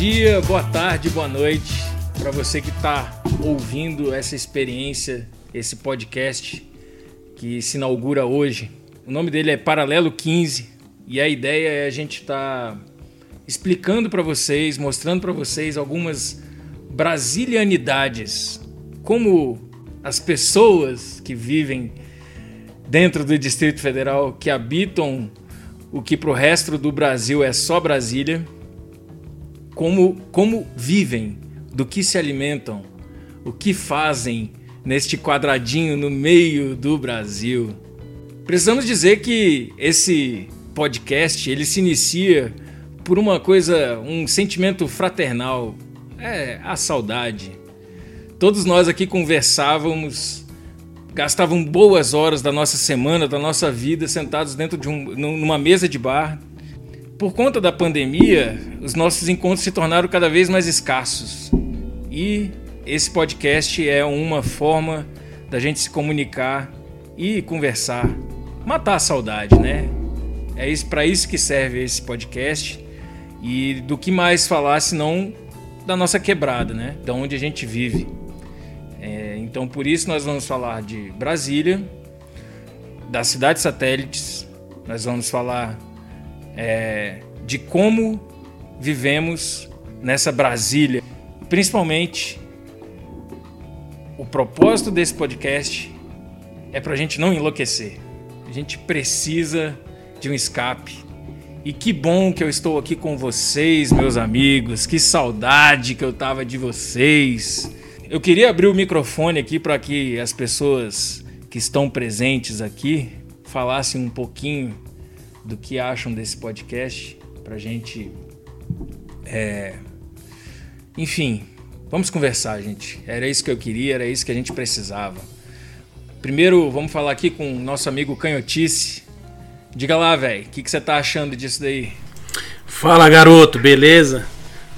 dia, boa tarde, boa noite para você que está ouvindo essa experiência, esse podcast que se inaugura hoje. O nome dele é Paralelo 15 e a ideia é a gente estar tá explicando para vocês, mostrando para vocês algumas brasilianidades, como as pessoas que vivem dentro do Distrito Federal, que habitam o que para o resto do Brasil é só Brasília, como, como vivem, do que se alimentam, o que fazem neste quadradinho no meio do Brasil. Precisamos dizer que esse podcast ele se inicia por uma coisa, um sentimento fraternal, é a saudade. Todos nós aqui conversávamos, gastavam boas horas da nossa semana, da nossa vida, sentados dentro de um, numa mesa de bar. Por conta da pandemia, os nossos encontros se tornaram cada vez mais escassos. E esse podcast é uma forma da gente se comunicar e conversar, matar a saudade, né? É isso para isso que serve esse podcast. E do que mais falar senão da nossa quebrada, né? Da onde a gente vive. É, então por isso nós vamos falar de Brasília, das cidades satélites, nós vamos falar é, de como vivemos nessa Brasília. Principalmente o propósito desse podcast é para a gente não enlouquecer. A gente precisa de um escape e que bom que eu estou aqui com vocês, meus amigos. Que saudade que eu tava de vocês. Eu queria abrir o microfone aqui para que as pessoas que estão presentes aqui falassem um pouquinho do que acham desse podcast, para gente. É... Enfim, vamos conversar, gente. Era isso que eu queria, era isso que a gente precisava. Primeiro, vamos falar aqui com o nosso amigo Canhotice. Diga lá, velho, o que, você tá achando disso daí? Fala, garoto, beleza?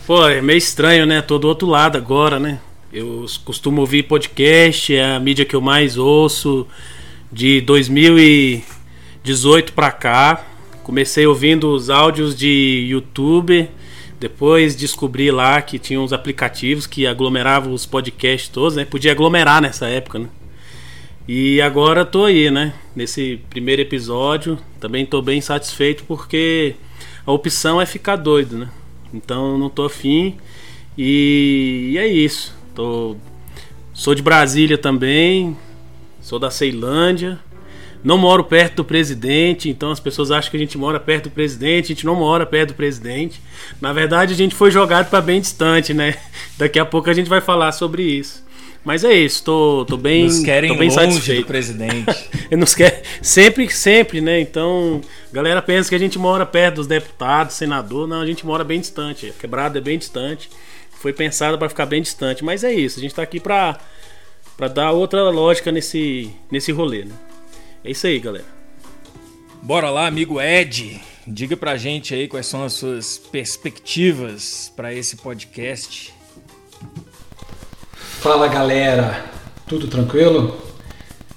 Pô, é meio estranho, né? Tô do outro lado agora, né? Eu costumo ouvir podcast, é a mídia que eu mais ouço de 2018 pra cá. Comecei ouvindo os áudios de YouTube, depois descobri lá que tinha uns aplicativos que aglomeravam os podcasts todos, né? Podia aglomerar nessa época, né? E agora tô aí, né? Nesse primeiro episódio, também tô bem satisfeito porque a opção é ficar doido, né? Então não tô afim. E, e é isso. Tô, sou de Brasília também, sou da Ceilândia. Não moro perto do presidente, então as pessoas acham que a gente mora perto do presidente, a gente não mora perto do presidente. Na verdade, a gente foi jogado para bem distante, né? Daqui a pouco a gente vai falar sobre isso. Mas é isso, tô, tô bem, nos querem tô bem longe satisfeito. do presidente. nos quer sempre, sempre, né? Então, galera pensa que a gente mora perto dos deputados, senador, não, a gente mora bem distante. A quebrada é bem distante. Foi pensada para ficar bem distante, mas é isso, a gente tá aqui para para dar outra lógica nesse nesse rolê, né? É isso aí, galera. Bora lá, amigo Ed. Diga pra gente aí quais são as suas perspectivas para esse podcast. Fala galera, tudo tranquilo?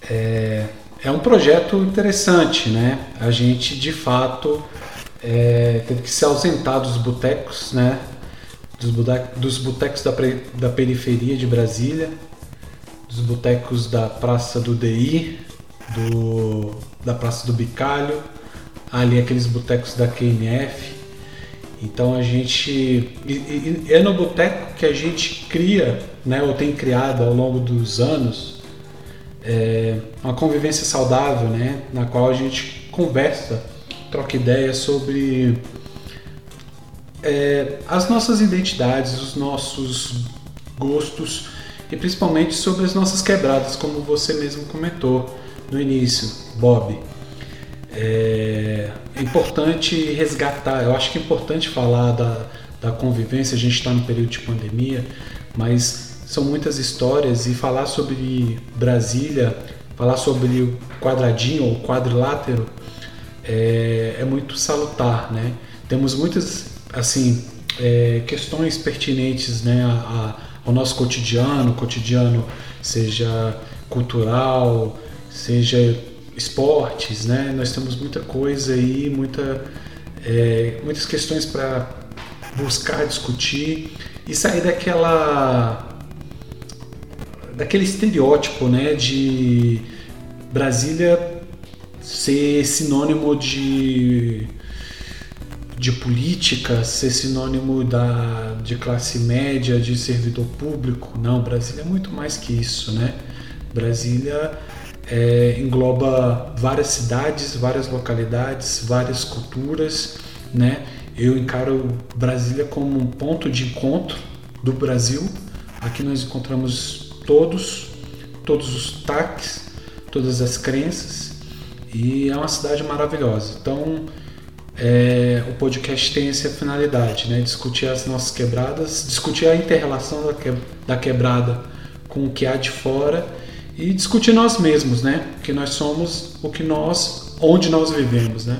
É, é um projeto interessante, né? A gente de fato é, teve que se ausentar dos botecos, né? Dos, dos botecos da, da periferia de Brasília, dos botecos da Praça do DI, do, da Praça do Bicalho, ali aqueles botecos da QNF. Então a gente. E, e é no boteco que a gente cria né, ou tem criado ao longo dos anos é, uma convivência saudável, né, na qual a gente conversa, troca ideias sobre é, as nossas identidades, os nossos gostos e principalmente sobre as nossas quebradas, como você mesmo comentou no início, Bob. É, importante resgatar, eu acho que é importante falar da, da convivência, a gente está no período de pandemia, mas são muitas histórias e falar sobre Brasília, falar sobre o quadradinho ou quadrilátero é, é muito salutar, né? Temos muitas assim é, questões pertinentes, né, a, a, ao nosso cotidiano, cotidiano seja cultural, seja esportes, né? Nós temos muita coisa aí, muita, é, muitas questões para buscar discutir e sair daquela daquele estereótipo, né, de Brasília ser sinônimo de de política, ser sinônimo da, de classe média, de servidor público. Não, Brasília é muito mais que isso, né? Brasília é, engloba várias cidades, várias localidades, várias culturas, né? Eu encaro Brasília como um ponto de encontro do Brasil. Aqui nós encontramos todos, todos os taques, todas as crenças e é uma cidade maravilhosa. Então, é, o podcast tem essa finalidade, né? Discutir as nossas quebradas, discutir a interrelação da, que, da quebrada com o que há de fora e discutir nós mesmos, né? Que nós somos o que nós, onde nós vivemos, né?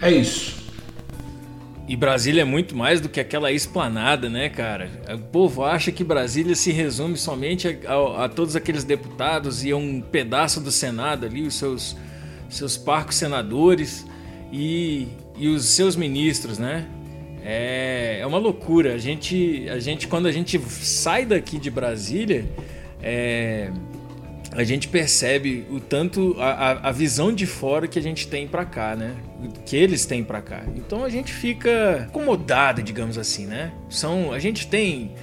É isso. E Brasília é muito mais do que aquela esplanada, né, cara? O povo acha que Brasília se resume somente a, a, a todos aqueles deputados e a um pedaço do Senado ali, os seus, seus parcos senadores e, e os seus ministros, né? É, é uma loucura. A gente, a gente, quando a gente sai daqui de Brasília, é, a gente percebe o tanto a, a visão de fora que a gente tem para cá, né? Que eles têm para cá. Então a gente fica acomodado, digamos assim, né? São, a gente tem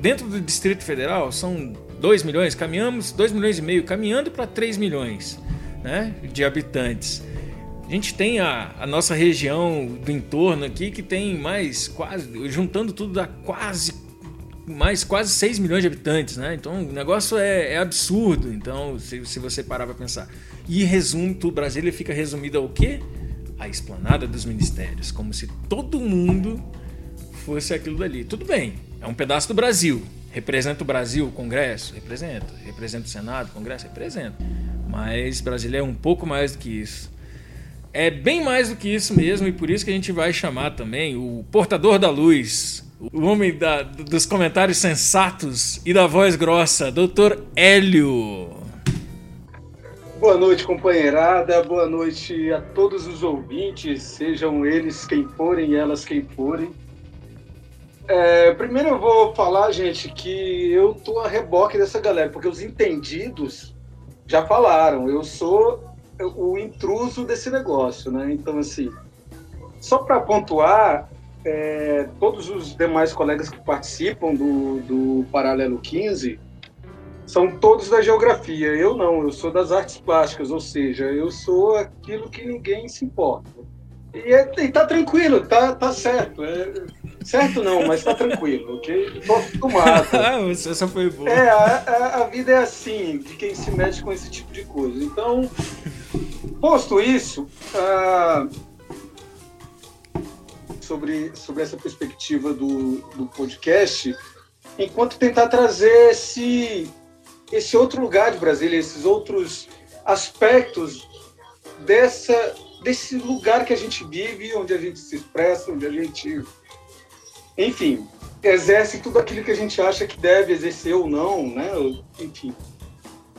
dentro do Distrito Federal são 2 milhões, caminhamos 2 milhões e meio, caminhando para 3 milhões, né, de habitantes. A gente tem a, a, nossa região do entorno aqui que tem mais quase, juntando tudo dá quase mais quase 6 milhões de habitantes, né? Então o negócio é, é absurdo. Então, se, se você parar para pensar. E resumo, tudo, Brasília fica resumido ao quê? A esplanada dos ministérios, como se todo mundo fosse aquilo dali. Tudo bem, é um pedaço do Brasil. Representa o Brasil, o Congresso? Representa. Representa o Senado, o Congresso? Representa. Mas Brasília é um pouco mais do que isso. É bem mais do que isso mesmo, e por isso que a gente vai chamar também o portador da luz, o homem da, dos comentários sensatos e da voz grossa, Dr. Hélio. Boa noite, companheirada. Boa noite a todos os ouvintes, sejam eles quem forem elas quem forem. É, primeiro eu vou falar, gente, que eu tô a reboque dessa galera, porque os entendidos já falaram. Eu sou o intruso desse negócio, né? Então, assim, só para pontuar, é, todos os demais colegas que participam do, do Paralelo 15 são todos da geografia. Eu não, eu sou das artes plásticas, ou seja, eu sou aquilo que ninguém se importa. E, é, e tá tranquilo, tá, tá certo. É, certo não, mas tá tranquilo, ok? Tô acostumado. Ah, essa foi boa. É, a, a, a, vida é assim, de quem se mete com esse tipo de coisa. Então, posto isso, ah, sobre, sobre essa perspectiva do, do podcast, enquanto tentar trazer esse, esse outro lugar de Brasília, esses outros aspectos dessa, desse lugar que a gente vive, onde a gente se expressa, onde a gente, enfim, exerce tudo aquilo que a gente acha que deve exercer ou não, né? Enfim,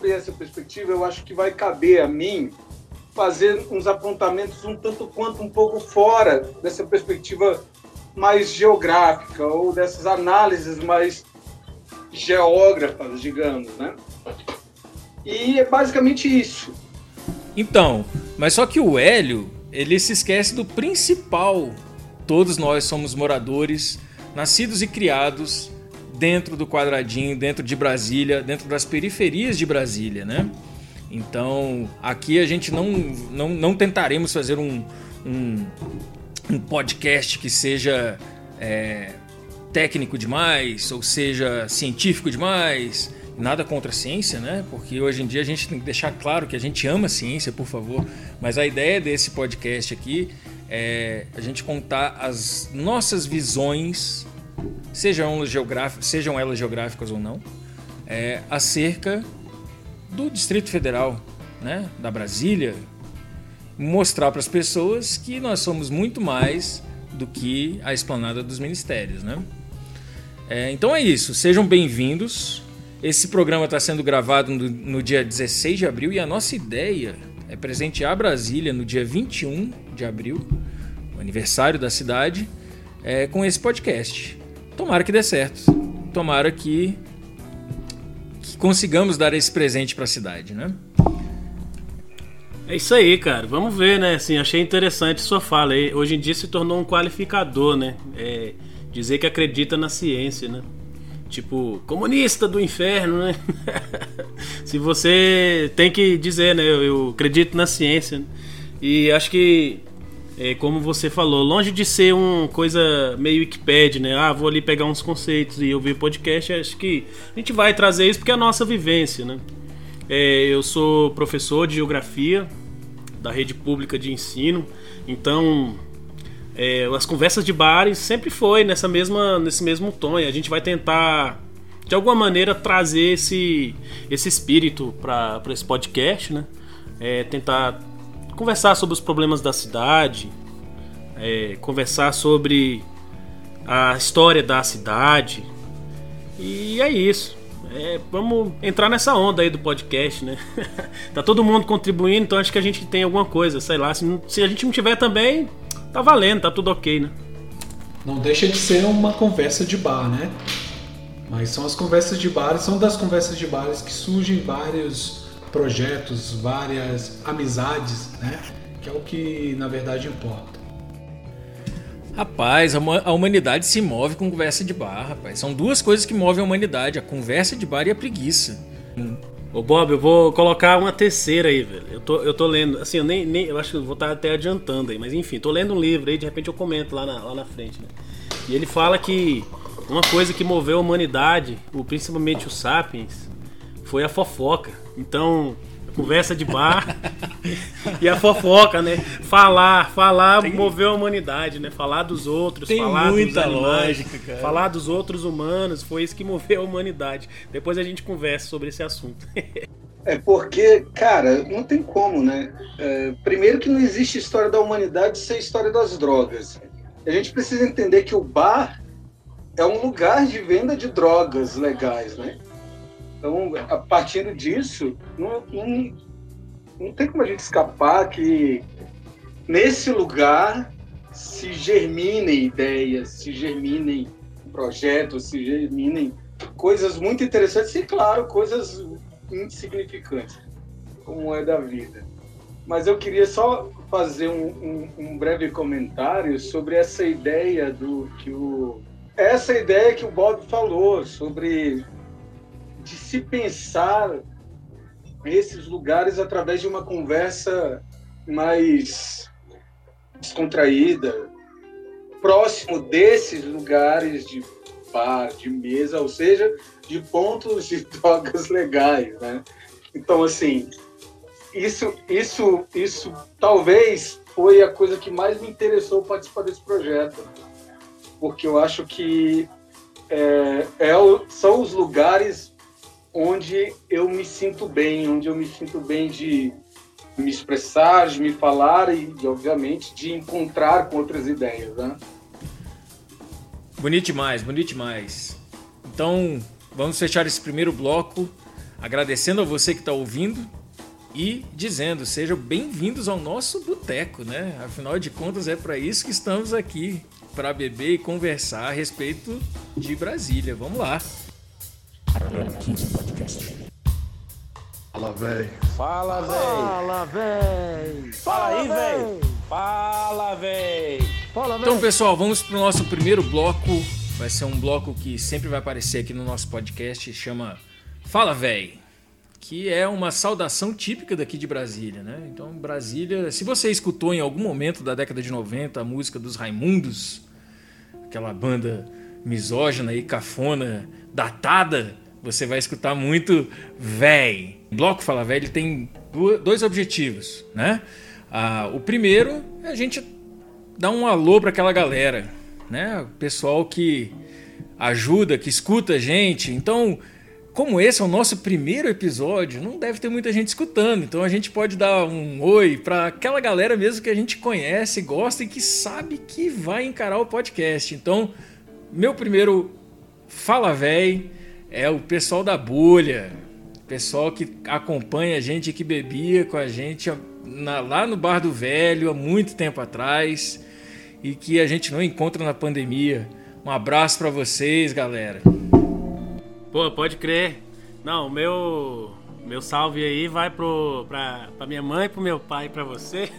essa perspectiva, eu acho que vai caber a mim fazer uns apontamentos um tanto quanto um pouco fora dessa perspectiva mais geográfica ou dessas análises mais geógrafas, digamos, né? E é basicamente isso. Então, mas só que o Hélio, ele se esquece do principal. Todos nós somos moradores, nascidos e criados dentro do quadradinho, dentro de Brasília, dentro das periferias de Brasília, né? Então, aqui a gente não, não, não tentaremos fazer um, um, um podcast que seja é, técnico demais, ou seja, científico demais. Nada contra a ciência, né? Porque hoje em dia a gente tem que deixar claro que a gente ama a ciência, por favor. Mas a ideia desse podcast aqui é a gente contar as nossas visões, sejam elas geográficas, sejam elas geográficas ou não, é, acerca do Distrito Federal, né, da Brasília, mostrar para as pessoas que nós somos muito mais do que a esplanada dos ministérios, né? É, então é isso, sejam bem-vindos. Esse programa está sendo gravado no, no, dia 16 de abril e a nossa ideia é presentear Brasília no dia 21 de abril, o aniversário da cidade, é, com esse podcast. Tomara que dê certo. Tomara que, consigamos dar esse presente para a cidade, né? É isso aí, cara. Vamos ver, né? Assim, achei interessante sua fala. Hoje em dia se tornou um qualificador, né? É dizer que acredita na ciência, né? Tipo, comunista do inferno, né? se você tem que dizer, né? Eu, eu acredito na ciência. Né? E acho que é, como você falou, longe de ser uma coisa meio Wikipedia, né? Ah, vou ali pegar uns conceitos e ouvir podcast, acho que a gente vai trazer isso porque é a nossa vivência, né? É, eu sou professor de geografia da rede pública de ensino, então é, as conversas de bares sempre foi nessa mesma, nesse mesmo tom e a gente vai tentar de alguma maneira trazer esse, esse espírito para esse podcast, né? É, tentar conversar sobre os problemas da cidade, é, conversar sobre a história da cidade. E é isso. É, vamos entrar nessa onda aí do podcast, né? tá todo mundo contribuindo, então acho que a gente tem alguma coisa, sei lá. Se, se a gente não tiver também, tá valendo, tá tudo ok, né? Não deixa de ser uma conversa de bar, né? Mas são as conversas de bar, são das conversas de bares que surgem vários projetos, várias amizades, né? Que é o que na verdade importa. Rapaz, a humanidade se move com conversa de bar, rapaz. São duas coisas que movem a humanidade: a conversa de bar e a preguiça. Ô Bob, eu vou colocar uma terceira aí, velho. Eu tô, eu tô lendo, assim, eu nem, nem eu acho que eu vou estar até adiantando aí, mas enfim, tô lendo um livro aí, de repente eu comento lá na, lá na frente, né? E ele fala que uma coisa que moveu a humanidade, principalmente os sapiens, foi a fofoca. Então, conversa de bar e a fofoca, né? Falar, falar Tem... moveu a humanidade, né? Falar dos outros, Tem falar muita dos animais, lógica, cara. falar dos outros humanos, foi isso que moveu a humanidade. Depois a gente conversa sobre esse assunto. É porque, cara, não tem como, né? É, primeiro que não existe história da humanidade sem história das drogas. A gente precisa entender que o bar é um lugar de venda de drogas legais, né? Então, a partir disso, não, não, não tem como a gente escapar que nesse lugar se germinem ideias, se germinem projetos, se germinem coisas muito interessantes e, claro, coisas insignificantes, como é da vida. Mas eu queria só fazer um, um, um breve comentário sobre essa ideia do que o essa ideia que o Bob falou sobre de se pensar esses lugares através de uma conversa mais descontraída, próximo desses lugares de bar, de mesa, ou seja, de pontos de drogas legais, né? Então, assim, isso, isso, isso talvez foi a coisa que mais me interessou participar desse projeto, porque eu acho que é, é, são os lugares onde eu me sinto bem, onde eu me sinto bem de me expressar, de me falar e, obviamente, de encontrar com outras ideias, né? Bonito demais, bonito demais. Então, vamos fechar esse primeiro bloco agradecendo a você que está ouvindo e dizendo sejam bem-vindos ao nosso boteco, né? Afinal de contas, é para isso que estamos aqui, para beber e conversar a respeito de Brasília. Vamos lá. Podcast. Fala, véi. Fala, véi. Fala, véi. Fala aí, véi. Fala, véi. Fala, véi. Então, pessoal, vamos pro nosso primeiro bloco. Vai ser um bloco que sempre vai aparecer aqui no nosso podcast, chama Fala, véi. Que é uma saudação típica daqui de Brasília, né? Então, Brasília, se você escutou em algum momento da década de 90 a música dos Raimundos, aquela banda misógina e cafona, datada, você vai escutar muito véi. O bloco Fala Véi tem dois objetivos, né? Ah, o primeiro é a gente dar um alô para aquela galera, né? O pessoal que ajuda, que escuta a gente. Então, como esse é o nosso primeiro episódio, não deve ter muita gente escutando. Então a gente pode dar um oi para aquela galera mesmo que a gente conhece, gosta e que sabe que vai encarar o podcast. Então, meu primeiro Fala Véi é o pessoal da bolha, pessoal que acompanha a gente, que bebia com a gente na, lá no Bar do Velho há muito tempo atrás. e que a gente não encontra na pandemia. Um abraço para vocês, galera. Pô, pode crer. Não, meu meu salve aí vai pro pra, pra minha mãe, pro meu pai, para você.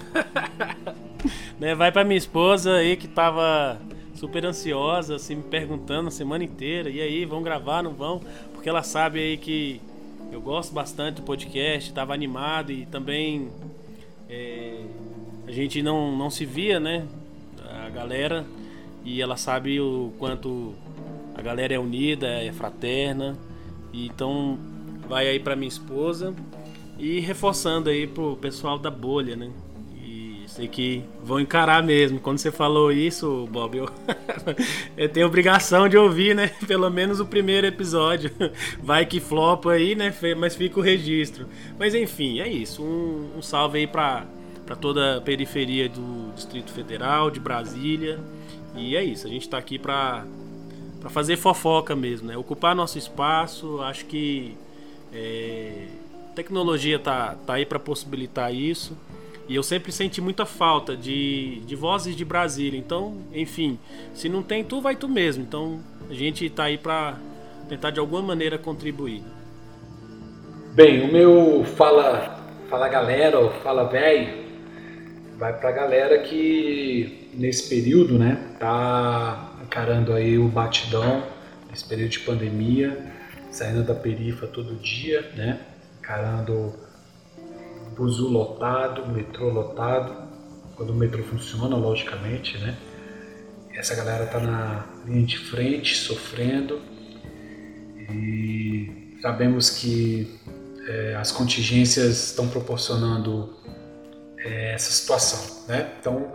né, vai para minha esposa aí que tava super ansiosa, assim, me perguntando a semana inteira, e aí, vão gravar, não vão? Porque ela sabe aí que eu gosto bastante do podcast, estava animado e também é, a gente não, não se via, né? A galera, e ela sabe o quanto a galera é unida, é fraterna, e então vai aí para minha esposa e reforçando aí pro pessoal da bolha, né? Sei que vão encarar mesmo. Quando você falou isso, Bob, eu, eu tenho obrigação de ouvir, né? Pelo menos o primeiro episódio. Vai que flopa aí, né? Mas fica o registro. Mas enfim, é isso. Um, um salve aí pra, pra toda a periferia do Distrito Federal, de Brasília. E é isso. A gente tá aqui pra, pra fazer fofoca mesmo, né? Ocupar nosso espaço. Acho que. É, tecnologia tá, tá aí para possibilitar isso. E eu sempre senti muita falta de, de vozes de Brasília. Então, enfim, se não tem tu, vai tu mesmo. Então, a gente está aí para tentar de alguma maneira contribuir. Bem, o meu fala, fala galera, ou fala velho, vai para a galera que nesse período, né, tá encarando aí o batidão, nesse período de pandemia, saindo da perifa todo dia, né, encarando buzu lotado, metrô lotado, quando o metrô funciona, logicamente, né? Essa galera tá na linha de frente, sofrendo e sabemos que é, as contingências estão proporcionando é, essa situação, né? Então,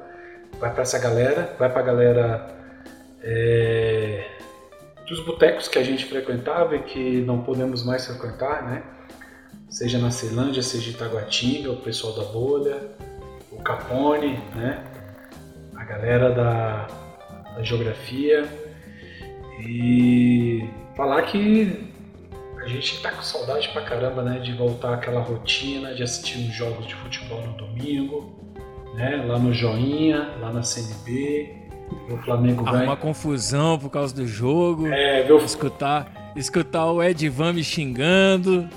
vai para essa galera, vai para a galera é, dos botecos que a gente frequentava e que não podemos mais frequentar, né? Seja na Ceilândia, seja em Itaguatinga, o pessoal da bolha, o Capone, né? a galera da, da geografia e falar que a gente tá com saudade pra caramba, né, de voltar àquela rotina, de assistir os jogos de futebol no domingo, né, lá no Joinha, lá na CNB, o Flamengo ganha. uma confusão por causa do jogo, É, o, escutar, escutar o Edvan me xingando.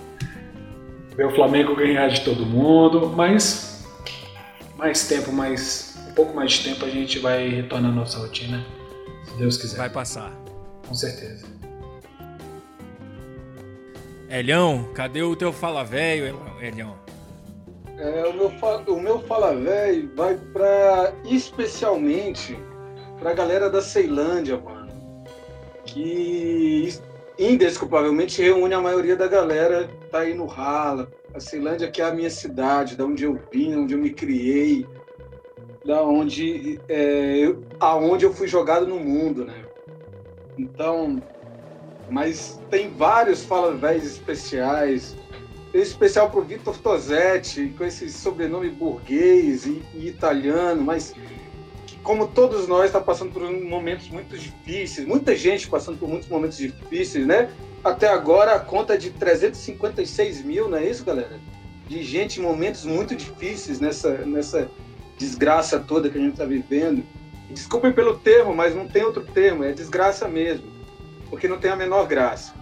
Ver o Flamengo ganhar de todo mundo, mas mais tempo, mais um pouco mais de tempo a gente vai retornar à nossa rotina, se Deus quiser. Vai passar. Com certeza. Elhão, cadê o teu fala velho, Elhão? É, o, meu, o meu Fala Velho vai para especialmente pra galera da Ceilândia, mano. Que indesculpavelmente reúne a maioria da galera que tá aí no Rala. A Ceilândia que é a minha cidade, da onde eu vim, onde eu me criei, da onde, é, eu, aonde eu fui jogado no mundo, né? Então, mas tem vários Fala Véis especiais. Tem especial pro Vitor Tosetti, com esse sobrenome burguês e, e italiano, mas que, como todos nós está passando por momentos muito difíceis, muita gente passando por muitos momentos difíceis, né? Até agora a conta é de 356 mil, não é isso, galera? De gente em momentos muito difíceis nessa, nessa desgraça toda que a gente está vivendo. Desculpem pelo termo, mas não tem outro termo, é desgraça mesmo, porque não tem a menor graça.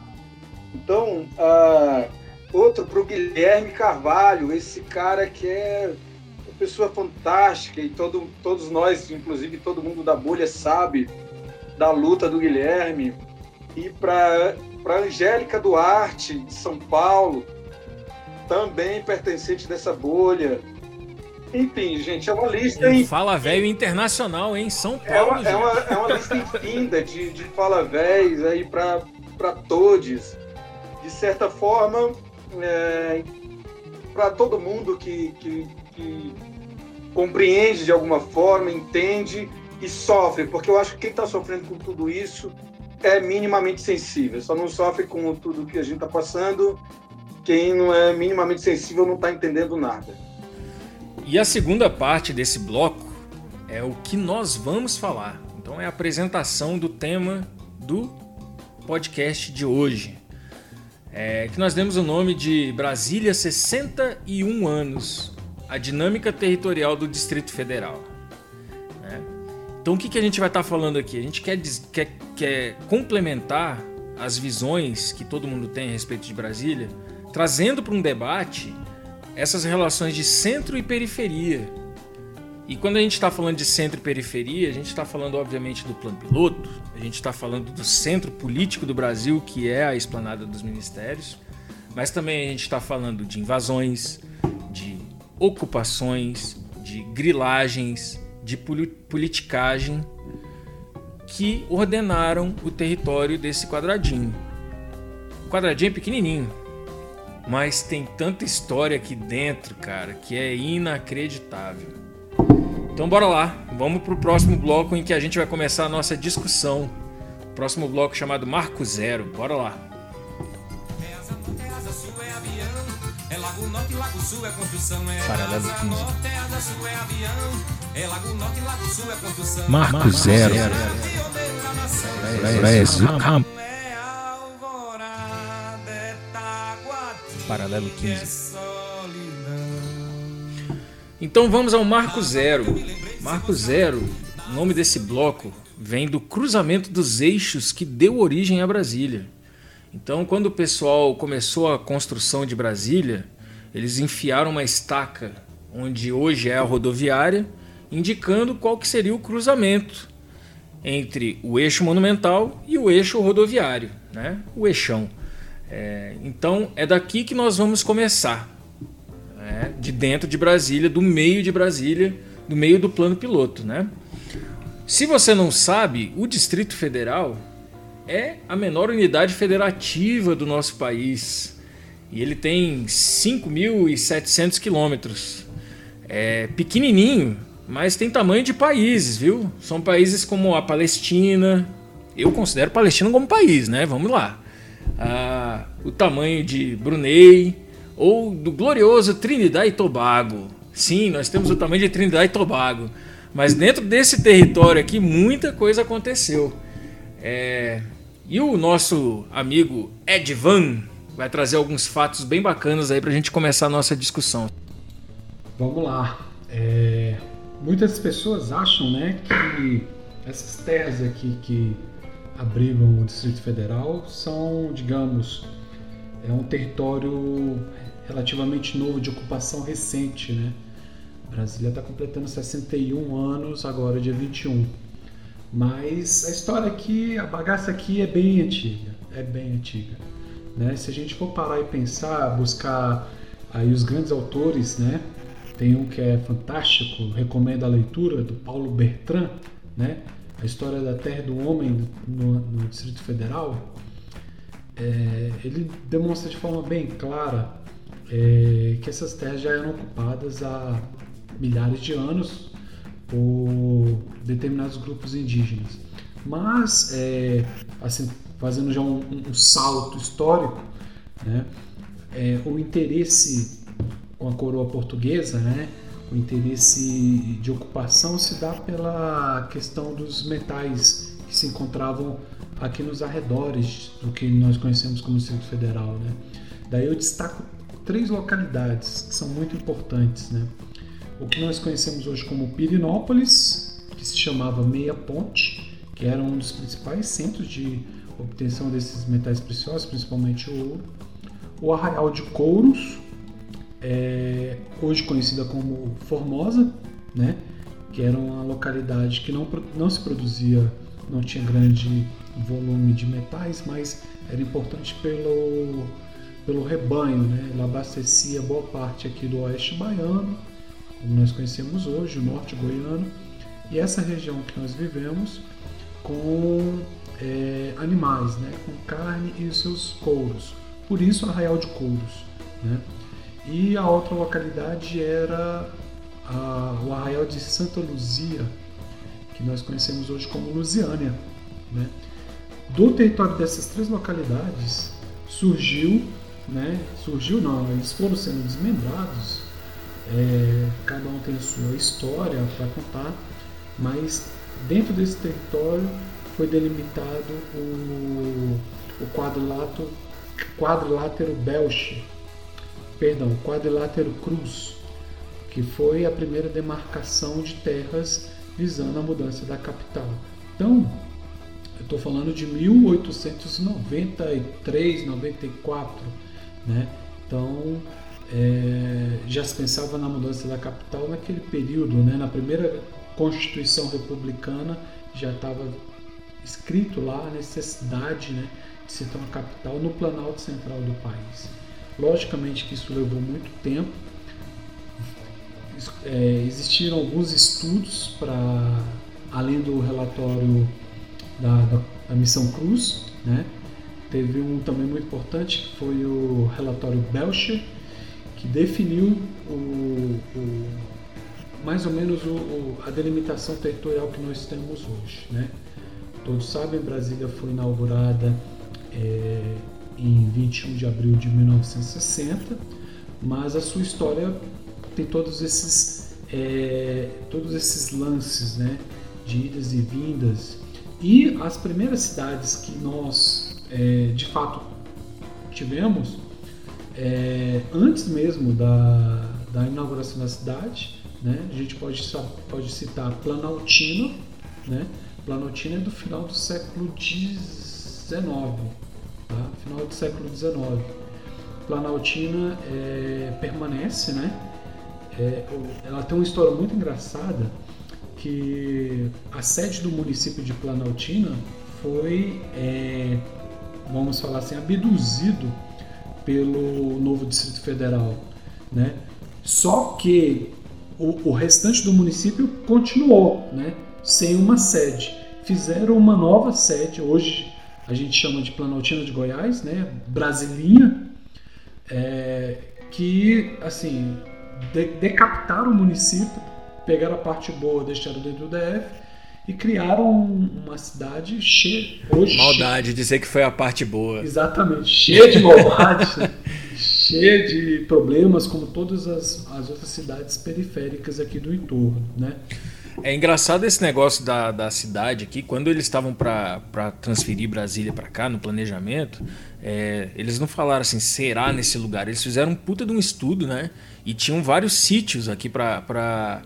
Então, ah, outro para o Guilherme Carvalho, esse cara que é uma pessoa fantástica e todo, todos nós, inclusive todo mundo da bolha, sabe da luta do Guilherme. E para a Angélica Duarte, de São Paulo, também pertencente dessa bolha. Enfim, gente, é uma lista. Um fala velho internacional, hein? São É Paulo, uma, é uma, é uma lista infinda de, de fala véis aí para todos. De certa forma, é, para todo mundo que, que, que compreende de alguma forma, entende e sofre, porque eu acho que quem está sofrendo com tudo isso é minimamente sensível, só não sofre com tudo que a gente está passando. Quem não é minimamente sensível não está entendendo nada. E a segunda parte desse bloco é o que nós vamos falar. Então é a apresentação do tema do podcast de hoje. É, que nós demos o nome de Brasília 61 anos, a dinâmica territorial do Distrito Federal. Então o que, que a gente vai estar tá falando aqui? A gente quer, quer, quer complementar as visões que todo mundo tem a respeito de Brasília, trazendo para um debate essas relações de centro e periferia. E quando a gente está falando de centro e periferia, a gente está falando, obviamente, do plano piloto, a gente está falando do centro político do Brasil, que é a esplanada dos ministérios, mas também a gente está falando de invasões, de ocupações, de grilagens, de politicagem que ordenaram o território desse quadradinho. O quadradinho é pequenininho, mas tem tanta história aqui dentro, cara, que é inacreditável. Então bora lá, vamos pro próximo bloco em que a gente vai começar a nossa discussão. Próximo bloco chamado Marco Zero. Bora lá. Paralelo 15. Marco Zero. Brasil Campo. Paralelo 15. Então vamos ao Marco Zero. Marco Zero, o nome desse bloco, vem do cruzamento dos eixos que deu origem a Brasília. Então, quando o pessoal começou a construção de Brasília, eles enfiaram uma estaca onde hoje é a rodoviária, indicando qual que seria o cruzamento entre o eixo monumental e o eixo rodoviário, né? o eixão. É, então é daqui que nós vamos começar, né? de dentro de Brasília, do meio de Brasília, do meio do plano piloto. Né? Se você não sabe, o Distrito Federal é a menor unidade federativa do nosso país. E ele tem 5.700 quilômetros. É pequenininho, mas tem tamanho de países, viu? São países como a Palestina. Eu considero a Palestina como país, né? Vamos lá. Ah, o tamanho de Brunei ou do glorioso Trinidad e Tobago. Sim, nós temos o tamanho de Trinidad e Tobago. Mas dentro desse território aqui, muita coisa aconteceu. É... E o nosso amigo Ed Van, vai trazer alguns fatos bem bacanas aí para a gente começar a nossa discussão. Vamos lá. É, muitas pessoas acham né, que essas terras aqui que abrigam o Distrito Federal são, digamos, é um território relativamente novo de ocupação recente, né? Brasília está completando 61 anos agora, dia 21. Mas a história aqui, a bagaça aqui é bem antiga, é bem antiga. Né? Se a gente for parar e pensar, buscar aí os grandes autores, né? Tem um que é fantástico, recomendo a leitura, do Paulo Bertrand, né? A história da Terra do Homem no, no Distrito Federal. É, ele demonstra de forma bem clara é, que essas terras já eram ocupadas há milhares de anos por determinados grupos indígenas. Mas, é, assim, fazendo já um, um salto histórico, né? É, o interesse com a coroa portuguesa, né? o interesse de ocupação se dá pela questão dos metais que se encontravam aqui nos arredores do que nós conhecemos como Distrito Federal. Né? Daí eu destaco três localidades que são muito importantes. Né? O que nós conhecemos hoje como Pirinópolis, que se chamava Meia Ponte, que era um dos principais centros de obtenção desses metais preciosos, principalmente o ouro. O Arraial de Couros, é, hoje conhecida como Formosa, né? que era uma localidade que não, não se produzia, não tinha grande volume de metais, mas era importante pelo, pelo rebanho, né? ela abastecia boa parte aqui do oeste baiano, como nós conhecemos hoje, o norte goiano, e essa região que nós vivemos com é, animais, né, com carne e os seus couros. Por isso, Arraial de Couros. Né? E a outra localidade era a, o Arraial de Santa Luzia, que nós conhecemos hoje como Lusiânia. Né? Do território dessas três localidades surgiu, né, surgiu não, eles foram sendo desmembrados, é, cada um tem sua história para contar, mas dentro desse território foi delimitado o, o quadrilátero, quadrilátero Belche, perdão, quadrilátero Cruz, que foi a primeira demarcação de terras visando a mudança da capital. Então, eu estou falando de 1893, 94, né? Então, é, já se pensava na mudança da capital naquele período, né? Na primeira Constituição Republicana já estava escrito lá a necessidade, né, de se ter uma capital no Planalto Central do país. Logicamente que isso levou muito tempo. É, existiram alguns estudos para além do relatório da, da, da, Missão Cruz, né? Teve um também muito importante que foi o relatório Belcher, que definiu o, o mais ou menos o, a delimitação territorial que nós temos hoje, né? Todos sabem, Brasília foi inaugurada é, em 21 de abril de 1960, mas a sua história tem todos esses, é, todos esses lances né, de idas e vindas. E as primeiras cidades que nós, é, de fato, tivemos, antes mesmo da, da inauguração da cidade, né, a gente pode, pode citar Planaltina, né, Planaltina é do final do século XIX, tá? final do século XIX. Planaltina é, permanece, né? É, ela tem uma história muito engraçada que a sede do município de Planaltina foi, é, vamos falar assim, abduzido pelo novo Distrito Federal, né? Só que o, o restante do município continuou, né? Sem uma sede. Fizeram uma nova sede, hoje a gente chama de Planaltina de Goiás, né? Brasilinha, é, que assim de, decapitaram o município, pegaram a parte boa, deixaram dentro do DF e criaram uma cidade cheia. Hoje, maldade, cheia, dizer que foi a parte boa. Exatamente, cheia de maldade, né? cheia de problemas, como todas as, as outras cidades periféricas aqui do entorno, né? É engraçado esse negócio da, da cidade aqui. Quando eles estavam para transferir Brasília para cá, no planejamento, é, eles não falaram assim, será nesse lugar. Eles fizeram um puta de um estudo, né? E tinham vários sítios aqui para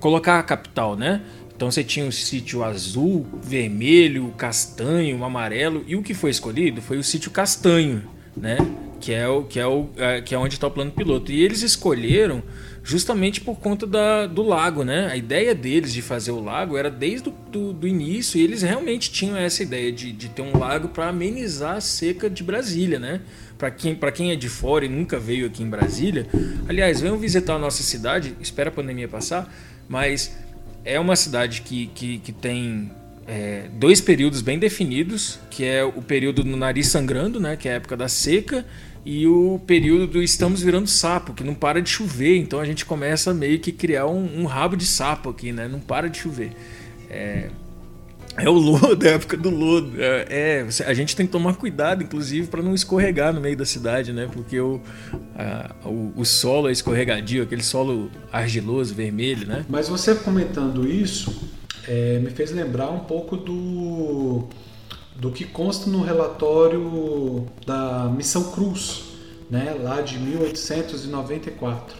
colocar a capital, né? Então você tinha o sítio azul, vermelho, castanho, amarelo. E o que foi escolhido foi o sítio castanho, né? Que é, o, que é, o, é, que é onde está o plano piloto. E eles escolheram justamente por conta da, do lago, né? A ideia deles de fazer o lago era desde o do, do início e eles realmente tinham essa ideia de, de ter um lago para amenizar a seca de Brasília, né? Para quem, quem é de fora e nunca veio aqui em Brasília, aliás, venham visitar a nossa cidade, espera a pandemia passar, mas é uma cidade que, que, que tem é, dois períodos bem definidos, que é o período no nariz sangrando, né? Que é a época da seca, e o período do estamos virando sapo, que não para de chover, então a gente começa meio que criar um, um rabo de sapo aqui, né? Não para de chover. É, é o lodo, é a época do lodo. É, é, a gente tem que tomar cuidado, inclusive, para não escorregar no meio da cidade, né? Porque o, a, o, o, solo é escorregadio, aquele solo argiloso, vermelho, né? Mas você comentando isso, é, me fez lembrar um pouco do do que consta no relatório da Missão Cruz, né, lá de 1894.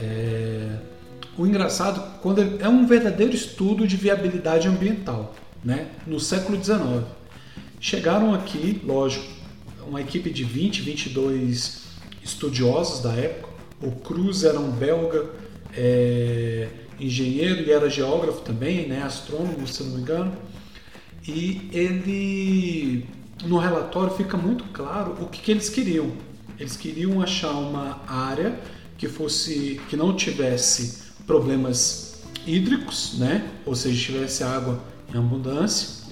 É, o engraçado quando é um verdadeiro estudo de viabilidade ambiental, né, no século XIX. Chegaram aqui, lógico, uma equipe de 20, 22 estudiosos da época. O Cruz era um belga é, engenheiro e era geógrafo também, né, astrônomo, se não me engano e ele no relatório fica muito claro o que, que eles queriam. Eles queriam achar uma área que fosse que não tivesse problemas hídricos, né? Ou seja, tivesse água em abundância,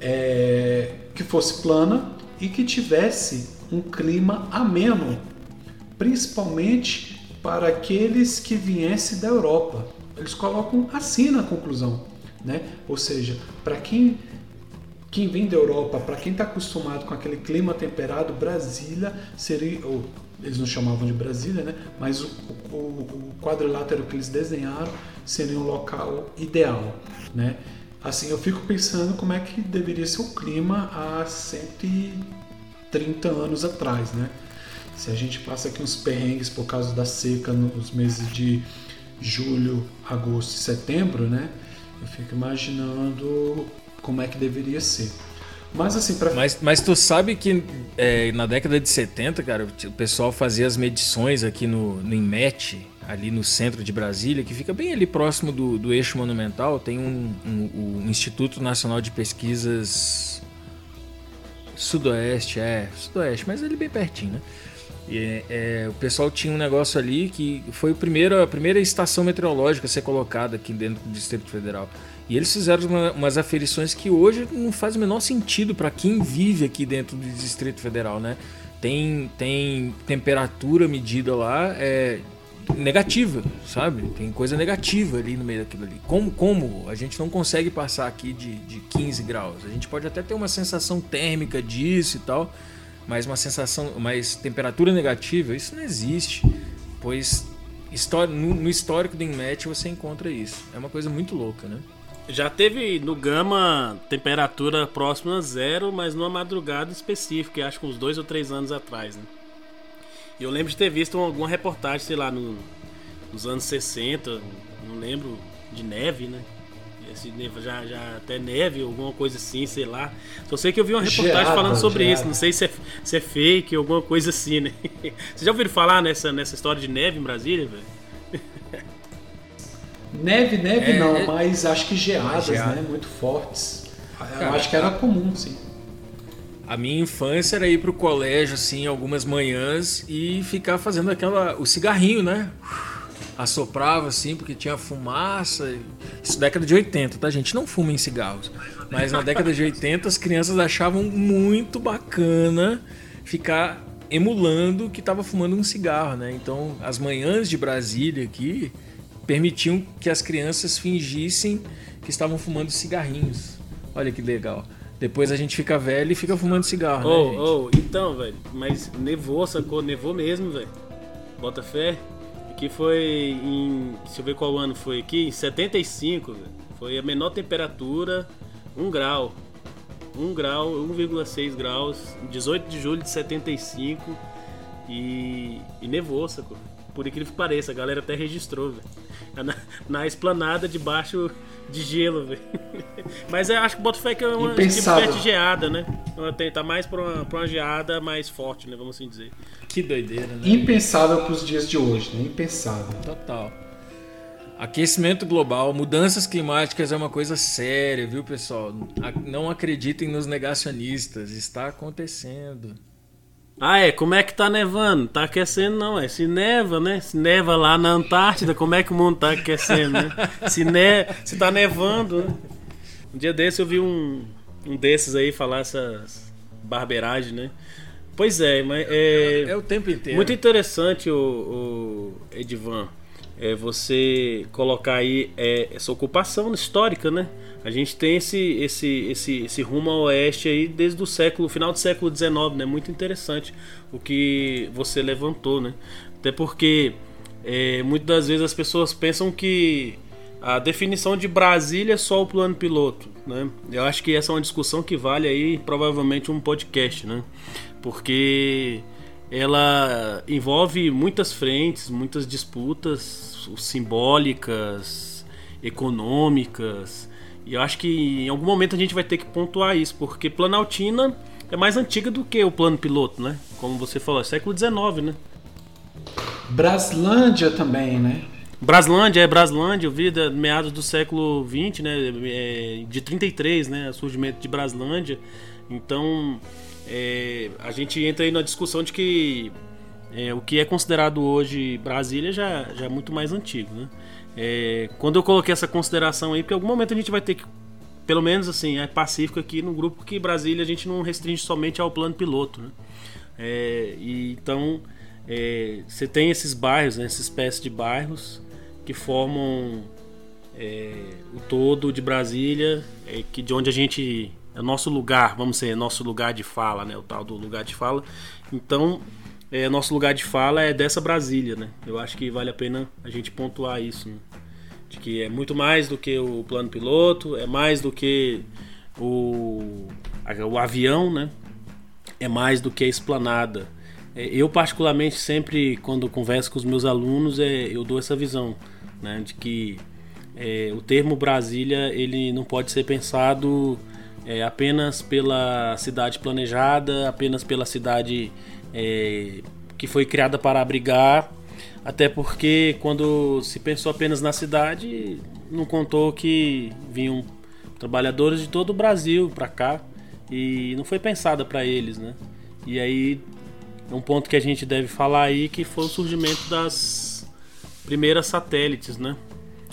é, que fosse plana e que tivesse um clima ameno, principalmente para aqueles que viessem da Europa. Eles colocam assim na conclusão, né? Ou seja, para quem quem vem da Europa, para quem está acostumado com aquele clima temperado, Brasília seria, ou eles não chamavam de Brasília, né? Mas o, o, o quadrilátero que eles desenharam seria um local ideal, né? Assim, eu fico pensando como é que deveria ser o clima há 130 anos atrás, né? Se a gente passa aqui uns perrengues por causa da seca nos meses de julho, agosto e setembro, né? Eu fico imaginando como é que deveria ser. Mas assim, pra... mas, mas tu sabe que é, na década de 70, cara, o pessoal fazia as medições aqui no, no IMET, ali no centro de Brasília, que fica bem ali próximo do, do eixo monumental, tem um, um, Instituto Nacional de Pesquisas Sudoeste, é, Sudoeste, mas ali bem pertinho, né? E, é, o pessoal tinha um negócio ali que foi o primeiro, a primeira estação meteorológica a ser colocada aqui dentro do Distrito Federal. E eles fizeram uma, umas aferições que hoje não faz o menor sentido para quem vive aqui dentro do Distrito Federal, né? Tem, tem temperatura medida lá é, negativa, sabe? Tem coisa negativa ali no meio daquilo ali. Como, como a gente não consegue passar aqui de, de 15 graus? A gente pode até ter uma sensação térmica disso e tal, mas uma sensação, mas temperatura negativa, isso não existe, pois no, no histórico do INMET você encontra isso. É uma coisa muito louca, né? Já teve no Gama temperatura próxima a zero, mas numa madrugada específica, acho que uns dois ou três anos atrás, né? E eu lembro de ter visto alguma reportagem, sei lá, no, nos anos 60, não lembro, de neve, né? Esse neve, já, já até neve, alguma coisa assim, sei lá. Só sei que eu vi uma reportagem geada, falando sobre geada. isso. Não sei se é, se é fake, alguma coisa assim, né? Vocês já ouviram falar nessa, nessa história de neve em Brasília, velho? Neve, neve é, não, é... mas acho que geadas, geada. né? Muito fortes. Cara, eu acho que era comum, sim. A minha infância era ir pro colégio, assim, algumas manhãs e ficar fazendo aquela. o cigarrinho, né? Assoprava, assim, porque tinha fumaça. Isso década de 80, tá, gente? Não fuma em cigarros. Mas na década de 80 as crianças achavam muito bacana ficar emulando que estava fumando um cigarro, né? Então, as manhãs de Brasília aqui permitiam que as crianças fingissem que estavam fumando cigarrinhos. Olha que legal. Depois a gente fica velho e fica fumando cigarro, oh, né, oh, então, velho, mas nevou, sacou? Nevou mesmo, velho. Bota fé. Aqui foi em. Deixa eu ver qual ano foi aqui. Em 75, velho. Foi a menor temperatura, 1 grau. 1 grau, 1,6 graus. 18 de julho de 75. E, e nevou, sacou? Por incrível que pareça, a galera até registrou, velho. Na, na esplanada debaixo de gelo, velho. Mas eu acho que o Botafé que é uma tipo de geada, né? Tá mais pra uma, pra uma geada mais forte, né? Vamos assim dizer. Que doideira, né? Impensável pros dias de hoje, né? Impensável. Total. Aquecimento global, mudanças climáticas é uma coisa séria, viu, pessoal? Não acreditem nos negacionistas, está acontecendo. Ah, é? Como é que tá nevando? Tá aquecendo não, é. Se neva, né? Se neva lá na Antártida, como é que o mundo tá aquecendo, né? Se, ne... Se tá nevando, né? Um dia desse eu vi um, um desses aí falar essas barbeiragens, né? Pois é, mas é... É, é o tempo inteiro. Muito interessante, o, o Edvan, é você colocar aí é, essa ocupação histórica, né? A gente tem esse, esse, esse, esse rumo ao oeste aí desde o século, final do século XIX, né? Muito interessante o que você levantou, né? Até porque é, muitas das vezes as pessoas pensam que a definição de Brasília é só o plano piloto, né? Eu acho que essa é uma discussão que vale aí provavelmente um podcast, né? Porque ela envolve muitas frentes, muitas disputas simbólicas, econômicas, e eu acho que em algum momento a gente vai ter que pontuar isso, porque Planaltina é mais antiga do que o plano piloto, né? Como você falou, é século XIX, né? Braslândia também, né? Braslândia, é Braslândia, eu vi de meados do século XX, né? É, de 33, né? O surgimento de Braslândia. Então, é, a gente entra aí na discussão de que é, o que é considerado hoje Brasília já, já é muito mais antigo, né? É, quando eu coloquei essa consideração aí, porque em algum momento a gente vai ter que, pelo menos assim, é pacífico aqui no grupo que Brasília a gente não restringe somente ao plano piloto, né? É, e, então é, você tem esses bairros, né, essa espécie de bairros que formam é, o todo de Brasília, é, que de onde a gente é nosso lugar, vamos ser nosso lugar de fala, né, o tal do lugar de fala. Então é, nosso lugar de fala é dessa Brasília, né? Eu acho que vale a pena a gente pontuar isso, né? de que é muito mais do que o plano piloto, é mais do que o, o avião, né? É mais do que a esplanada. É, eu particularmente sempre quando converso com os meus alunos, é, eu dou essa visão. né, de que é, o termo Brasília ele não pode ser pensado é, apenas pela cidade planejada, apenas pela cidade é, que foi criada para abrigar, até porque quando se pensou apenas na cidade, não contou que vinham trabalhadores de todo o Brasil para cá e não foi pensada para eles, né? E aí é um ponto que a gente deve falar aí que foi o surgimento das primeiras satélites, né?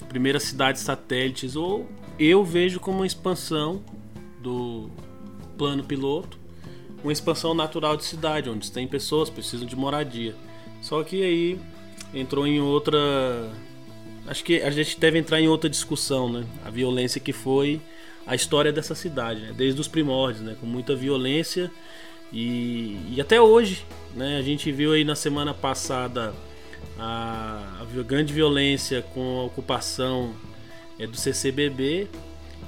Primeiras cidades satélites, ou eu vejo como uma expansão do plano piloto, uma expansão natural de cidade, onde tem pessoas precisam de moradia. Só que aí entrou em outra. Acho que a gente deve entrar em outra discussão, né? A violência que foi a história dessa cidade, né? desde os primórdios, né? Com muita violência e, e até hoje, né? A gente viu aí na semana passada a, a grande violência com a ocupação é, do CCBB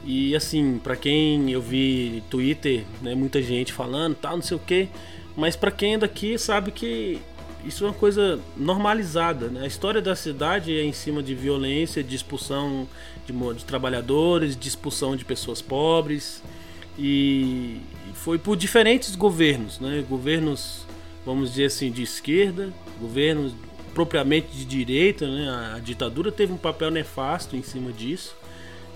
e assim, para quem eu vi Twitter, né, muita gente falando, tal, não sei o que, mas para quem é daqui sabe que isso é uma coisa normalizada. Né? A história da cidade é em cima de violência, de expulsão de, de trabalhadores, de expulsão de pessoas pobres. E foi por diferentes governos, né? governos, vamos dizer assim, de esquerda, governos propriamente de direita. Né? A ditadura teve um papel nefasto em cima disso.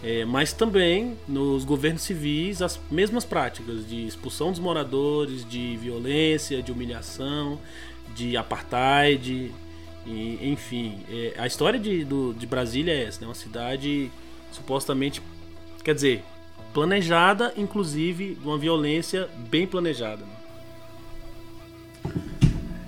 É, mas também nos governos civis as mesmas práticas de expulsão dos moradores, de violência, de humilhação, de apartheid, e, enfim. É, a história de, do, de Brasília é essa, né? Uma cidade supostamente, quer dizer, planejada, inclusive, de uma violência bem planejada. Né?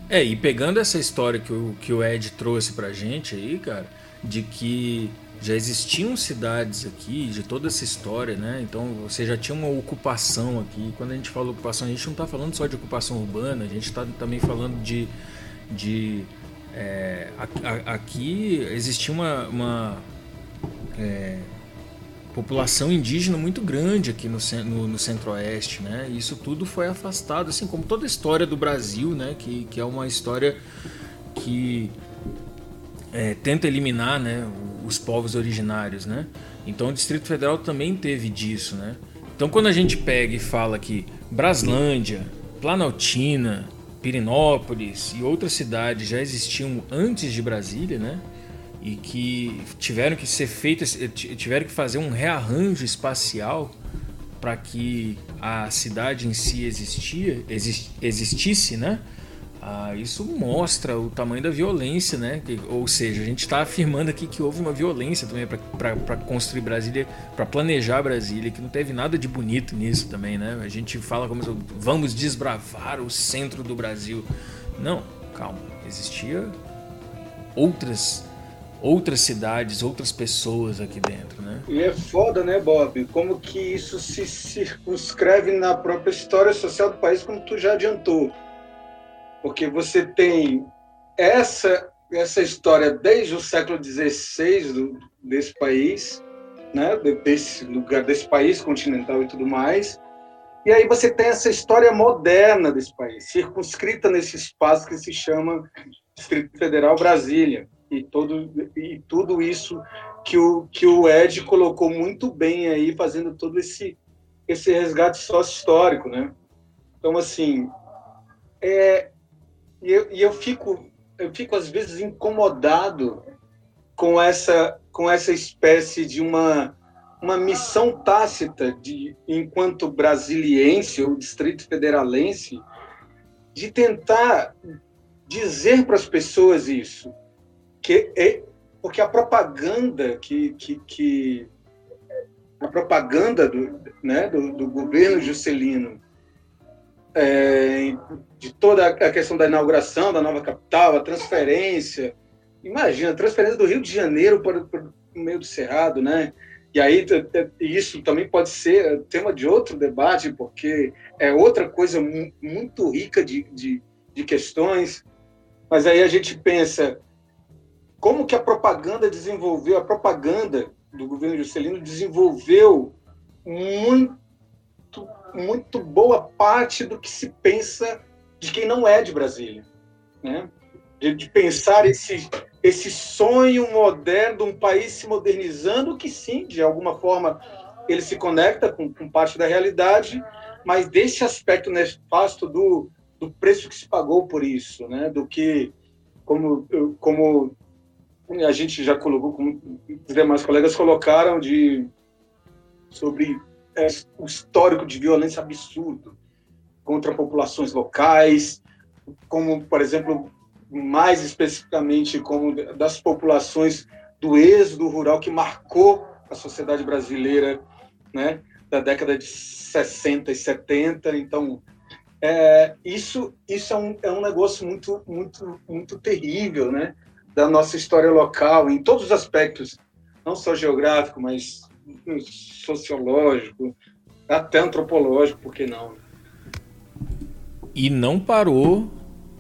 É, e pegando essa história que o, que o Ed trouxe pra gente aí, cara, de que já existiam cidades aqui, de toda essa história, né? Então você já tinha uma ocupação aqui. Quando a gente fala ocupação, a gente não está falando só de ocupação urbana, a gente está também falando de. de é, aqui existia uma, uma é, população indígena muito grande aqui no, no, no centro-oeste, né? E isso tudo foi afastado, assim como toda a história do Brasil, né? Que, que é uma história que é, tenta eliminar né, os povos originários, né? Então o Distrito Federal também teve disso, né? Então quando a gente pega e fala que Braslândia, Planaltina, Pirinópolis e outras cidades já existiam antes de Brasília, né? E que tiveram que ser feitas, tiveram que fazer um rearranjo espacial para que a cidade em si existia, existisse, né? Ah, isso mostra o tamanho da violência, né? Ou seja, a gente está afirmando aqui que houve uma violência também para construir Brasília, para planejar Brasília, que não teve nada de bonito nisso também, né? A gente fala como vamos desbravar o centro do Brasil. Não, calma, existia outras outras cidades, outras pessoas aqui dentro, né? E é foda, né, Bob? Como que isso se circunscreve na própria história social do país, como tu já adiantou porque você tem essa essa história desde o século XVI do, desse país, né, desse lugar, desse país continental e tudo mais, e aí você tem essa história moderna desse país, circunscrita nesse espaço que se chama Distrito Federal Brasília e todo e tudo isso que o que o Ed colocou muito bem aí, fazendo todo esse esse resgate sócio-histórico, né? Então assim, é, e eu, e eu fico eu fico às vezes incomodado com essa com essa espécie de uma uma missão tácita de enquanto brasiliense ou distrito federalense de tentar dizer para as pessoas isso. Que é porque a propaganda que, que, que a propaganda do, né, do, do governo Juscelino é, de toda a questão da inauguração da nova capital, a transferência. Imagina, a transferência do Rio de Janeiro para, para o meio do Cerrado, né? E aí isso também pode ser tema de outro debate, porque é outra coisa muito rica de, de, de questões. Mas aí a gente pensa como que a propaganda desenvolveu, a propaganda do governo Juscelino desenvolveu muito muito boa parte do que se pensa de quem não é de Brasília. Né? de, de pensar esse, esse sonho moderno de um país se modernizando, que sim, de alguma forma ele se conecta com, com parte da realidade, mas desse aspecto nefasto do, do preço que se pagou por isso, né? do que, como, como a gente já colocou, como os demais colegas colocaram, de, sobre é, o histórico de violência absurdo contra populações locais, como, por exemplo, mais especificamente como das populações do êxodo rural que marcou a sociedade brasileira, né, da década de 60 e 70. Então, é, isso isso é um, é um negócio muito muito muito terrível, né, da nossa história local em todos os aspectos, não só geográfico, mas sociológico, até antropológico, por que não? E não parou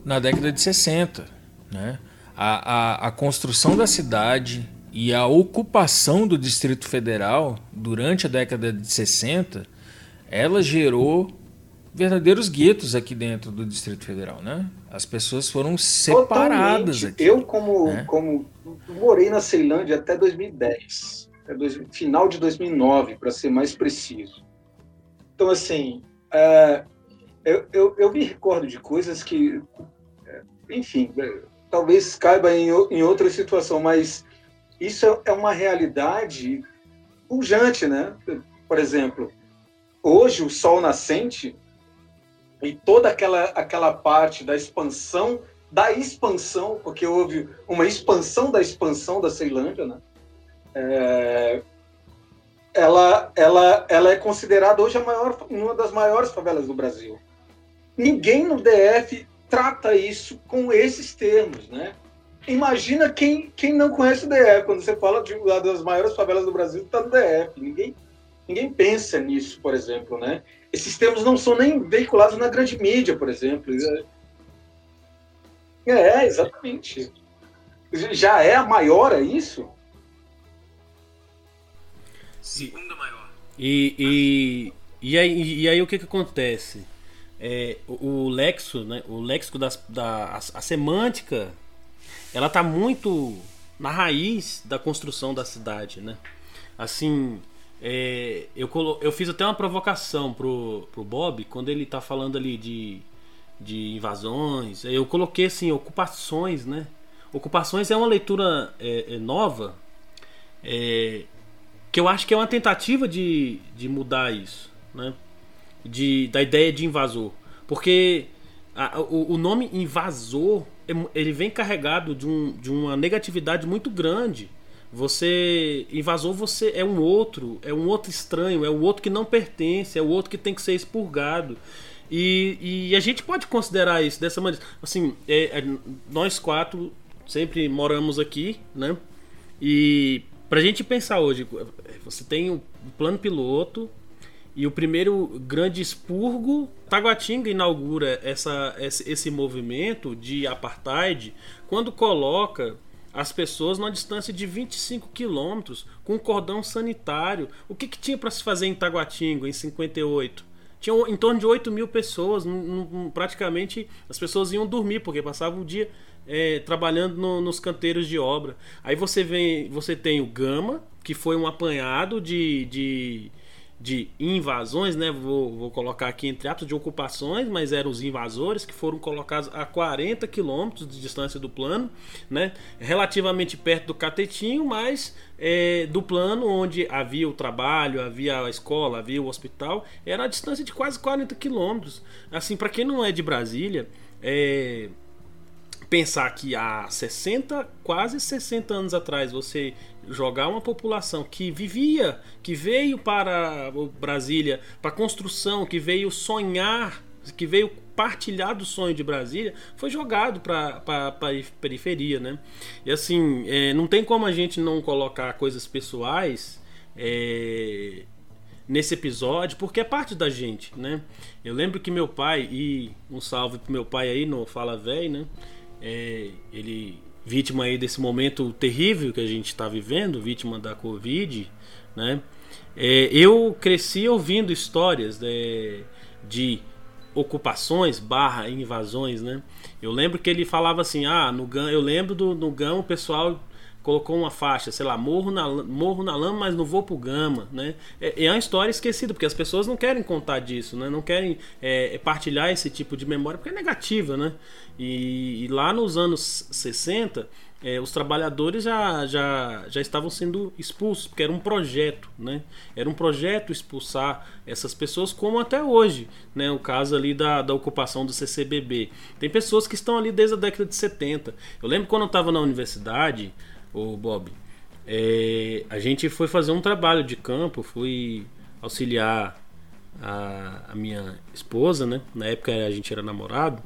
na década de 60. Né? A, a, a construção da cidade e a ocupação do Distrito Federal durante a década de 60, ela gerou verdadeiros guetos aqui dentro do Distrito Federal, né? As pessoas foram separadas Totalmente. aqui. Eu como né? como morei na Ceilândia até 2010, até dois, final de 2009, para ser mais preciso. Então assim, é, eu, eu, eu me recordo de coisas que, é, enfim, é, talvez caiba em, em outra situação, mas isso é, é uma realidade pujante, né? Por exemplo, hoje o sol nascente e toda aquela, aquela parte da expansão, da expansão, porque houve uma expansão da expansão da Ceilândia, né? É, ela, ela, ela é considerada hoje a maior, uma das maiores favelas do Brasil ninguém no DF trata isso com esses termos, né? Imagina quem, quem não conhece o DF, quando você fala de uma das maiores favelas do Brasil, está no DF. Ninguém, ninguém pensa nisso, por exemplo, né? Esses termos não são nem veiculados na grande mídia, por exemplo. É, exatamente. Já é a maior, é isso? Segunda maior. E, e, e, aí, e aí o que, que acontece? é, o, o lexo, né, o léxico das, da a, a, semântica, ela tá muito na raiz da construção da cidade, né? Assim, é, eu, colo, eu fiz até uma provocação pro, pro Bob quando ele tá falando ali de, de invasões. Eu coloquei assim, ocupações, né? Ocupações é uma leitura é, é nova é, que eu acho que é uma tentativa de, de mudar isso, né? de, da ideia de invasor. Porque a, o, o, nome invasor é ele vem carregado de, um, de uma negatividade muito grande. Você invasor você é um outro, é um outro estranho, é o outro que não pertence, é o outro que tem que ser expurgado. E, e a gente pode considerar isso dessa maneira. Assim, é, é, nós quatro sempre moramos aqui, né? E pra gente pensar hoje, você tem o plano piloto, e o primeiro grande expurgo, Taguatinga inaugura essa, esse, movimento de apartheid quando coloca as pessoas numa distância de 25 quilômetros com um cordão sanitário. O que, que tinha para se fazer em Taguatinga em 58? Tinha em torno de 8 mil pessoas, praticamente as pessoas iam dormir, porque passavam o dia é, trabalhando no, nos canteiros de obra. Aí você vem, você tem o Gama, que foi um apanhado de, de de invasões, né? Vou, vou colocar aqui entre aspas de ocupações, mas eram os invasores que foram colocados a 40 quilômetros de distância do plano, né? Relativamente perto do Catetinho, mas é, do plano onde havia o trabalho, havia a escola, havia o hospital, era a distância de quase 40 quilômetros. Assim, para quem não é de Brasília, é, pensar que há 60, quase 60 anos atrás, você jogar uma população que vivia, que veio para Brasília, para construção, que veio sonhar, que veio partilhar do sonho de Brasília, foi jogado para a periferia, né? E assim, é, não tem como a gente não colocar coisas pessoais é, nesse episódio, porque é parte da gente, né? Eu lembro que meu pai, e um salve pro meu pai aí no Fala Véi, né? É, ele vítima aí desse momento terrível que a gente está vivendo, vítima da Covid, né? É, eu cresci ouvindo histórias de, né, de ocupações barra invasões, né? Eu lembro que ele falava assim, ah, no GAM, eu lembro do no GAM o pessoal colocou uma faixa, sei lá, morro na, morro na lama, mas não vou pro Gama, né? É, é uma história esquecida, porque as pessoas não querem contar disso, né? Não querem é, partilhar esse tipo de memória, porque é negativa, né? E, e lá nos anos 60, é, os trabalhadores já, já, já estavam sendo expulsos, porque era um projeto, né? Era um projeto expulsar essas pessoas, como até hoje, né? O caso ali da, da ocupação do CCBB. Tem pessoas que estão ali desde a década de 70. Eu lembro quando eu estava na universidade, o Bob, é, a gente foi fazer um trabalho de campo, fui auxiliar a, a minha esposa, né? Na época a gente era namorado.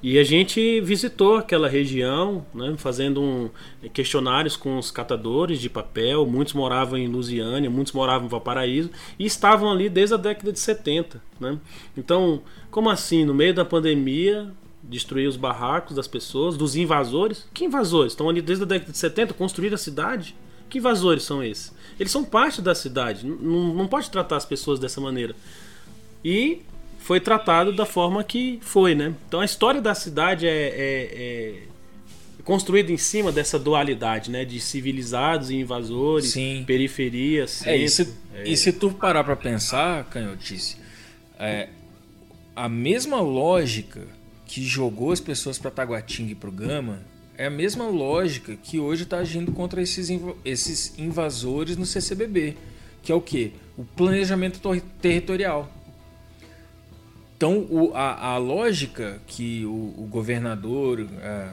E a gente visitou aquela região, né, fazendo um, questionários com os catadores de papel. Muitos moravam em Lusiânia, muitos moravam em Valparaíso e estavam ali desde a década de 70. Né? Então, como assim, no meio da pandemia, destruir os barracos das pessoas, dos invasores? Que invasores? Estão ali desde a década de 70, construir a cidade? Que invasores são esses? Eles são parte da cidade, não, não pode tratar as pessoas dessa maneira. E foi tratado da forma que foi, né? Então a história da cidade é, é, é construída em cima dessa dualidade, né? De civilizados e invasores, Sim. Centro, é, e, se, é... e se tu parar para pensar, Canhotice, é, a mesma lógica que jogou as pessoas para Taguatinga e para o Gama é a mesma lógica que hoje está agindo contra esses, esses invasores no CCBB, que é o que? O planejamento territorial. Então, o, a, a, lógica que o, o governador é,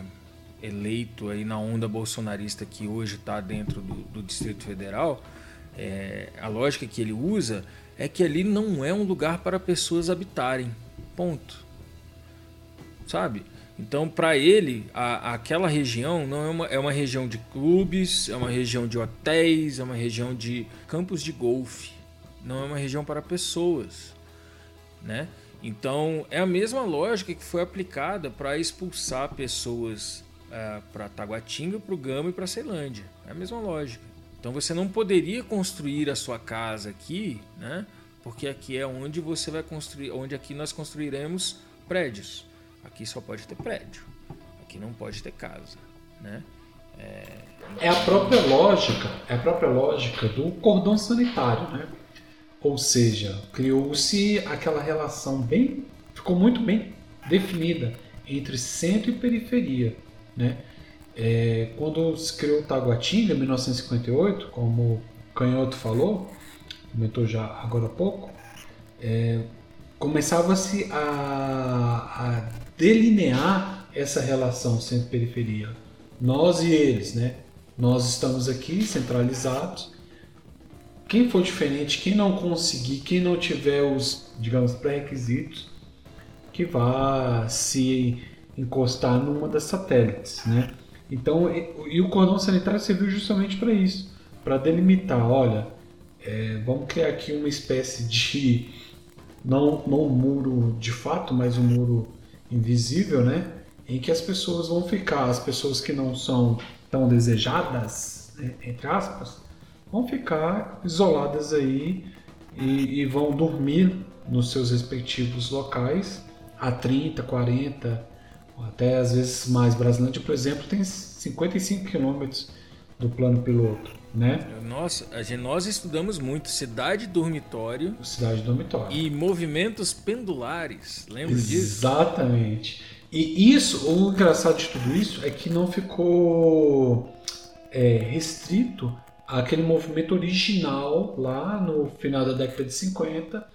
eleito aí na onda bolsonarista que hoje está dentro do, do, Distrito Federal, é, a lógica que ele usa é que ali não é um lugar para pessoas habitarem. Ponto. Sabe? Então, para ele, a, aquela região não é uma, é uma região de clubes, é uma região de hotéis, é uma região de campos de golfe. Não é uma região para pessoas, né? Então é a mesma lógica que foi aplicada para expulsar pessoas é, para Taguatinga, para o Gama e para Ceilândia. É a mesma lógica. Então você não poderia construir a sua casa aqui, né? Porque aqui é onde você vai construir, onde aqui nós construiremos prédios. Aqui só pode ter prédio. Aqui não pode ter casa, né? É, é a própria lógica, é a própria lógica do cordão sanitário, né? Ou seja, criou-se aquela relação bem, ficou muito bem definida entre centro e periferia. Né? É, quando se criou o Taguatinga em 1958, como o Canhoto falou, comentou já agora há pouco, é, começava-se a, a, delinear essa relação centro-periferia. Nós e eles, né? Nós estamos aqui centralizados quem for diferente, quem não conseguir, quem não tiver os, digamos, pré-requisitos, que vá se encostar numa das satélites, né? Então, e, o cordão sanitário serviu justamente para isso, para delimitar, olha, é, vamos criar aqui uma espécie de não, não um muro de fato, mas um muro invisível, né? Em que as pessoas vão ficar, as pessoas que não são tão desejadas, né, entre aspas, vão ficar isoladas aí e, e vão dormir nos seus respectivos locais a 30, 40, até às vezes mais. Brasilândia, por exemplo, tem 55 quilômetros do plano piloto, né? Nossa, nós estudamos muito cidade dormitório, cidade dormitório e movimentos pendulares. Lembra disso? Exatamente. E isso, o engraçado de tudo isso é que não ficou é, restrito aquele movimento original lá no final da década de 50,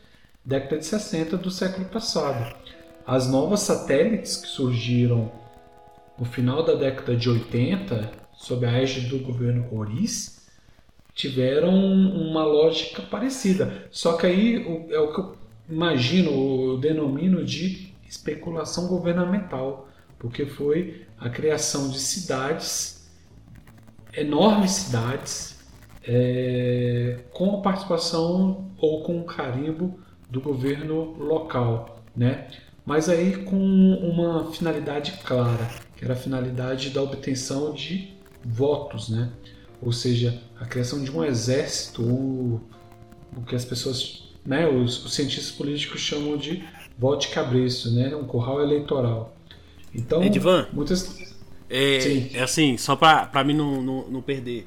década de 60 do século passado. As novas satélites que surgiram no final da década de 80, sob a égide do governo Oris, tiveram uma lógica parecida. Só que aí é o que eu imagino, eu denomino de especulação governamental, porque foi a criação de cidades, enormes cidades, é, com a participação ou com o carimbo do governo local, né? mas aí com uma finalidade clara, que era a finalidade da obtenção de votos, né? Ou seja, a criação de um exército, ou o que as pessoas né, os, os cientistas políticos chamam de voto cabresto, né, um curral eleitoral. Então, Edivan, muitas é, é assim, só para mim não, não, não perder.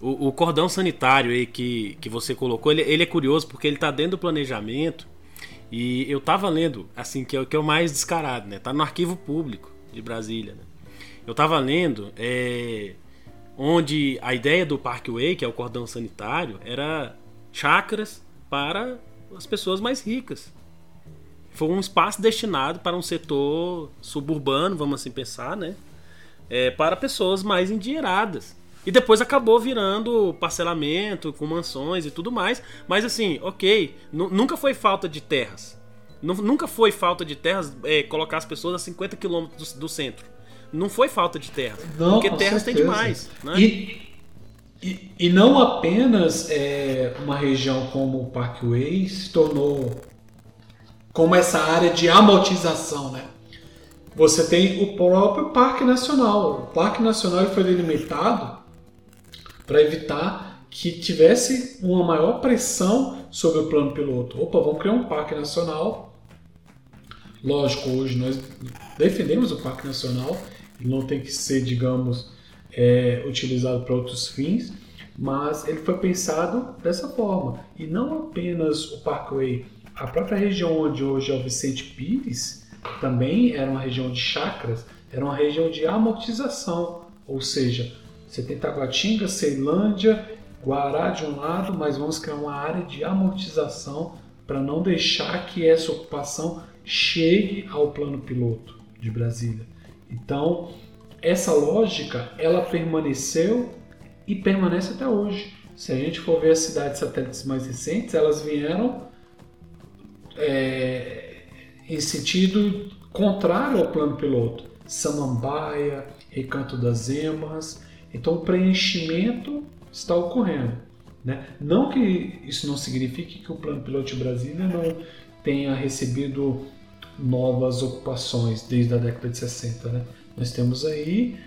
O, o, cordão sanitário aí que, que você colocou, ele, ele é curioso porque ele está dentro do planejamento. E eu tava lendo, assim, que é o que é o mais descarado, né? Tá no arquivo público de Brasília, né? Eu tava lendo é, onde a ideia do Parkway, que é o cordão sanitário, era chácaras para as pessoas mais ricas. Foi um espaço destinado para um setor suburbano, vamos assim pensar, né? É, para pessoas mais endinheiradas. E depois acabou virando parcelamento com mansões e tudo mais. Mas assim, ok, nunca foi falta de terras. nunca foi falta de terras é, colocar as pessoas a 50 quilômetros do, do, centro. Não foi falta de terras. Não, porque terras certeza. tem demais. Né? E, e, e, não apenas é, uma região como o Parkway se tornou como essa área de amortização, né? Você tem o próprio Parque Nacional. O Parque Nacional foi delimitado para evitar que tivesse uma maior pressão sobre o plano piloto. Opa, vamos criar um parque nacional. Lógico, hoje nós defendemos o parque nacional não tem que ser, digamos, é, utilizado para outros fins, mas ele foi pensado dessa forma. E não apenas o Parkway, a própria região onde hoje é o Vicente Pires também era uma região de chacras, era uma região de amortização, ou seja, você tem Taguatinga, Ceilândia, Guará de um lado, mas vamos criar uma área de amortização para não deixar que essa ocupação chegue ao plano piloto de Brasília. Então, essa lógica ela permaneceu e permanece até hoje. Se a gente for ver as cidades satélites mais recentes, elas vieram é, em sentido contrário ao plano piloto. Samambaia, Recanto das Emas, então o preenchimento está ocorrendo. Né? Não que isso não signifique que o Plano Piloto de Brasília não tenha recebido novas ocupações desde a década de 60. Né? Nós temos aí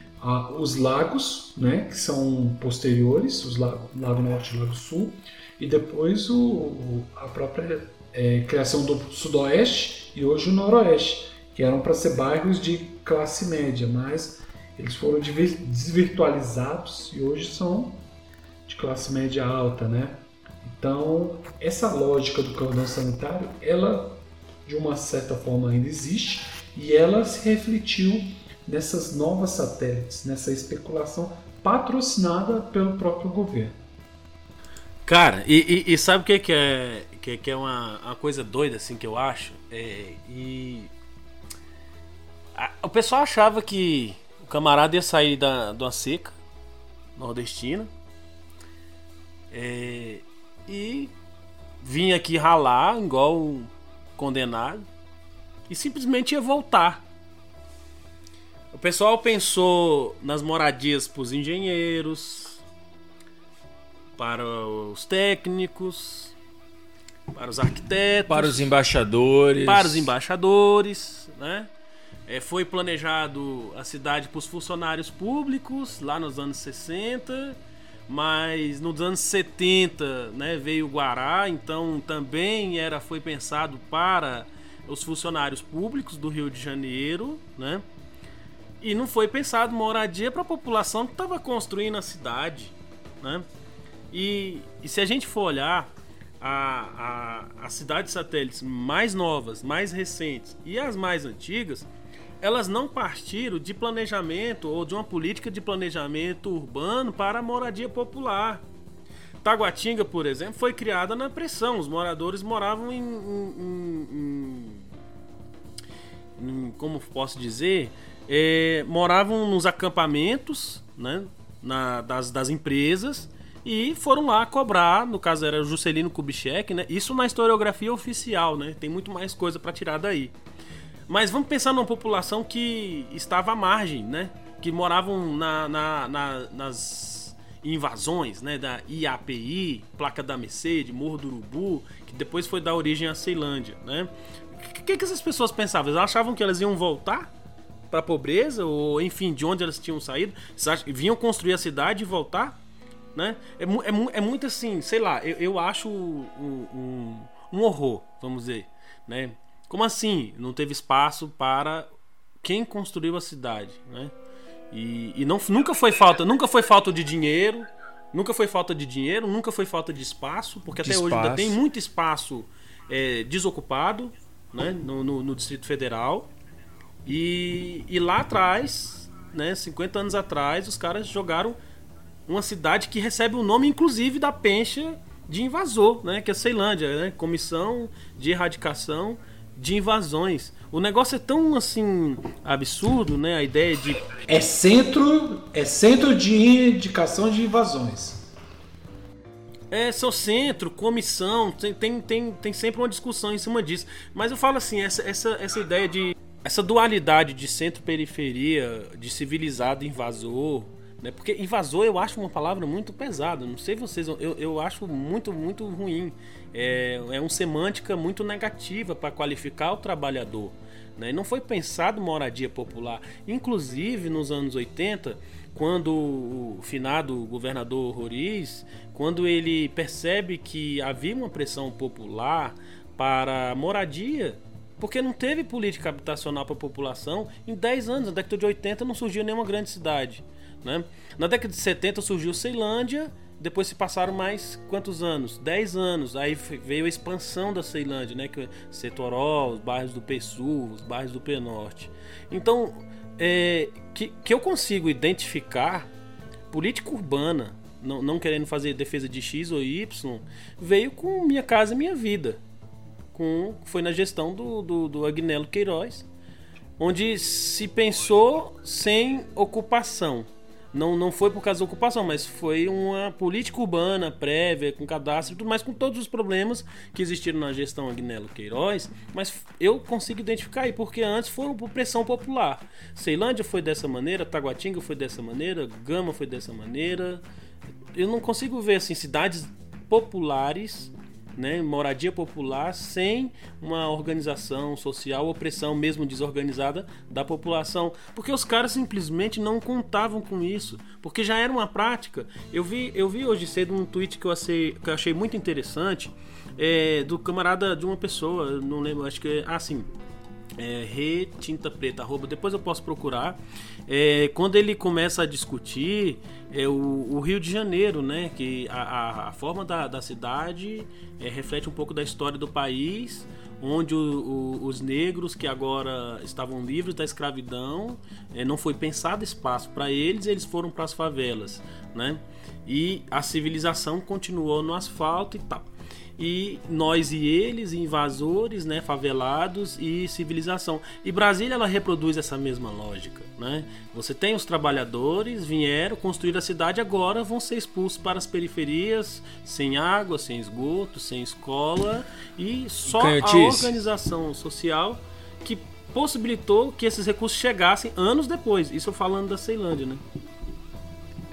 os lagos, né, que são posteriores, os lagos, Lago Norte e Lago Sul, e depois o, o a própria é, criação do Sudoeste e hoje o Noroeste, que eram para ser bairros de classe média, mas eles foram desvirtualizados e hoje são de classe média alta, né? Então, essa lógica do cordão sanitário, ela de uma certa forma ainda existe e ela se refletiu nessas novas satélites, nessa especulação patrocinada pelo próprio governo. Cara, e, e, e sabe o que, que é que, é uma, uma, coisa doida assim que eu acho? É, e a, o pessoal achava que o camarada ia sair da, de uma seca nordestina é, e vinha aqui ralar igual condenado e simplesmente ia voltar. O pessoal pensou nas moradias para os engenheiros, para os técnicos, para os arquitetos, para os embaixadores, para os embaixadores, né? É, foi planejado a cidade para os funcionários públicos lá nos anos 60, mas nos anos 70 né, veio o Guará, então também era foi pensado para os funcionários públicos do Rio de Janeiro, né? E não foi pensado moradia para a população que estava construindo a cidade, né? E, e se a gente for olhar a, a, as cidades satélites mais novas, mais recentes e as mais antigas, elas não partiram de planejamento ou de uma política de planejamento urbano para a moradia popular. Taguatinga, por exemplo, foi criada na pressão. Os moradores moravam em, em, em, em como posso dizer, é, moravam nos acampamentos, né, na, das, das empresas e foram lá cobrar, no caso era Juscelino Kubitschek, né? Isso na historiografia oficial, né? Tem muito mais coisa para tirar daí. Mas vamos pensar numa população que estava à margem, né? Que moravam na, na, na, nas invasões, né? Da IAPI, Placa da Mercedes, Morro do Urubu, que depois foi dar origem à Ceilândia, né? O que, que essas pessoas pensavam? Elas achavam que elas iam voltar para a pobreza ou enfim de onde elas tinham saído? Vinham construir a cidade e voltar? Né? É, é, é muito assim, sei lá, eu, eu acho um, um, um horror, vamos dizer, né? Como assim? Não teve espaço para quem construiu a cidade, né? E, e não, nunca foi falta, nunca foi falta de dinheiro, nunca foi falta de dinheiro, nunca foi falta de espaço, porque de até espaço. hoje ainda tem muito espaço é, desocupado, né? No, no, no Distrito Federal. E, e lá atrás, né, 50 anos atrás, os caras jogaram uma cidade que recebe o nome, inclusive, da pencha de invasor, né, que é a Ceilândia, né, Comissão de Erradicação de Invasões. O negócio é tão assim absurdo, né, a ideia de é centro é centro de indicação de invasões. É, seu centro, comissão, tem, tem, tem, tem sempre uma discussão em cima disso. Mas eu falo assim, essa, essa, essa ideia de essa dualidade de centro-periferia, de civilizado invasor, né? Porque invasor eu acho uma palavra muito pesada. Não sei vocês, eu, eu acho muito, muito ruim. É, é uma semântica muito negativa para qualificar o trabalhador. Né? Não foi pensado moradia popular. Inclusive nos anos 80, quando o finado governador Roriz, quando ele percebe que havia uma pressão popular para moradia porque não teve política habitacional para a população em 10 anos. Na década de 80 não surgiu nenhuma grande cidade. Né? Na década de 70 surgiu Ceilândia, depois se passaram mais quantos anos? 10 anos. Aí veio a expansão da Ceilândia, né? Que Setoró, os bairros do Sul, os bairros do Norte. Então, é, que, que eu consigo identificar política urbana, não, não querendo fazer defesa de X ou Y, veio com Minha Casa Minha Vida com foi na gestão do, do, do Agnello Queiroz, onde se pensou sem ocupação. Não, não foi por causa da ocupação, mas foi uma política urbana prévia, com cadastro e tudo mais, com todos os problemas que existiram na gestão Agnello Queiroz. Mas eu consigo identificar aí, porque antes foram por pressão popular. Ceilândia foi dessa maneira, Taguatinga foi dessa maneira, Gama foi dessa maneira. Eu não consigo ver assim, cidades populares né, moradia popular sem uma organização social, opressão mesmo desorganizada da população, porque os caras simplesmente não contavam com isso, porque já era uma prática. Eu vi, eu vi hoje cedo um tweet que eu achei, que eu achei muito interessante é, do camarada de uma pessoa, não lembro, acho que é, ah, é, retinta preta, arroba, depois eu posso procurar. É, quando ele começa a discutir é, o, o, Rio de Janeiro, né? Que a, a, a forma da, da cidade é, reflete um pouco da história do país, onde o, o, os negros que agora estavam livres da escravidão, é, não foi pensado espaço para eles, eles foram para as favelas, né? E a civilização continuou no asfalto e tal e nós e eles, invasores, né, favelados e civilização. E Brasília ela reproduz essa mesma lógica, né? Você tem os trabalhadores vieram construir a cidade agora vão ser expulsos para as periferias, sem água, sem esgoto, sem escola e só a organização social que possibilitou que esses recursos chegassem anos depois. Isso falando da Ceilândia, né?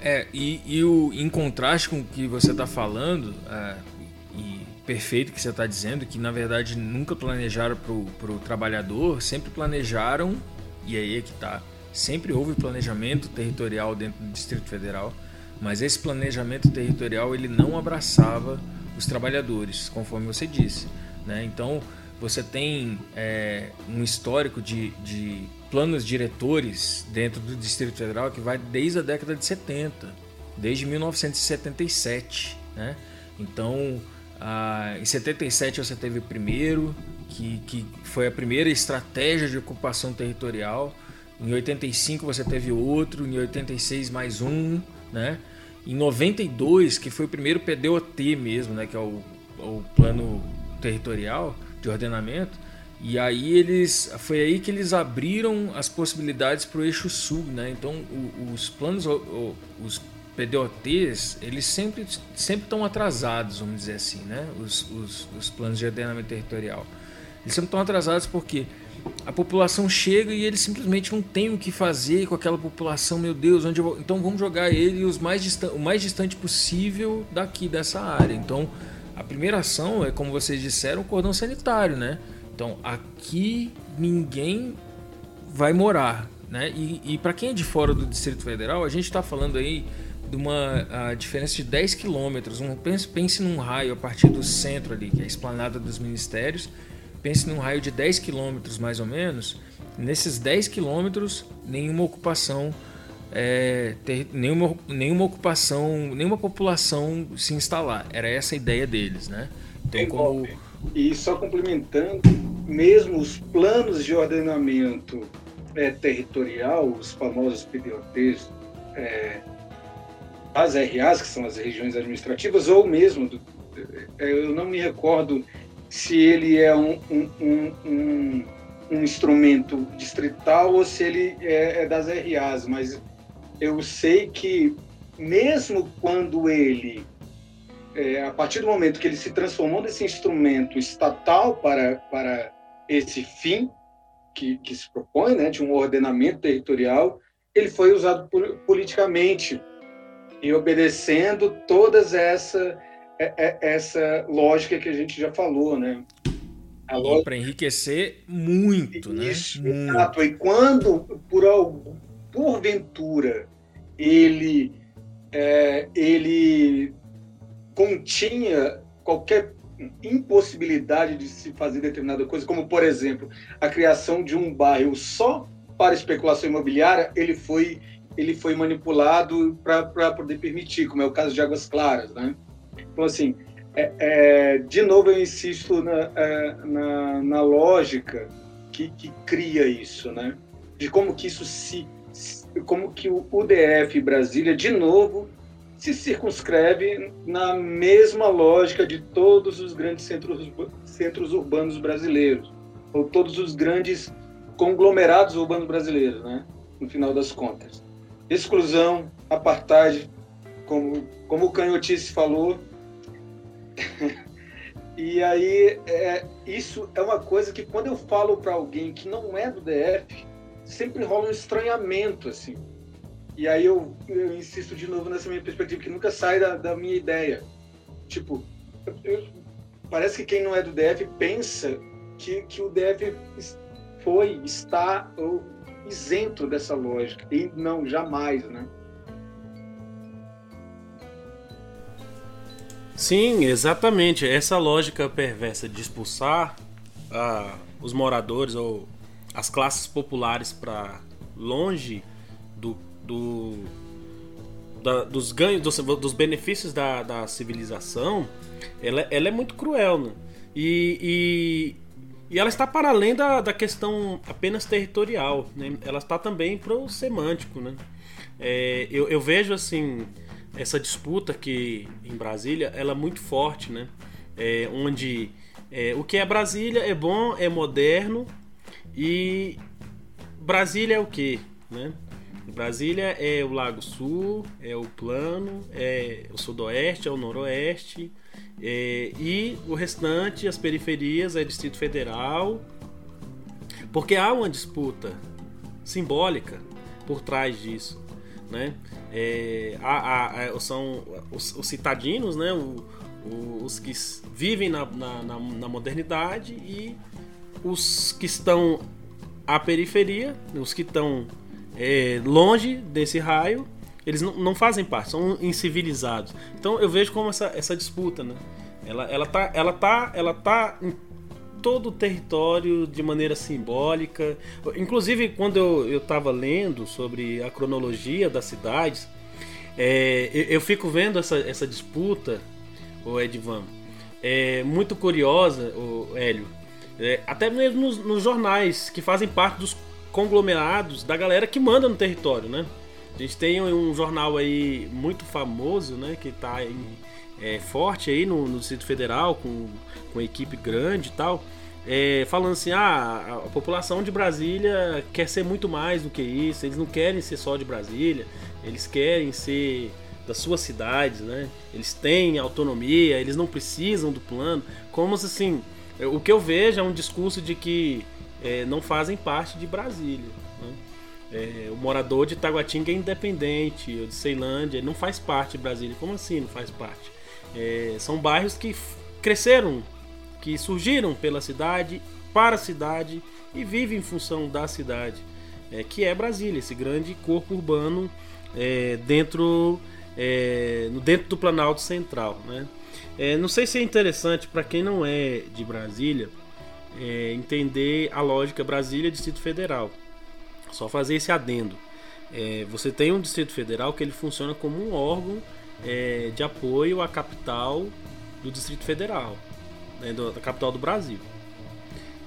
É, e, e o, em contraste com o que você está falando, é, perfeito que você está dizendo, que na verdade nunca planejaram para o trabalhador, sempre planejaram, e aí é que está, sempre houve planejamento territorial dentro do Distrito Federal, mas esse planejamento territorial ele não abraçava os trabalhadores, conforme você disse. Né? Então você tem é, um histórico de, de planos diretores dentro do Distrito Federal que vai desde a década de 70, desde 1977. Né? Então ah, em 77 você teve o primeiro, que, que foi a primeira estratégia de ocupação territorial. Em 85 você teve outro, em 86 mais um, né? Em 92, que foi o primeiro PDOT mesmo, né? Que é o, o plano territorial de ordenamento. E aí eles, foi aí que eles abriram as possibilidades para o eixo sul, né? Então o, os planos, os PDOTs, eles sempre sempre estão atrasados, vamos dizer assim, né? Os, os, os planos de ordenamento territorial. Eles sempre estão atrasados porque a população chega e eles simplesmente não têm o que fazer com aquela população, meu Deus, onde vou... então vamos jogar ele os mais o mais distante possível daqui dessa área. Então, a primeira ação é como vocês disseram, o cordão sanitário, né? Então, aqui ninguém vai morar, né? E, e para quem é de fora do Distrito Federal, a gente está falando aí de uma diferença de 10 quilômetros. Um, pense, pense num raio a partir do centro ali, que é a esplanada dos ministérios. Pense num raio de 10 quilômetros mais ou menos. Nesses 10 quilômetros, nenhuma ocupação, é, ter, nenhuma, nenhuma ocupação, nenhuma população se instalar. Era essa a ideia deles, né? Então, como... E só complementando, mesmo os planos de ordenamento é, territorial, os famosos PDOTs, é, as RAs, que são as regiões administrativas, ou mesmo, do, é, eu não me recordo se ele é um, um, um, um instrumento distrital ou se ele é, é das RAs, mas eu sei que mesmo quando ele, é, a partir do momento que ele se transformou nesse instrumento estatal para, para esse fim que, que se propõe, né, de um ordenamento territorial, ele foi usado politicamente e obedecendo todas essa é, é, essa lógica que a gente já falou, né? Lógica... Para enriquecer muito, né? Isso, né? Muito. Exato. E quando, por algum, porventura, ele, é, ele continha qualquer impossibilidade de se fazer determinada coisa, como, por exemplo, a criação de um bairro só para especulação imobiliária, ele foi ele foi manipulado para poder permitir, como é o caso de Águas Claras, né? Então, assim, é, é, de novo eu insisto na, é, na, na lógica que, que, cria isso, né? De como que isso se, como que o UDF Brasília, de novo, se circunscreve na mesma lógica de todos os grandes centros, centros urbanos brasileiros, ou todos os grandes conglomerados urbanos brasileiros, né? No final das contas exclusão, apartheid, como, como o Canhotice falou. e aí, é, isso é uma coisa que quando eu falo para alguém que não é do DF, sempre rola um estranhamento, assim. E aí eu, eu insisto de novo nessa minha perspectiva, que nunca sai da, da minha ideia. Tipo, eu, parece que quem não é do DF pensa que, que o DF foi, está ou isento dessa lógica. E não, jamais, né? Sim, exatamente. Essa lógica perversa de expulsar ah, os moradores ou as classes populares para longe do, do da, dos ganhos, dos, dos benefícios da, da civilização, ela, ela, é muito cruel. Né? E, e ela está para além da, da questão apenas territorial, né? ela está também para o semântico. Né? É, eu, eu, vejo assim essa disputa que em Brasília ela é muito forte, né? É, onde é, o que é Brasília é bom, é moderno e Brasília é o que, né? Brasília é o Lago Sul, é o Plano, é o Sudoeste, é o Noroeste, é, e o restante, as periferias, é Distrito Federal. Porque há uma disputa simbólica por trás disso. Né? É, são os, os citadinos, né? O, os que vivem na, na, na, modernidade e os que estão à periferia, os que estão é, longe desse raio, eles não, não fazem parte, são incivilizados. Então eu vejo como essa, essa disputa, né? Ela, ela, tá, ela, tá, ela tá em todo o território de maneira simbólica. Inclusive, quando eu, eu tava lendo sobre a cronologia das cidades, é, eu, eu, fico vendo essa, essa disputa, o Edvan, é muito curiosa, o Hélio. É, até mesmo nos, nos jornais que fazem parte dos conglomerados da galera que manda no território, né? A gente tem um jornal aí muito famoso, né? Que está é, forte aí no, no, Distrito Federal, com, com equipe grande e tal. É, falando assim, ah, a população de Brasília quer ser muito mais do que isso, eles não querem ser só de Brasília, eles querem ser das suas cidades, né? Eles têm autonomia, eles não precisam do plano. Como se assim, o que eu vejo é um discurso de que é, não fazem parte de Brasília. É, o morador de Taguatinga é independente, ou de Ceilândia, não faz parte de Brasília. Como assim não faz parte? É, são bairros que cresceram, que surgiram pela cidade, para a cidade e vivem em função da cidade, é, que é Brasília, esse grande corpo urbano é, dentro é, dentro do Planalto Central. Né? É, não sei se é interessante para quem não é de Brasília entender a lógica Brasília Distrito Federal. Só fazer esse adendo. É, você tem um Distrito Federal que ele funciona como um órgão é, de apoio à capital do Distrito Federal, né, da capital do Brasil.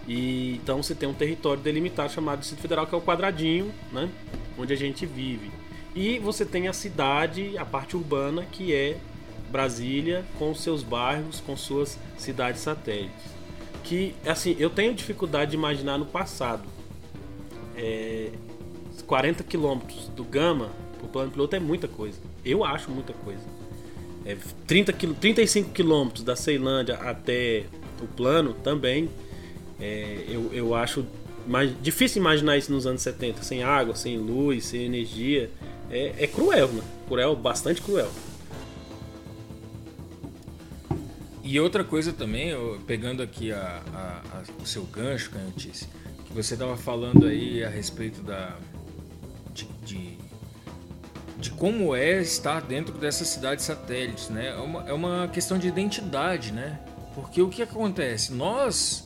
E então você tem um território delimitado chamado Distrito Federal, que é o quadradinho, né, onde a gente vive. E você tem a cidade, a parte urbana, que é Brasília, com seus bairros, com suas cidades satélites. Que, assim, eu tenho dificuldade de imaginar no passado. É, 40 quilômetros do Gama pro plano piloto é muita coisa. Eu acho muita coisa. É 30 quil 35 quilômetros da Ceilândia até o plano também. É, eu, eu acho mais difícil imaginar isso nos anos 70, sem água, sem luz, sem energia. É, é cruel, né? Cruel, bastante cruel. E outra coisa também, pegando aqui a, a, a, o seu gancho, Canhotice, que você estava falando aí a respeito da, de, de, de, como é estar dentro dessas cidades satélites, né? É uma, é uma questão de identidade, né? Porque o que acontece? Nós,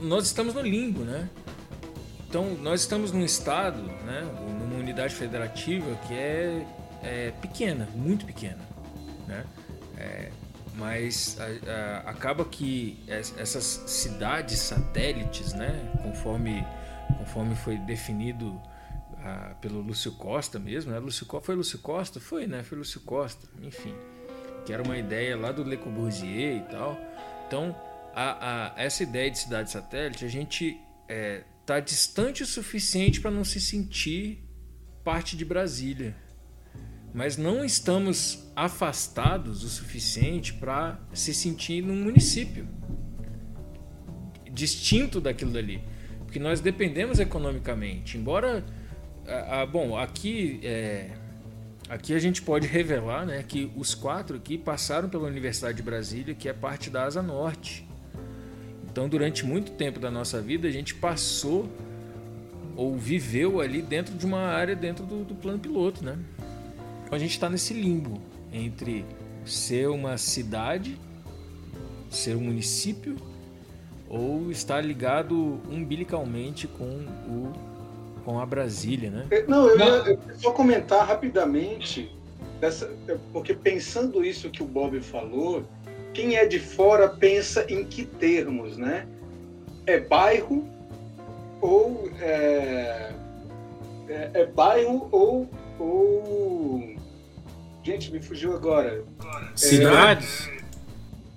nós estamos no limbo, né? Então, nós estamos num estado, né, numa unidade federativa que é, é pequena, muito pequena, né? É, mas a, a, acaba que essas cidades satélites, né, conforme, conforme foi definido a, pelo Lúcio Costa mesmo, né? Lúcio, foi Lúcio Costa? Foi, né? Foi Lúcio Costa, enfim. Que era uma ideia lá do Le Corbusier e tal. Então, essa ideia de cidade satélite, a gente é, tá distante o suficiente para não se sentir parte de Brasília. Mas não estamos afastados o suficiente para se sentir num município distinto daquilo dali. Porque nós dependemos economicamente. Embora ah, bom, aqui é, aqui a gente pode revelar, né, que os quatro aqui passaram pela Universidade de Brasília, que é parte da Asa Norte. Então, durante muito tempo da nossa vida, a gente passou ou viveu ali dentro de uma área dentro do, do plano piloto, né? Então a gente está nesse limbo entre ser uma cidade, ser um município ou estar ligado umbilicalmente com o com a Brasília, né? Não, eu ia só comentar rapidamente, dessa, porque pensando isso que o Bob falou, quem é de fora pensa em que termos, né? É bairro ou é, é, é bairro ou, ou gente me fugiu agora cidades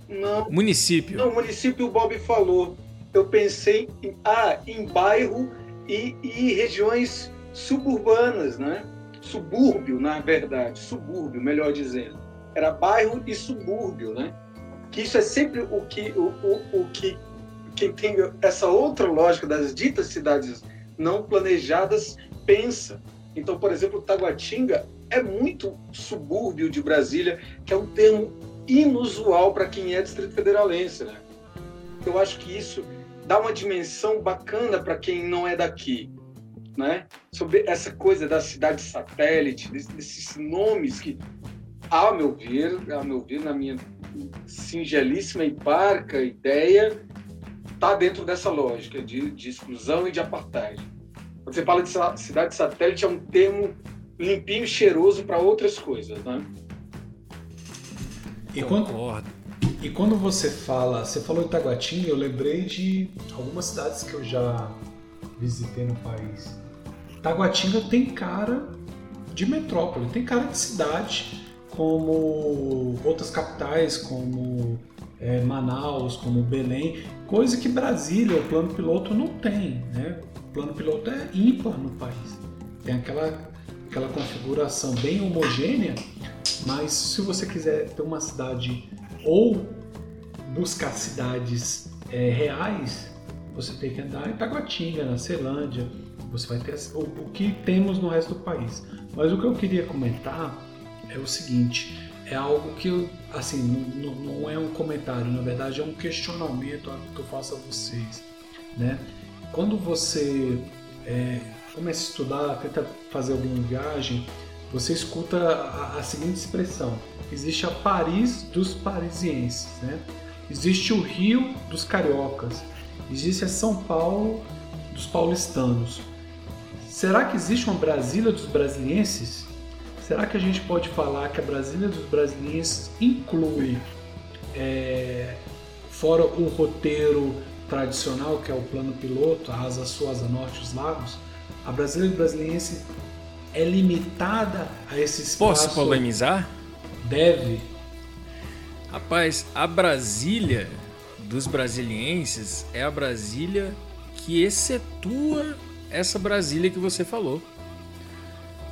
é, não município não município o Bob falou eu pensei em ah em bairro e, e regiões suburbanas, né? Subúrbio, na verdade, subúrbio, melhor dizendo. Era bairro e subúrbio, né? Que isso é sempre o que o, o, o que quem tem essa outra lógica das ditas cidades não planejadas pensa. Então, por exemplo, Taguatinga é muito subúrbio de Brasília, que é um termo inusual para quem é distrito federalense, né? Eu acho que isso dá uma dimensão bacana para quem não é daqui, né? Sobre essa coisa da cidade satélite, desses nomes que, ao meu ver, ao meu ver, na minha singelíssima e parca ideia, está dentro dessa lógica de, de, exclusão e de apartheid. Quando você fala de cidade satélite, é um termo limpinho e cheiroso para outras coisas, né? E quando, e quando você fala, você falou Itaguatinga, eu lembrei de algumas cidades que eu já visitei no país. Taguatinga tem cara de metrópole, tem cara de cidade, como outras capitais, como é, Manaus, como Belém, coisa que Brasília, o plano piloto, não tem. Né? Plano piloto é ímpar no país. Tem aquela, aquela configuração bem homogênea, mas se você quiser ter uma cidade ou buscar cidades é, reais, você tem que andar em Taguatinga, na Ceilândia, você vai ter o, o, que temos no resto do país. Mas o que eu queria comentar é o seguinte, é algo que eu, assim, não, não é um comentário, na verdade é um questionamento que eu faço a vocês, né? Quando você é, começa a estudar, tenta fazer alguma viagem, você escuta a, a seguinte expressão: existe a Paris dos parisienses, né? existe o Rio dos cariocas, existe a São Paulo dos paulistanos. Será que existe uma Brasília dos brasilienses? Será que a gente pode falar que a Brasília dos brasilienses inclui, é, fora o roteiro tradicional, que é o plano piloto, a asa sul, asa norte, os lagos, a Brasília dos brasilienses é limitada a esse espaço? Posso polemizar? Deve. Rapaz, a Brasília dos brasilienses é a Brasília que excetua essa Brasília que você falou.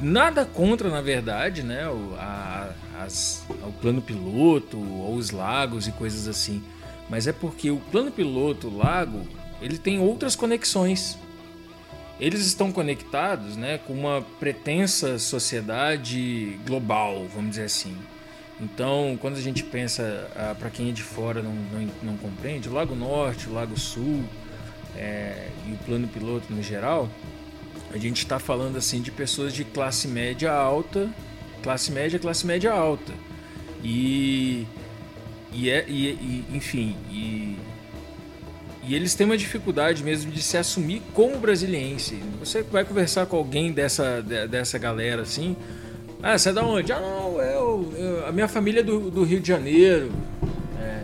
Nada contra, na verdade, né, o, a, as, o plano piloto ou os lagos e coisas assim. Mas é porque o plano piloto, lago, ele tem outras conexões. Eles estão conectados né, com uma pretensa sociedade global, vamos dizer assim. Então, quando a gente pensa, ah, para quem é de fora não, não, não, compreende, o Lago Norte, o Lago Sul é, e o plano piloto no geral, a gente está falando assim de pessoas de classe média alta, classe média, classe média alta. E, e, é, e, e enfim, e, e eles têm uma dificuldade mesmo de se assumir como brasiliense. Você vai conversar com alguém dessa, dessa galera assim, ah, você é da onde? Ah, não, eu, eu a minha família é do, do Rio de Janeiro. É,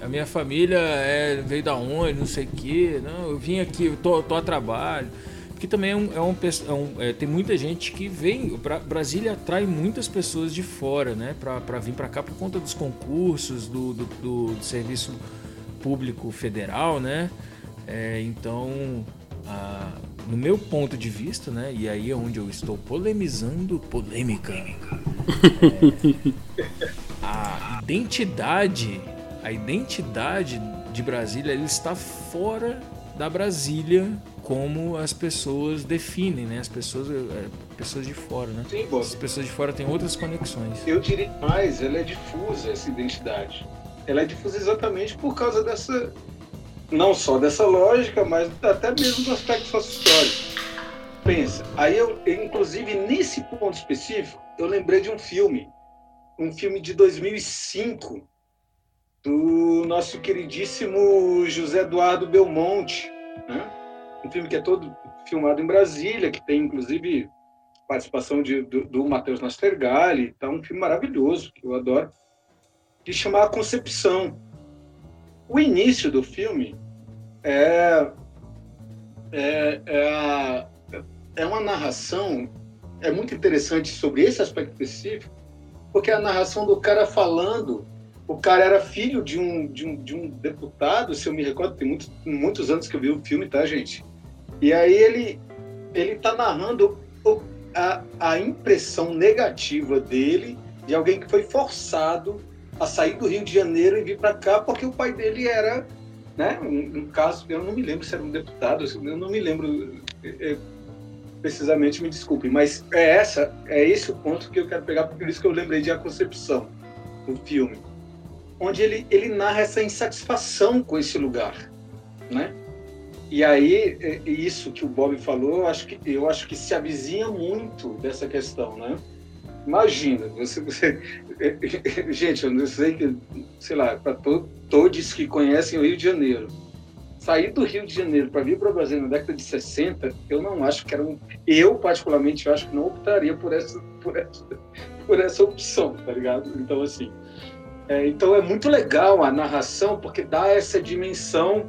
a minha família é, veio da onde, não sei o quê. Não, eu vim aqui, eu tô, tô a trabalho. Porque também é um, é um, é um é, tem muita gente que vem. Brasília atrai muitas pessoas de fora, né? Para vir para cá por conta dos concursos, do, do, do, do serviço público federal, né? É, então, a, no meu ponto de vista, né? E aí é onde eu estou polemizando polêmica. É, a identidade, a identidade de Brasília ele está fora da Brasília como as pessoas definem, né? As pessoas, é, pessoas de fora, né? Sim, As pessoas de fora têm outras conexões. Eu diria mais, ela é difusa essa identidade. Ela é difusa exatamente por causa dessa não só dessa lógica, mas até mesmo do aspecto sócio-histórico. Pensa, aí eu, inclusive nesse ponto específico, eu lembrei de um filme, um filme de 2005, do nosso queridíssimo José Eduardo Belmonte, né? Um filme que é todo filmado em Brasília, que tem inclusive participação de, do, do Matheus Nastergalli, tá um filme maravilhoso, que eu adoro, que chama A Concepção. O início do filme é, é, é, é uma narração, é muito interessante sobre esse aspecto específico, porque é a narração do cara falando, o cara era filho de um, de um, de um deputado, se eu me recordo, tem muitos, muitos anos que eu vi o filme, tá, gente? E aí ele ele tá narrando a, a impressão negativa dele de alguém que foi forçado a sair do Rio de Janeiro e vir para cá porque o pai dele era né? Um, caso, eu não me lembro se era um deputado, eu não me lembro é, é, precisamente, me desculpe, mas é essa, é esse o ponto que eu quero pegar, por isso que eu lembrei de A Concepção, do filme, onde ele, ele narra essa insatisfação com esse lugar, né? E aí, é, isso que o Bob falou, eu acho que, eu acho que se avizinha muito dessa questão, né? Imagina, você, você gente, eu não sei que, sei lá, para to, todos que conhecem o Rio de Janeiro, sair do Rio de Janeiro para vir para o Brasil na década de 60, eu não acho que era um, eu particularmente eu acho que não optaria por essa, por essa, por essa opção, tá ligado? Então assim, é, então é muito legal a narração porque dá essa dimensão,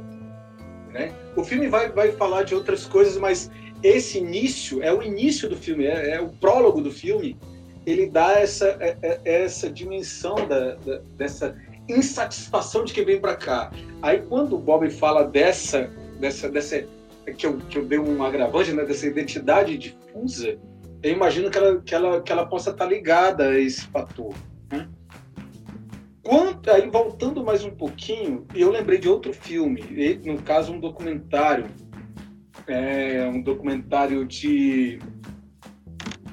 né? O filme vai vai falar de outras coisas, mas esse início é o início do filme, é, é o prólogo do filme ele dá essa, é, é, essa dimensão da, da, dessa insatisfação de quem vem para cá. Aí quando o Bob fala dessa, dessa, dessa que eu, que eu dei um agravante, né, dessa identidade difusa, eu imagino que ela, que ela, que ela possa estar ligada a esse fator. Quanto, aí voltando mais um pouquinho, eu lembrei de outro filme, no caso um documentário, é, um documentário de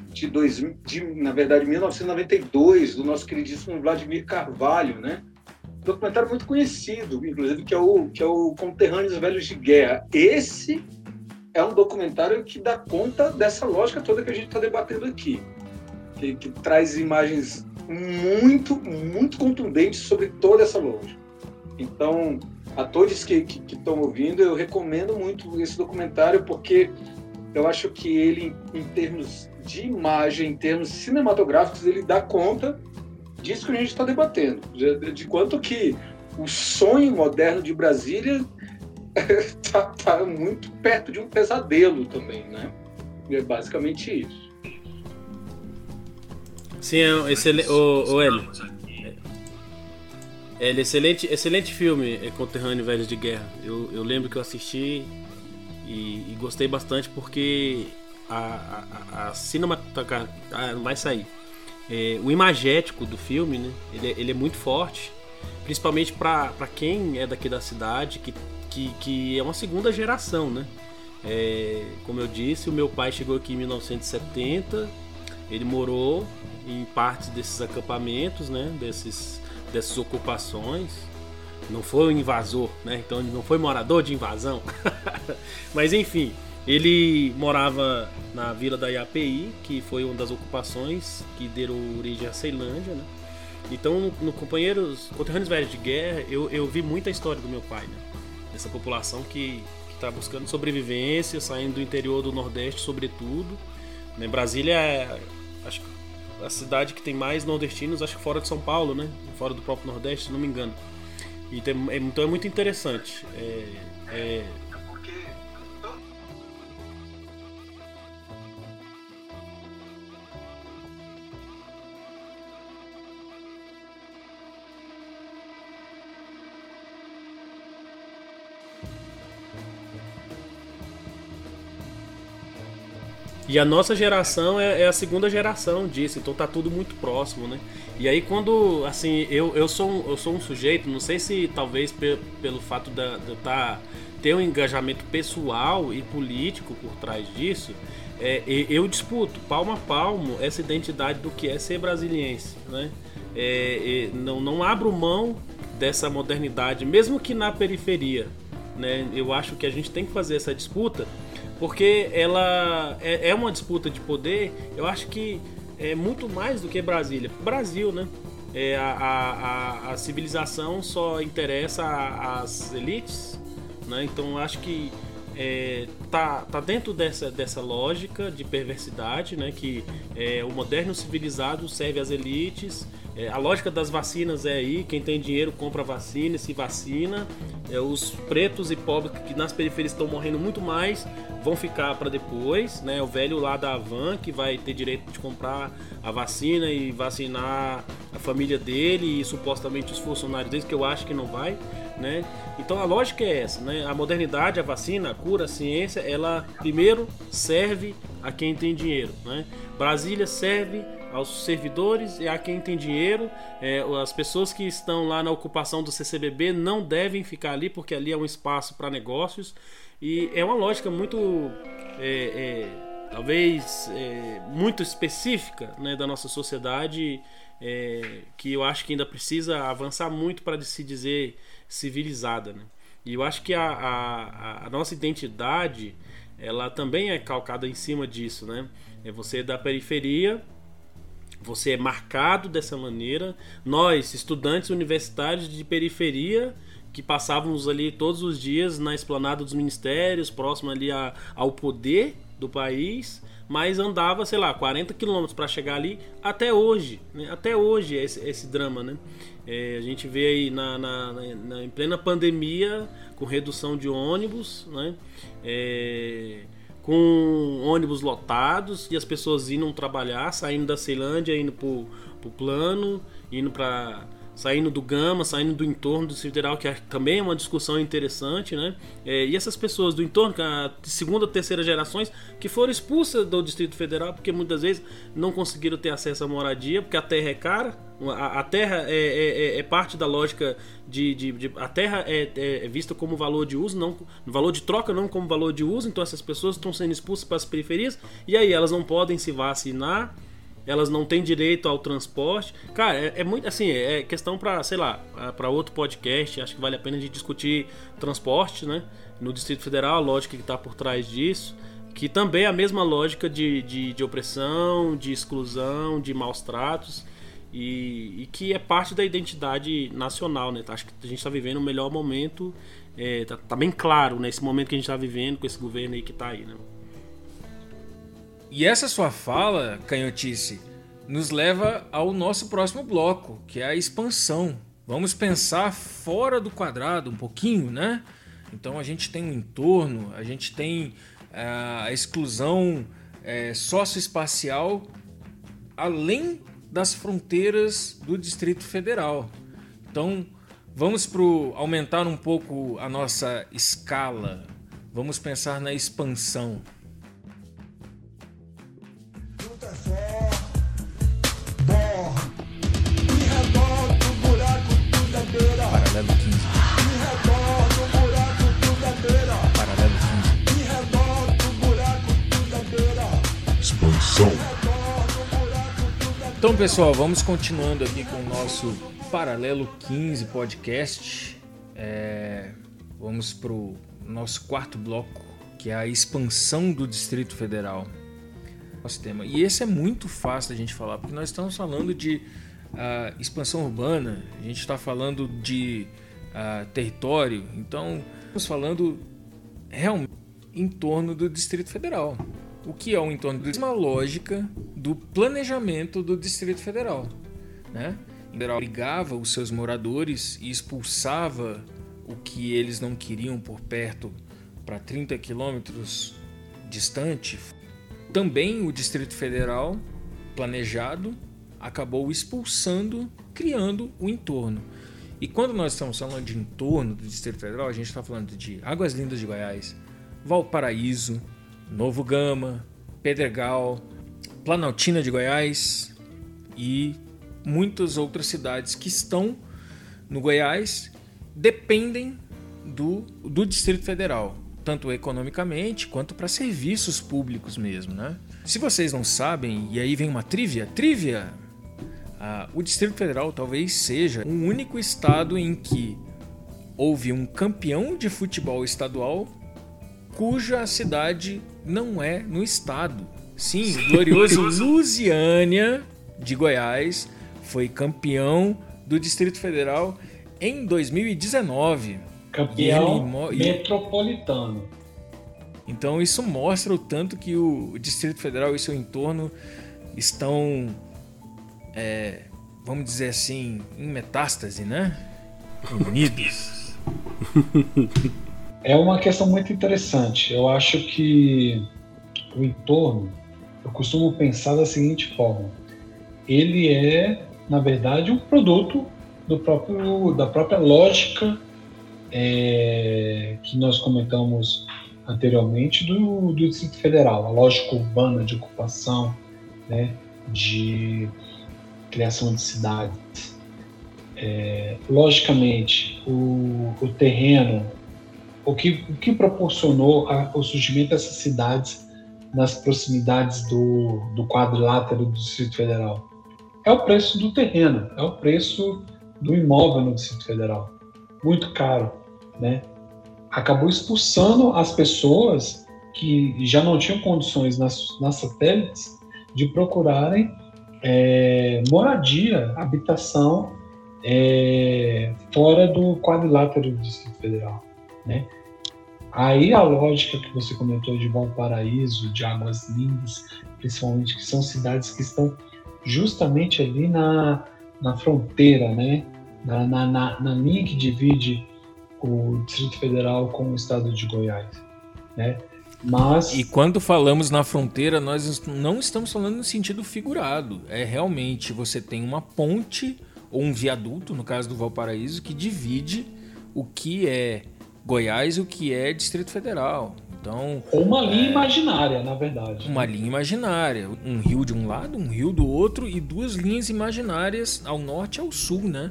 de, dois, de, na verdade, 1992, do nosso queridíssimo Vladimir Carvalho, né? Um documentário muito conhecido, inclusive, que é o, que é o Conterrâneos Velhos de Guerra. Esse é um documentário que dá conta dessa lógica toda que a gente está debatendo aqui. que, que traz imagens muito, muito contundentes sobre toda essa lógica. Então, a todos que estão ouvindo, eu recomendo muito esse documentário porque eu acho que ele, em termos de imagem, em termos cinematográficos, ele dá conta disso que a gente está debatendo, de, de, quanto que o sonho moderno de Brasília está tá muito perto de um pesadelo também, né? É basicamente isso. Sim, é excelente. O, o Hélio. É, excelente, excelente filme, é Conterrâneo Velhos de Guerra. Eu, eu lembro que eu assisti e, e gostei bastante porque a, a, a cinematográfica. Ah, vai sair. É, o imagético do filme, né? Ele, é, ele é muito forte, principalmente para quem é daqui da cidade, que, que, que é uma segunda geração, né? É, como eu disse, o meu pai chegou aqui em 1970, ele morou em partes desses acampamentos, né? Desses, dessas ocupações. Não foi um invasor, né? Então ele não foi morador de invasão. Mas enfim, ele morava na vila da Iapi, que foi uma das ocupações que deram origem à Ceilândia, né? Então, no, no Companheiros Conterrâneos Velhos de Guerra, eu, eu vi muita história do meu pai, né? Dessa população que está buscando sobrevivência, saindo do interior do Nordeste, sobretudo. Né? Brasília é, acho a cidade que tem mais nordestinos, acho que fora de São Paulo, né? Fora do próprio Nordeste, se não me engano. E tem, é, então é muito interessante. É, é, E a nossa geração é, é, a segunda geração disso, então tá tudo muito próximo, né? E aí quando, assim, eu, eu, sou, um, eu sou um sujeito, não sei se talvez pe, pelo fato de, eu tá, ter um engajamento pessoal e político por trás disso, é, eu disputo palmo a palmo essa identidade do que é ser brasiliense, né? É, não, não abro mão dessa modernidade, mesmo que na periferia, né? Eu acho que a gente tem que fazer essa disputa porque ela é, é uma disputa de poder, eu acho que é muito mais do que Brasília. Brasil, né? É, a, a, a, civilização só interessa às elites, né? Então acho que é, tá, tá dentro dessa, dessa lógica de perversidade, né? Que é, o moderno civilizado serve às elites é, a lógica das vacinas é aí, quem tem dinheiro compra vacina e se vacina. É, os pretos e pobres que nas periferias estão morrendo muito mais vão ficar para depois, né? O velho lá da Avan que vai ter direito de comprar a vacina e vacinar a família dele e supostamente os funcionários dele, que eu acho que não vai, né? Então a lógica é essa, né? A modernidade, a vacina, a cura, a ciência, ela primeiro serve a quem tem dinheiro, né? Brasília serve aos servidores e a quem tem dinheiro. É, as pessoas que estão lá na ocupação do CCBB não devem ficar ali porque ali é um espaço para negócios e é uma lógica muito é, é, talvez é, muito específica né, da nossa sociedade é, que eu acho que ainda precisa avançar muito para se dizer civilizada. Né? E eu acho que a, a, a nossa identidade ela também é calcada em cima disso, né? É você da periferia você é marcado dessa maneira. Nós, estudantes universitários de periferia, que passávamos ali todos os dias na esplanada dos ministérios, próximo ali a, ao poder do país, mas andava, sei lá, 40 quilômetros para chegar ali até hoje. Né? Até hoje é esse, esse drama, né? É, a gente vê aí na, na, na, em plena pandemia, com redução de ônibus, né? É, com ônibus lotados e as pessoas indo trabalhar, saindo da Ceilândia, indo pro, pro plano, indo para saindo do Gama, saindo do entorno do Federal, que é, também é uma discussão interessante, né? É, e essas pessoas do entorno, é a segunda, terceira gerações, que foram expulsas do Distrito Federal porque muitas vezes não conseguiram ter acesso à moradia, porque a terra é cara, a, a terra é, é, é, é, parte da lógica de, de, de a terra é, é, vista como valor de uso, não valor de troca, não como valor de uso. Então essas pessoas estão sendo expulsas para as periferias e aí elas não podem se vacinar elas não têm direito ao transporte. Cara, é, é muito assim, é questão para, sei lá, para outro podcast. Acho que vale a pena de discutir transporte, né? No Distrito Federal, a lógica que está por trás disso. que também é a mesma lógica de, de, de opressão, de exclusão, de maus tratos. E, e, que é parte da identidade nacional, né? Acho que a gente está vivendo o melhor momento, é, tá, tá, bem claro né? momento que a gente está vivendo com esse governo aí que está aí, né? E essa sua fala, Canhotice, nos leva ao nosso próximo bloco, que é a expansão. Vamos pensar fora do quadrado um pouquinho, né? Então a gente tem um entorno, a gente tem a exclusão é, socioespacial além das fronteiras do Distrito Federal. Então, vamos pro, aumentar um pouco a nossa escala. Vamos pensar na expansão. Então, pessoal, vamos continuando aqui com o nosso Paralelo 15 podcast. É, vamos para o nosso quarto bloco, que é a expansão do Distrito Federal. Nosso tema. E esse é muito fácil da gente falar, porque nós estamos falando de uh, expansão urbana, a gente está falando de uh, território, então estamos falando realmente em torno do Distrito Federal o que é o entorno do uma lógica do planejamento do Distrito Federal, né? O federal obrigava os seus moradores e expulsava o que eles não queriam por perto para 30 quilômetros distante. Também o Distrito Federal, planejado, acabou expulsando, criando o entorno. E quando nós estamos falando de entorno do Distrito Federal, a gente está falando de Águas Lindas de Goiás, Valparaíso, Novo Gama, Pedregal, Planaltina de Goiás e muitas outras cidades que estão no Goiás dependem do, do Distrito Federal, tanto economicamente quanto para serviços públicos mesmo, né? Se vocês não sabem, e aí vem uma trivia, trivia, ah, o Distrito Federal talvez seja o único estado em que houve um campeão de futebol estadual cuja cidade não é no estado. Sim, o glorioso Lusiânia de Goiás foi campeão do Distrito Federal em 2019. Campeão ele... metropolitano. Então isso mostra o tanto que o Distrito Federal e seu entorno estão, é, vamos dizer assim, em metástase, né? Unidos. É uma questão muito interessante. Eu acho que o entorno, eu costumo pensar da seguinte forma: ele é, na verdade, um produto do próprio, da própria lógica é, que nós comentamos anteriormente do, do Distrito Federal, a lógica urbana de ocupação, né, de criação de cidades. É, logicamente, o, o terreno o que, o que proporcionou a, o surgimento dessas cidades nas proximidades do, do quadrilátero do Distrito Federal? É o preço do terreno, é o preço do imóvel no Distrito Federal. Muito caro, né? Acabou expulsando as pessoas que já não tinham condições nas, nas satélites de procurarem é, moradia, habitação é, fora do quadrilátero do Distrito Federal. Né? Aí a lógica que você comentou de Valparaíso, de Águas Lindas, principalmente, que são cidades que estão justamente ali na, na fronteira, né? na, na, na linha que divide o Distrito Federal com o estado de Goiás. Né? Mas... E quando falamos na fronteira, nós não estamos falando no sentido figurado. É realmente você tem uma ponte ou um viaduto, no caso do Valparaíso, que divide o que é Goiás o que é Distrito Federal. Então, Ou uma linha é, imaginária, na verdade. Uma linha imaginária. Um rio de um lado, um rio do outro e duas linhas imaginárias ao norte e ao sul, né?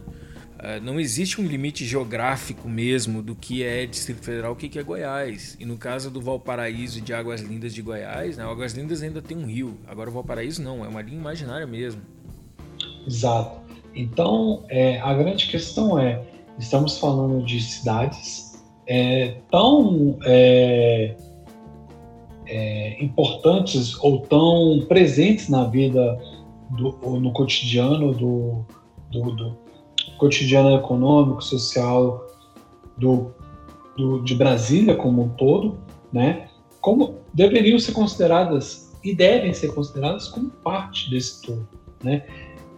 É, não existe um limite geográfico mesmo do que é Distrito Federal, o que é Goiás. E no caso do Valparaíso e de Águas Lindas de Goiás, né, Águas Lindas ainda tem um rio. Agora o Valparaíso não, é uma linha imaginária mesmo. Exato. Então, é, a grande questão é, estamos falando de cidades é, tão é, é, importantes ou tão presentes na vida do, no cotidiano do, do, do, cotidiano econômico, social do, de Brasília como um todo, né? Como deveriam ser consideradas e devem ser consideradas como parte desse todo, né?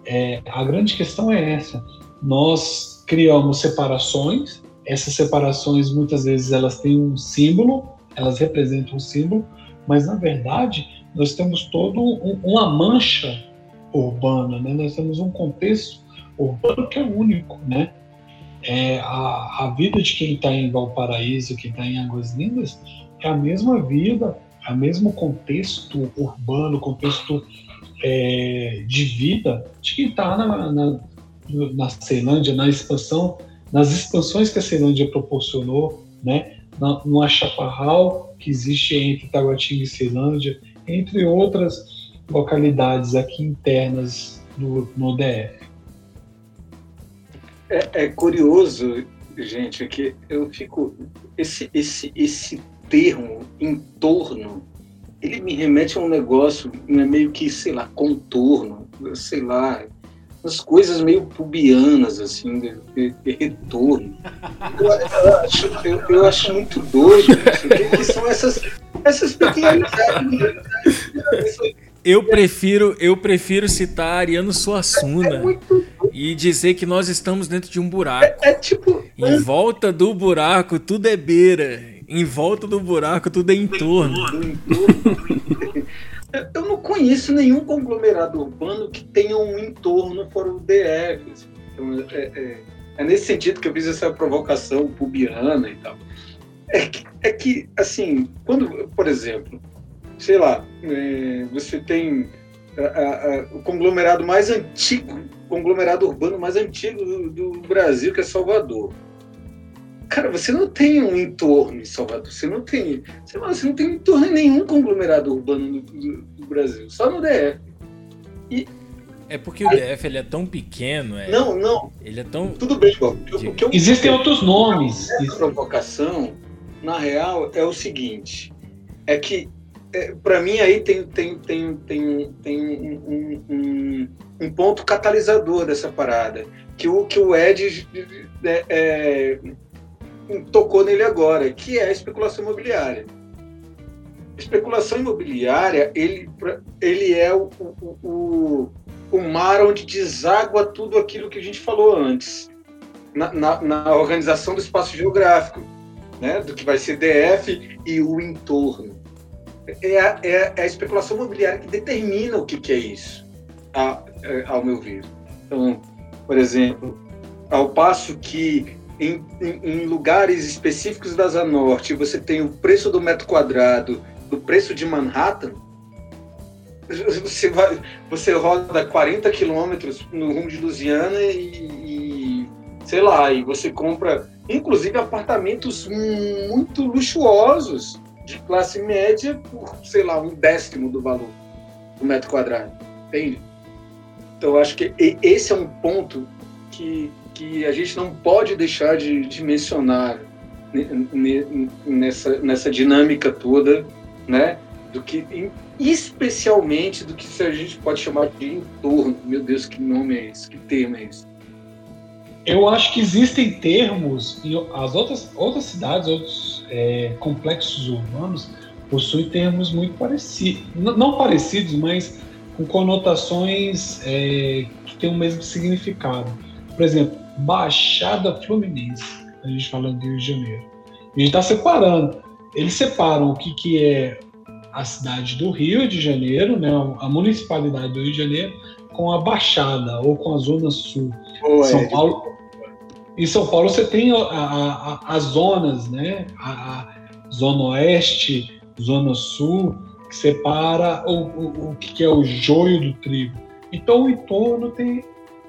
É, a grande questão é essa: nós criamos separações. Essas separações muitas vezes elas têm um símbolo, elas representam um símbolo, mas na verdade nós temos todo um, uma mancha urbana, né? Nós temos um contexto urbano que é único, né? É, a, a vida de quem está em Valparaíso, quem está em Águas Lindas, é a mesma vida, é o mesmo contexto urbano, contexto é, de vida de quem está na, na, na Ceilândia, na expansão, nas expansões que a Ceilândia proporcionou, né? no achaparral que existe entre Taguatinga e Ceilândia, entre outras localidades aqui internas no, no DF. É, é, curioso, gente, que eu fico esse esse esse termo entorno, ele me remete a um negócio né, meio que sei lá contorno, sei lá, umas coisas meio pubianas, assim, de, de, de retorno. Eu, eu, acho, eu, eu, acho muito doido isso, que são essas, essas pequenidades. Eu prefiro, eu prefiro citar Ariano Suassuna é, é e dizer que nós estamos dentro de um buraco. É, é tipo. Em volta do buraco tudo é beira. Em volta do buraco tudo é entorno. Eu não conheço nenhum conglomerado urbano que tenha um entorno fora o DF. Então, é, é, é, nesse sentido que eu fiz essa provocação pubiana e tal. É que, é que assim, quando, por exemplo, sei lá, é, você tem a, a, o conglomerado mais antigo, conglomerado urbano mais antigo do, do Brasil, que é Salvador. Cara, você não tem um entorno em Salvador, você não tem, você, você não tem entorno em nenhum conglomerado urbano do, do, do Brasil, só no DF. E, é porque o DF ele é tão pequeno. É, não, não. Ele é tão. Tudo bem, Bob. Existem outros nomes. Essa provocação, na real, é o seguinte: é que, é, para mim, aí tem, tem, tem, tem, tem um, um, um, ponto catalisador dessa parada. Que o, que o Ed é, é tocou nele agora, que é a especulação imobiliária. A especulação imobiliária, ele, ele é o, o, o, o mar onde deságua tudo aquilo que a gente falou antes, na, na, na organização do espaço geográfico, né, do que vai ser DF e o entorno. É a, é, é a especulação imobiliária que determina o que, que é isso, a, é, ao meu ver. Então, por exemplo, ao passo que em, em, em, lugares específicos da Zona Norte, você tem o preço do metro quadrado do preço de Manhattan, você, vai, você roda 40 quilômetros no rumo de Lusiana e, e, sei lá, e você compra, inclusive, apartamentos muito luxuosos de classe média por, sei lá, um décimo do valor do metro quadrado, entende? Então, acho que esse é um ponto que que a gente não pode deixar de, de mencionar nessa, nessa dinâmica toda, né? Do que, especialmente do que a gente pode chamar de entorno. Meu Deus, que nome é esse? Que termo é esse? Eu acho que existem termos, e as outras, outras cidades, outros é, complexos urbanos possuem termos muito parecidos, não parecidos, mas com conotações é, que têm o mesmo significado. Por exemplo, Baixada Fluminense, a gente falando do Rio de Janeiro. A gente está separando. Eles separam o que, que é a cidade do Rio de Janeiro, né, a municipalidade do Rio de Janeiro, com a Baixada ou com a Zona Sul. São Paulo, em São Paulo você tem a, a, as zonas, né, a, a, Zona Oeste, Zona Sul, que separa o, o, o que é o joio do trigo. Então o entorno tem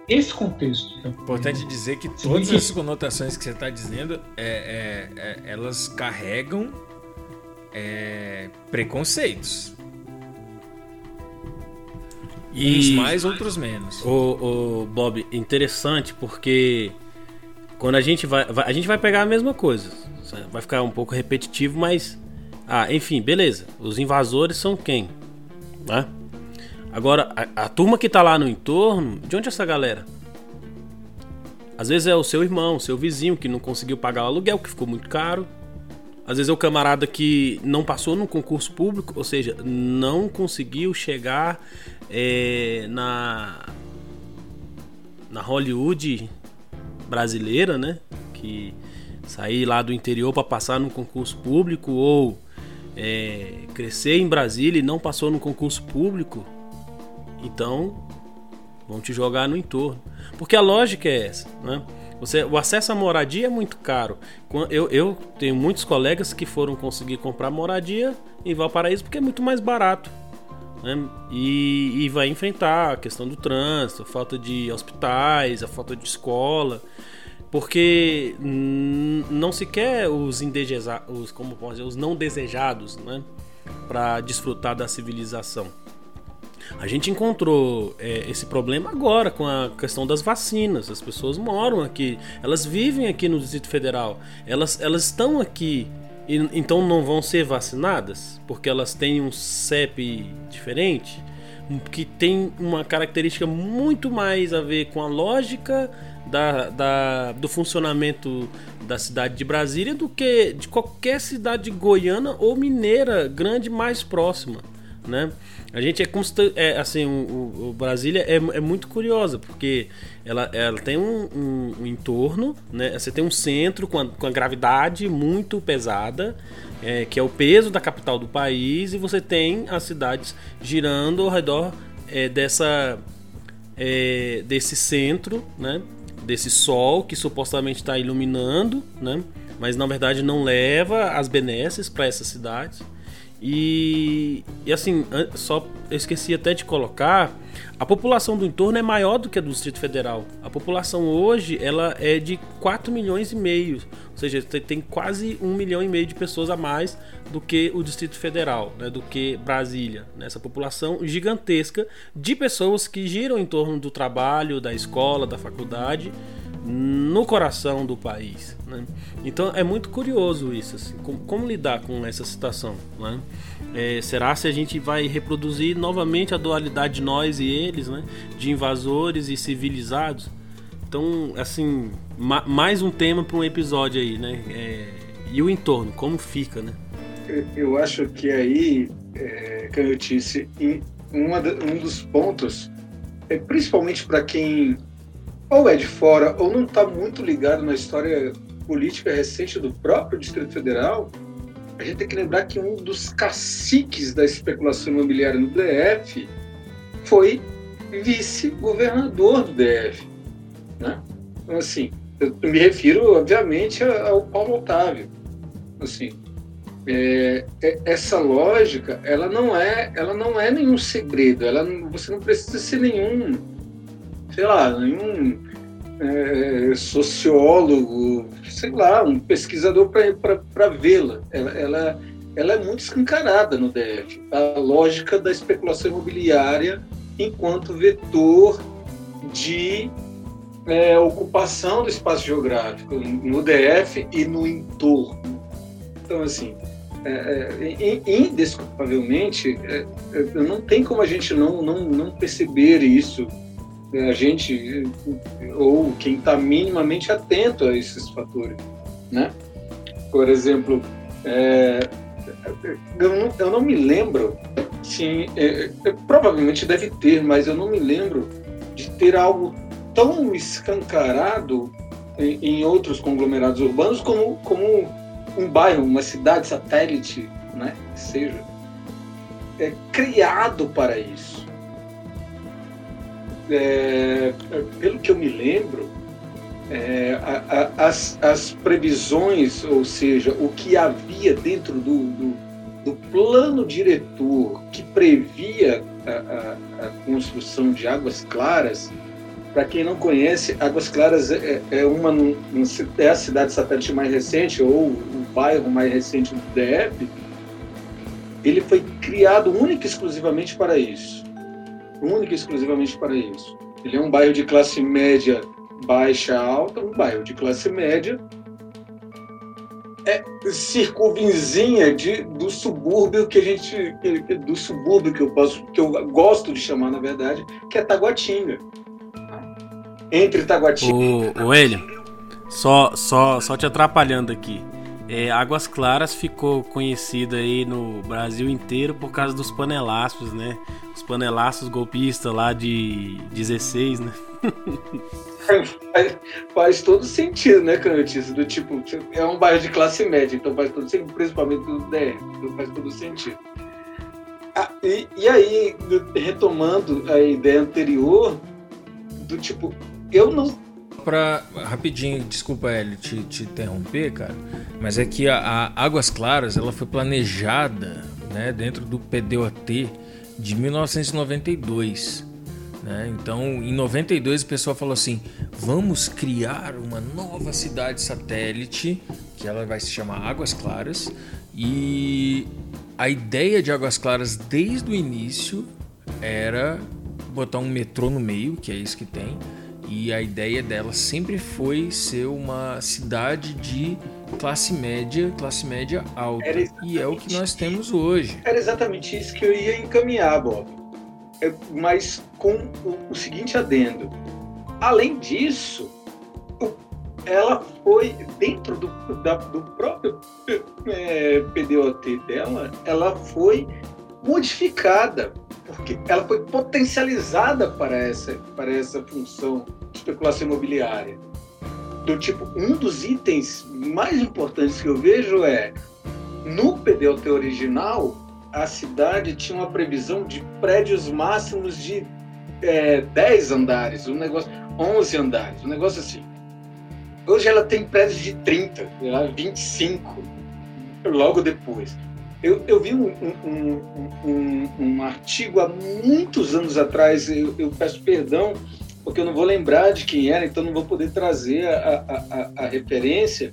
esse contexto. É importante dizer que todas essas conotações que você está dizendo, é, é, é, elas carregam é, preconceitos. E Uns mais, outros menos. O, o Bob, interessante porque quando a gente vai, vai, a gente vai pegar a mesma coisa, vai ficar um pouco repetitivo, mas Ah, enfim, beleza. Os invasores são quem? Né? Agora, a, a turma que tá lá no entorno, de onde é essa galera? Às vezes é o seu irmão, o seu vizinho que não conseguiu pagar o aluguel, que ficou muito caro. Às vezes é o camarada que não passou no concurso público, ou seja, não conseguiu chegar é, na na Hollywood brasileira, né? Que sair lá do interior para passar no concurso público ou é, crescer em Brasília e não passou no concurso público, então vão te jogar no entorno. Porque a lógica é essa, né? Você, o acesso à moradia é muito caro. Eu, eu tenho muitos colegas que foram conseguir comprar moradia em Valparaíso porque é muito mais barato. Né? E, e vai enfrentar a questão do trânsito, a falta de hospitais, a falta de escola. Porque não se quer os indesejados, como dizer, os não desejados, né? Para desfrutar da civilização. A gente encontrou é, esse problema agora com a questão das vacinas. As pessoas moram aqui, elas vivem aqui no Distrito Federal, elas, elas estão aqui e então não vão ser vacinadas porque elas têm um CEP diferente, que tem uma característica muito mais a ver com a lógica da, da, do funcionamento da cidade de Brasília do que de qualquer cidade goiana ou mineira grande mais próxima, né? A gente é, é assim, o, o Brasília é, é, muito curiosa, porque ela, ela tem um, um, um, entorno, né? Você tem um centro com a, com a gravidade muito pesada, é, que é o peso da capital do país, e você tem as cidades girando ao redor é, dessa, é, desse centro, né? Desse sol que supostamente está iluminando, né? Mas na verdade não leva as benesses para essas cidades. E, e assim, só esqueci até de colocar, a população do entorno é maior do que a do Distrito Federal. A população hoje ela é de 4 milhões e meio, ou seja, tem quase 1 milhão e meio de pessoas a mais do que o Distrito Federal, né, do que Brasília. Né, essa população gigantesca de pessoas que giram em torno do trabalho, da escola, da faculdade no coração do país. Né? Então é muito curioso isso, assim, como, como, lidar com essa situação. Né? É, será se a gente vai reproduzir novamente a dualidade de nós e eles, né? de invasores e civilizados? Então, assim, ma mais um tema para um episódio aí, né? É, e o entorno, como fica, né? Eu acho que aí, é, Canhotice, um dos pontos, é, principalmente para quem ou é de fora ou não está muito ligado na história política recente do próprio Distrito Federal, a gente tem que lembrar que um dos caciques da especulação imobiliária no DF foi vice-governador do DF. Né? Então, assim, eu me refiro, obviamente, ao Paulo Otávio. Assim, é, é, essa lógica, ela não é, ela não é nenhum segredo. Ela, você não precisa ser nenhum sei lá, nenhum é, sociólogo, sei lá, um pesquisador para vê-la. Ela, ela, ela é muito escancarada no DF. A lógica da especulação imobiliária enquanto vetor de é, ocupação do espaço geográfico no DF e no entorno. Então, assim, é, é, indesculpavelmente, é, é, não tem como a gente não, não, não perceber isso a gente ou quem está minimamente atento a esses fatores, né? Por exemplo, é, eu, não, eu, não, me lembro, sim, é, é, provavelmente deve ter, mas eu não me lembro de ter algo tão escancarado em, em outros conglomerados urbanos como, como um bairro, uma cidade satélite, né? Seja é criado para isso é, pelo que eu me lembro, é, a, a, as, as, previsões, ou seja, o que havia dentro do, do, do plano diretor que previa a, a, construção de águas claras, para quem não conhece, Águas Claras é, é, uma é a cidade satélite mais recente ou o bairro mais recente do DF. Ele foi criado única e exclusivamente para isso única e exclusivamente para isso. Ele é um bairro de classe média baixa alta, um bairro de classe média. É circunvizinha de, do subúrbio que a gente do subúrbio que eu posso que eu gosto de chamar na verdade que é Taguatinga entre Taguatinga o, o Elio, só só só te atrapalhando aqui é, Águas Claras ficou conhecida aí no Brasil inteiro por causa dos panelaços, né? Os panelaços golpistas lá de 16, né? faz, faz, todo sentido, né, Cantis? Do tipo, é um bairro de classe média, então faz todo sentido, principalmente do DR, então faz todo sentido. Ah, e, e aí, retomando a ideia anterior, do tipo, eu não para rapidinho, desculpa Hélio te, te, interromper, cara, mas é que a, a, Águas Claras ela foi planejada, né, dentro do PDOT de 1992. Né? Então, em 92 o pessoal falou assim: vamos criar uma nova cidade satélite que ela vai se chamar Águas Claras e a ideia de Águas Claras desde o início era botar um metrô no meio, que é isso que tem e a ideia dela sempre foi ser uma cidade de classe média, classe média alta. E é o que nós temos hoje. Era exatamente isso que eu ia encaminhar, Bob. É, mas com o, o seguinte adendo. Além disso, ela foi dentro do, da, do próprio é, PDOT dela, ela foi modificada porque ela foi potencializada para essa, para essa função de especulação imobiliária. Do tipo, um dos itens mais importantes que eu vejo é no PDOT original, a cidade tinha uma previsão de prédios máximos de é, 10 andares, um negócio, 11 andares, um negócio assim. Hoje ela tem prédios de 30, 25, logo depois. Eu, eu vi um, um, um, um, artigo há muitos anos atrás, eu, eu, peço perdão, porque eu não vou lembrar de quem era, então não vou poder trazer a, a, a referência,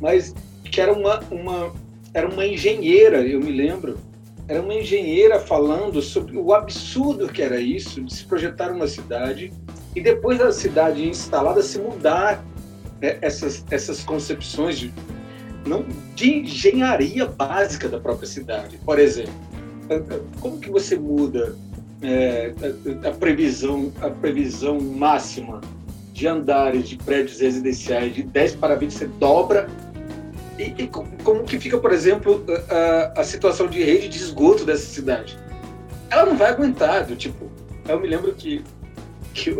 mas que era uma, uma, era uma engenheira, eu me lembro, era uma engenheira falando sobre o absurdo que era isso, de se projetar uma cidade e depois da cidade instalada se mudar né, essas, essas concepções de não de engenharia básica da própria cidade. Por exemplo, como que você muda é, a, a, previsão, a previsão máxima de andares de prédios residenciais de 10 para 20, você dobra e, e como que fica, por exemplo, a, a, situação de rede de esgoto dessa cidade? Ela não vai aguentar, do tipo, eu me lembro que, que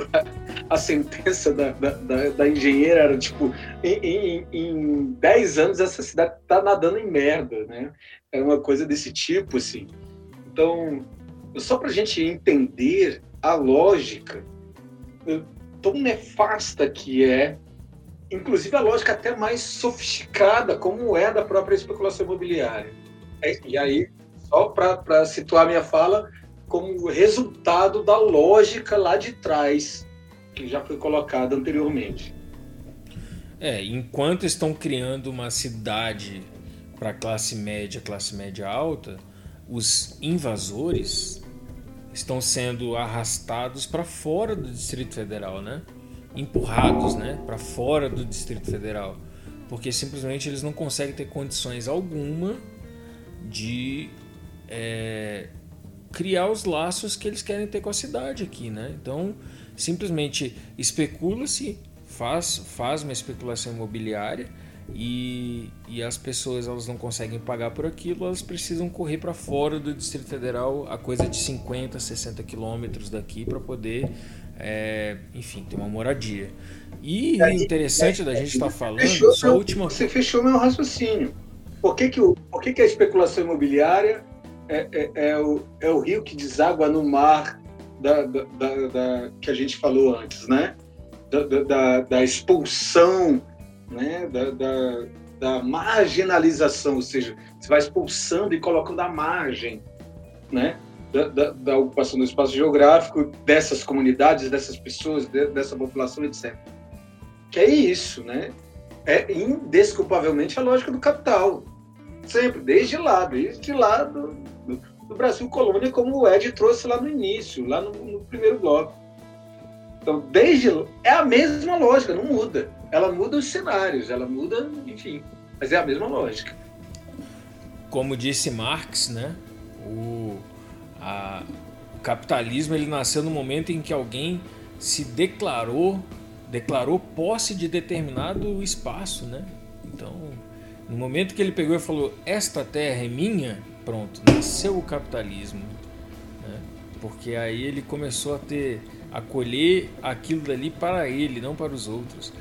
a sentença da, da, da, da engenheira era tipo: em, em, em 10 anos essa cidade tá nadando em merda, né? Era uma coisa desse tipo, assim. Então, só para a gente entender a lógica tão nefasta que é, inclusive a lógica até mais sofisticada, como é da própria especulação imobiliária. É, e aí, só para situar minha fala, como resultado da lógica lá de trás que já foi colocado anteriormente. É, enquanto estão criando uma cidade para classe média, classe média alta, os invasores estão sendo arrastados para fora do Distrito Federal, né? Empurrados, né, para fora do Distrito Federal, porque simplesmente eles não conseguem ter condições alguma de é, criar os laços que eles querem ter com a cidade aqui, né? Então simplesmente especula-se, faz, faz uma especulação imobiliária e, e as pessoas elas não conseguem pagar por aquilo, elas precisam correr para fora do Distrito Federal a coisa de 50, 60 quilômetros daqui para poder, é, enfim, ter uma moradia. E o interessante da gente estar tá falando, fechou, só a última Você fechou meu raciocínio. Por que, que, o, por que, que a especulação imobiliária é, é, é, o, é o rio que deságua no mar da, da, da, que a gente falou antes, né? Da, expulsão, né? Da, marginalização, ou seja, você vai expulsando e colocando à margem, né? Da, ocupação do espaço geográfico dessas comunidades, dessas pessoas, dessa população, etc. Que é isso, né? É indesculpavelmente a lógica do capital. Sempre, desde lá, desde lá do, do Brasil colônia, como o Ed trouxe lá no início, lá no, no primeiro bloco. Então, desde é a mesma lógica, não muda. Ela muda os cenários, ela muda, enfim, mas é a mesma lógica. como disse Marx, né? O, a, o capitalismo ele nasceu no momento em que alguém se declarou declarou posse de determinado espaço, né? Então, no momento que ele pegou e falou esta terra é minha, pronto, nasceu o capitalismo, né? Porque aí ele começou a ter a colher aquilo dali para ele, não para os outros.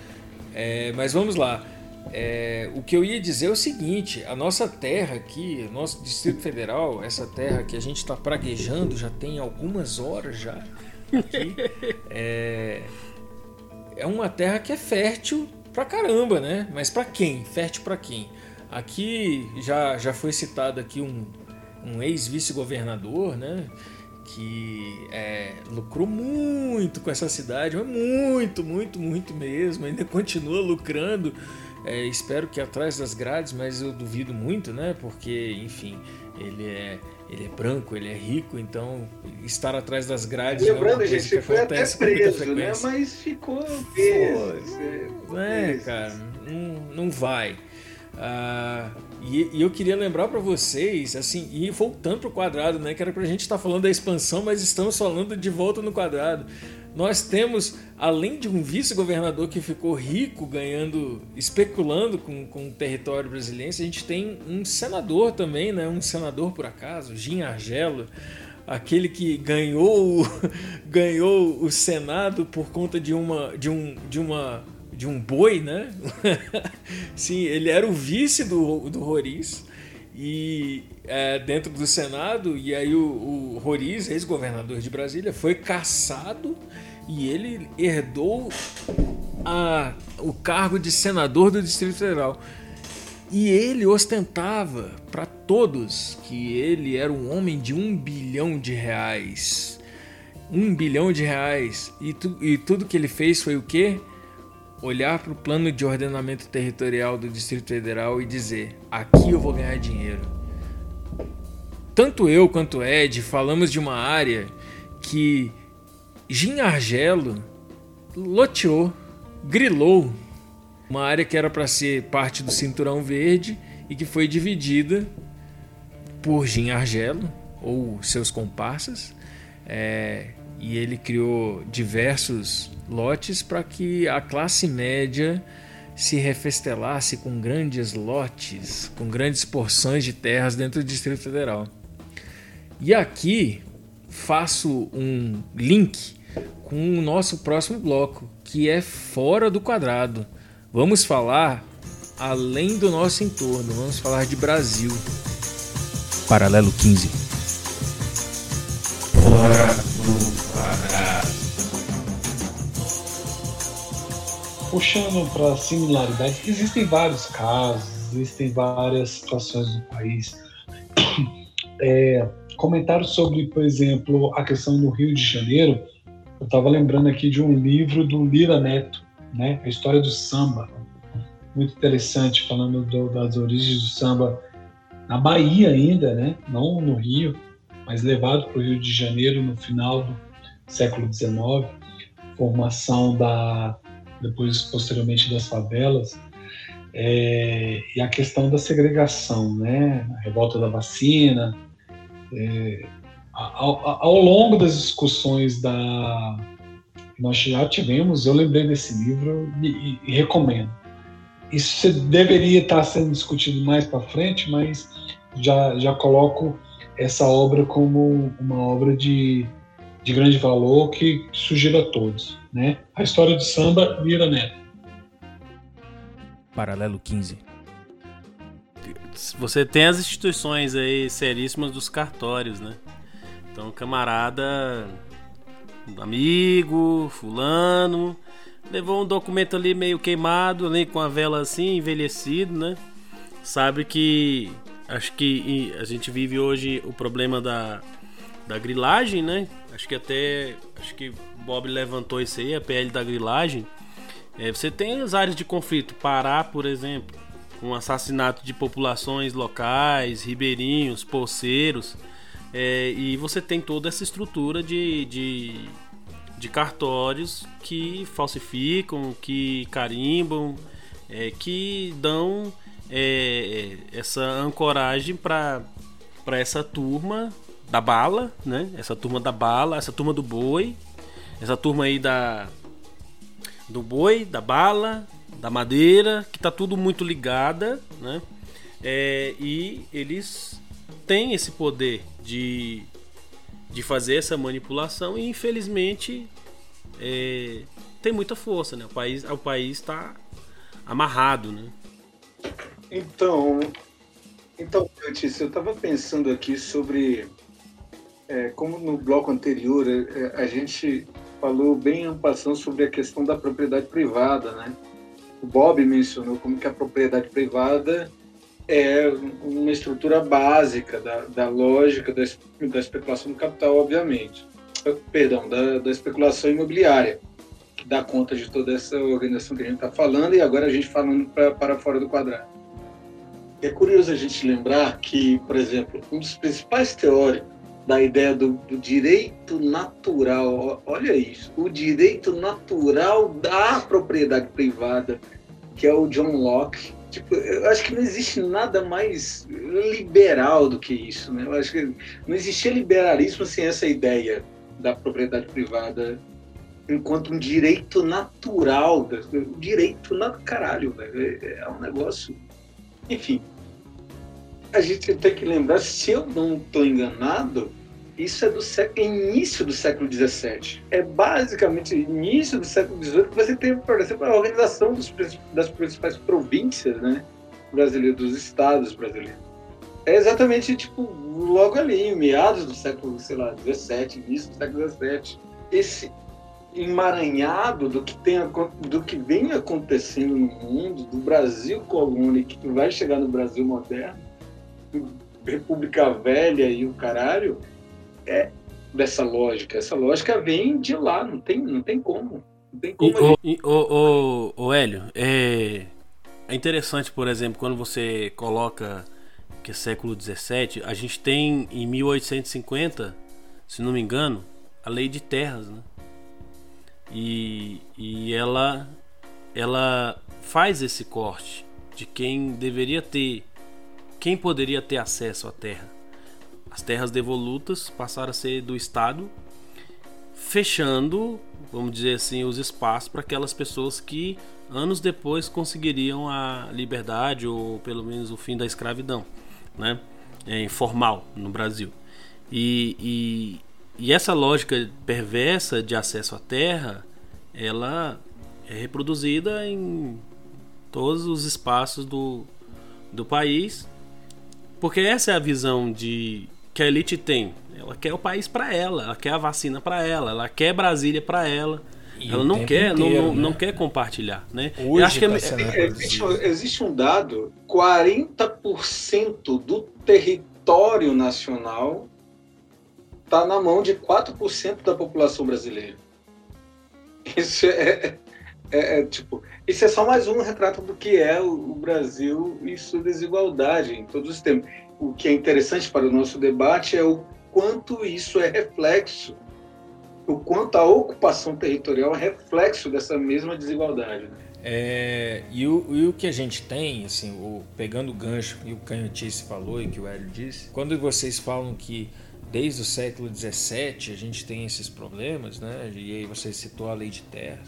É, mas vamos lá. É, o que eu ia dizer é o seguinte: a nossa terra aqui, nosso Distrito Federal, essa terra que a gente está praguejando já tem algumas horas já. Aqui, é, é uma terra que é fértil pra caramba, né? Mas para quem? Fértil para quem? Aqui já, já foi citado aqui um, um ex-vice-governador, né? que é, lucrou muito com essa cidade, mas muito, muito, muito mesmo. Ainda continua lucrando. É, espero que atrás das grades, mas eu duvido muito, né? Porque, enfim, ele é, ele é branco, ele é rico, então estar atrás das grades. Lembrando, é gente, ele foi até preso, né? Mas ficou vezes. É, cara, não, não vai. Ah, e, e, eu queria lembrar para vocês, assim, e voltando para o quadrado, né? Que era para a gente estar tá falando da expansão, mas estamos falando de volta no quadrado. Nós temos, além de um vice-governador que ficou rico ganhando, especulando com, com o território brasileiro, a gente tem um senador também, né? Um senador por acaso, Jim Argelo, aquele que ganhou, ganhou o Senado por conta de uma, de um, de uma de um boi, né? Sim, ele era o vice do, do Roriz e é, dentro do Senado e aí o, o Roriz, ex-governador de Brasília, foi caçado e ele herdou a, o cargo de senador do Distrito Federal. E ele ostentava para todos que ele era um homem de um bilhão de reais. Um bilhão de reais. E, tu, e tudo que ele fez foi o quê? Olhar para o plano de ordenamento territorial do Distrito Federal e dizer: aqui eu vou ganhar dinheiro. Tanto eu quanto Ed falamos de uma área que Jim Argelo loteou, grilou, uma área que era para ser parte do Cinturão Verde e que foi dividida por Jim Argelo ou seus comparsas. É, e ele criou diversos lotes para que a classe média se refestelasse com grandes lotes, com grandes porções de terras dentro do Distrito Federal. E aqui faço um link com o nosso próximo bloco, que é fora do quadrado. Vamos falar além do nosso entorno, vamos falar de Brasil. Paralelo 15. Fora do quadrado. Puxando para similaridades, existem vários casos, existem várias situações no país. É, comentários sobre, por exemplo, a questão do Rio de Janeiro. Eu estava lembrando aqui de um livro do Lira Neto, né? A história do samba. Muito interessante, falando do, das origens do samba na Bahia ainda, né? Não no Rio, mas levado para o Rio de Janeiro no final do século XIX. Formação da depois posteriormente das favelas, é, e a questão da segregação, né? A revolta da vacina. É, ao, ao, longo das discussões da que nós já tivemos, eu lembrei desse livro e, e recomendo. Isso deveria estar sendo discutido mais para frente, mas já, já coloco essa obra como uma obra de de grande valor que sugiro a todos. Né? A história do samba, Mira Neto. Paralelo 15. Você tem as instituições aí seríssimas dos cartórios, né? Então, camarada, amigo, fulano, levou um documento ali meio queimado, ali com a vela assim, envelhecido, né? Sabe que acho que a gente vive hoje o problema da, da grilagem, né? Acho que até. Acho que Bob levantou isso aí, a PL da grilagem. É, você tem as áreas de conflito. Pará, por exemplo, com assassinato de populações locais, ribeirinhos, poceiros. É, e você tem toda essa estrutura de, de, de cartórios que falsificam, que carimbam, é, que dão é, essa ancoragem para essa turma da bala, né? Essa turma da bala, essa turma do boi, essa turma aí da do boi, da bala, da madeira, que tá tudo muito ligada, né? É, e eles têm esse poder de, de fazer essa manipulação e infelizmente é, tem muita força, né? O país o país está amarrado, né? Então, então, Letícia, eu estava pensando aqui sobre é, como no bloco anterior é, a gente falou bem ampassando sobre a questão da propriedade privada, né? O Bob mencionou como que a propriedade privada é uma estrutura básica da, da lógica da, da especulação do capital, obviamente. Perdão, da, da especulação imobiliária que dá conta de toda essa organização que a gente está falando e agora a gente falando pra, para fora do quadrado. É curioso a gente lembrar que, por exemplo, um dos principais teóricos da ideia do, do, direito natural, olha isso, o direito natural da propriedade privada, que é o John Locke. Tipo, eu acho que não existe nada mais liberal do que isso, né? Eu acho que não existia liberalismo sem essa ideia da propriedade privada enquanto um direito natural, um direito na caralho, velho. É, é um negócio. Enfim, a gente tem que lembrar, se eu não estou enganado, isso é do século, início do século XVII. É basicamente início do século XVIII que você tem, por exemplo, a organização dos, das principais províncias né, brasileiras, dos estados brasileiros. É exatamente tipo logo ali, em meados do século, sei lá, XVII, início do século XVII. Esse, emaranhado do que, tem, do que vem acontecendo no mundo, do Brasil colônia que vai chegar no Brasil moderno, República Velha e o caralho, é dessa lógica. Essa lógica vem de lá, não tem, não tem como. Não tem como. E, o, o, o, o Hélio, é, é interessante, por exemplo, quando você coloca que é século XVII, a gente tem em 1850, se não me engano, a lei de terras, né? E, e ela, ela faz esse corte de quem deveria ter, quem poderia ter acesso à terra. As terras devolutas passaram a ser do Estado, fechando, vamos dizer assim, os espaços para aquelas pessoas que anos depois conseguiriam a liberdade ou pelo menos o fim da escravidão, né? É, informal no Brasil. E, e essa lógica perversa de acesso à terra, ela é reproduzida em todos os espaços do, do país, porque essa é a visão de que a elite tem. Ela quer o país para ela, ela quer a vacina para ela, ela quer Brasília para ela. E ela não quer, inteiro, não, né? não quer compartilhar, né? Hoje acho que tá é, existe, existe um dado: 40% do território nacional está na mão de 4% da população brasileira. Isso é, é, é, tipo, isso é só mais um retrato do que é o, o Brasil e sua desigualdade em todos os tempos. O que é interessante para o nosso debate é o quanto isso é reflexo, o quanto a ocupação territorial é reflexo dessa mesma desigualdade. Né? É, e, o, e, o, que a gente tem, assim, o, pegando o gancho e o Canhotice falou e que o Hélio disse, quando vocês falam que desde o século XVII a gente tem esses problemas, né? E aí você citou a lei de terras.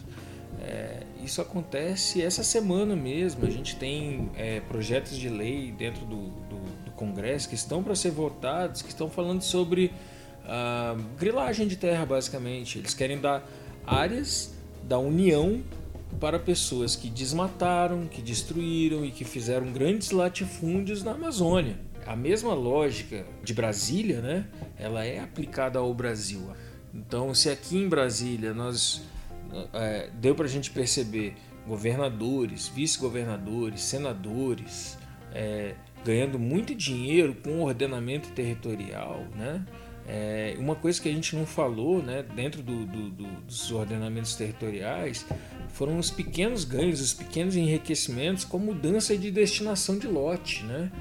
É, isso acontece essa semana mesmo. A gente tem é, projetos de lei dentro do, do, do Congresso que estão para ser votados, que estão falando sobre a grilagem de terra, basicamente. Eles querem dar áreas da União para pessoas que desmataram, que destruíram e que fizeram grandes latifúndios na Amazônia a mesma lógica de Brasília, né? Ela é aplicada ao Brasil. Então, se aqui em Brasília nós é, deu para a gente perceber governadores, vice-governadores, senadores é, ganhando muito dinheiro com ordenamento territorial, né? É, uma coisa que a gente não falou né, dentro do, do, do, dos ordenamentos territoriais foram os pequenos ganhos, os pequenos enriquecimentos com mudança de destinação de lote. Né?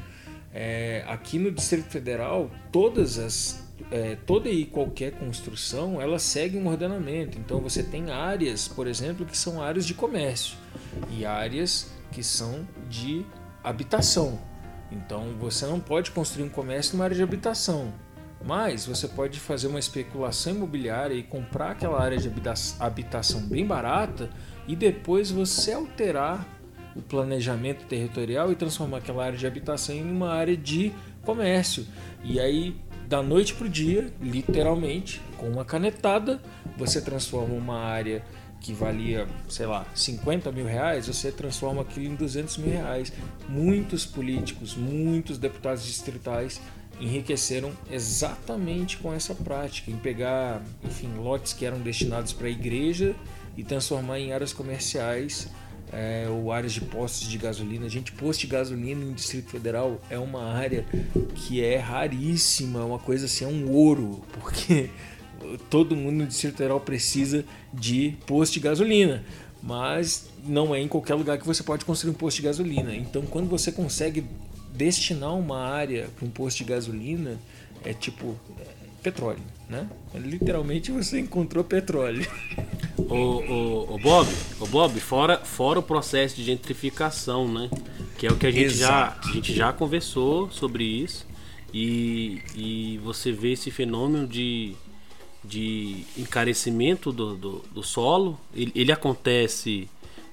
É, aqui no Distrito Federal, todas as é, toda e qualquer construção ela segue um ordenamento. Então você tem áreas, por exemplo, que são áreas de comércio e áreas que são de habitação. Então você não pode construir um comércio numa área de habitação. Mas você pode fazer uma especulação imobiliária e comprar aquela área de habitação bem barata e depois você alterar o planejamento territorial e transformar aquela área de habitação em uma área de comércio. E aí, da noite para o dia, literalmente, com uma canetada, você transforma uma área que valia, sei lá, 50 mil reais, você transforma aquilo em 200 mil reais. Muitos políticos, muitos deputados distritais enriqueceram exatamente com essa prática, em pegar, enfim, lotes que eram destinados para a igreja e transformar em áreas comerciais é, ou áreas de postos de gasolina. Gente, posto de gasolina no Distrito Federal é uma área que é raríssima, uma coisa assim, é um ouro, porque todo mundo no Distrito Federal precisa de posto de gasolina. Mas não é em qualquer lugar que você pode construir um posto de gasolina. Então, quando você consegue destinar uma área para um posto de gasolina, é tipo é, petróleo, né? Literalmente você encontrou petróleo. O, o, o, Bob, o Bob, fora, fora o processo de gentrificação, né? Que é o que a gente, já, a gente já conversou sobre isso. E, e você vê esse fenômeno de, de encarecimento do, do, do solo. Ele, ele acontece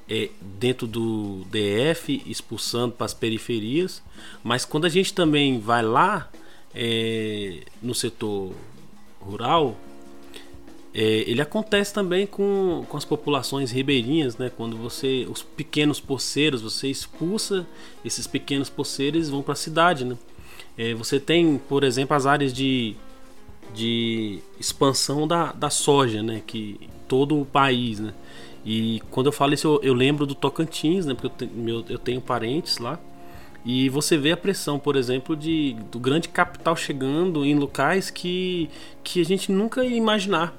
é, dentro do DF, expulsando para as periferias. Mas quando a gente também vai lá é, no setor rural, é, ele acontece também com, com as populações ribeirinhas, né? Quando você os pequenos poceiros, você expulsa esses pequenos poceiros e vão para a cidade, né? É, você tem, por exemplo, as áreas de, de expansão da, da soja, né? Que todo o país, né? E quando eu falo isso, eu, eu lembro do Tocantins, né? Porque eu, te, meu, eu tenho parentes lá. E você vê a pressão, por exemplo, de, do grande capital chegando em locais que, que a gente nunca ia imaginar.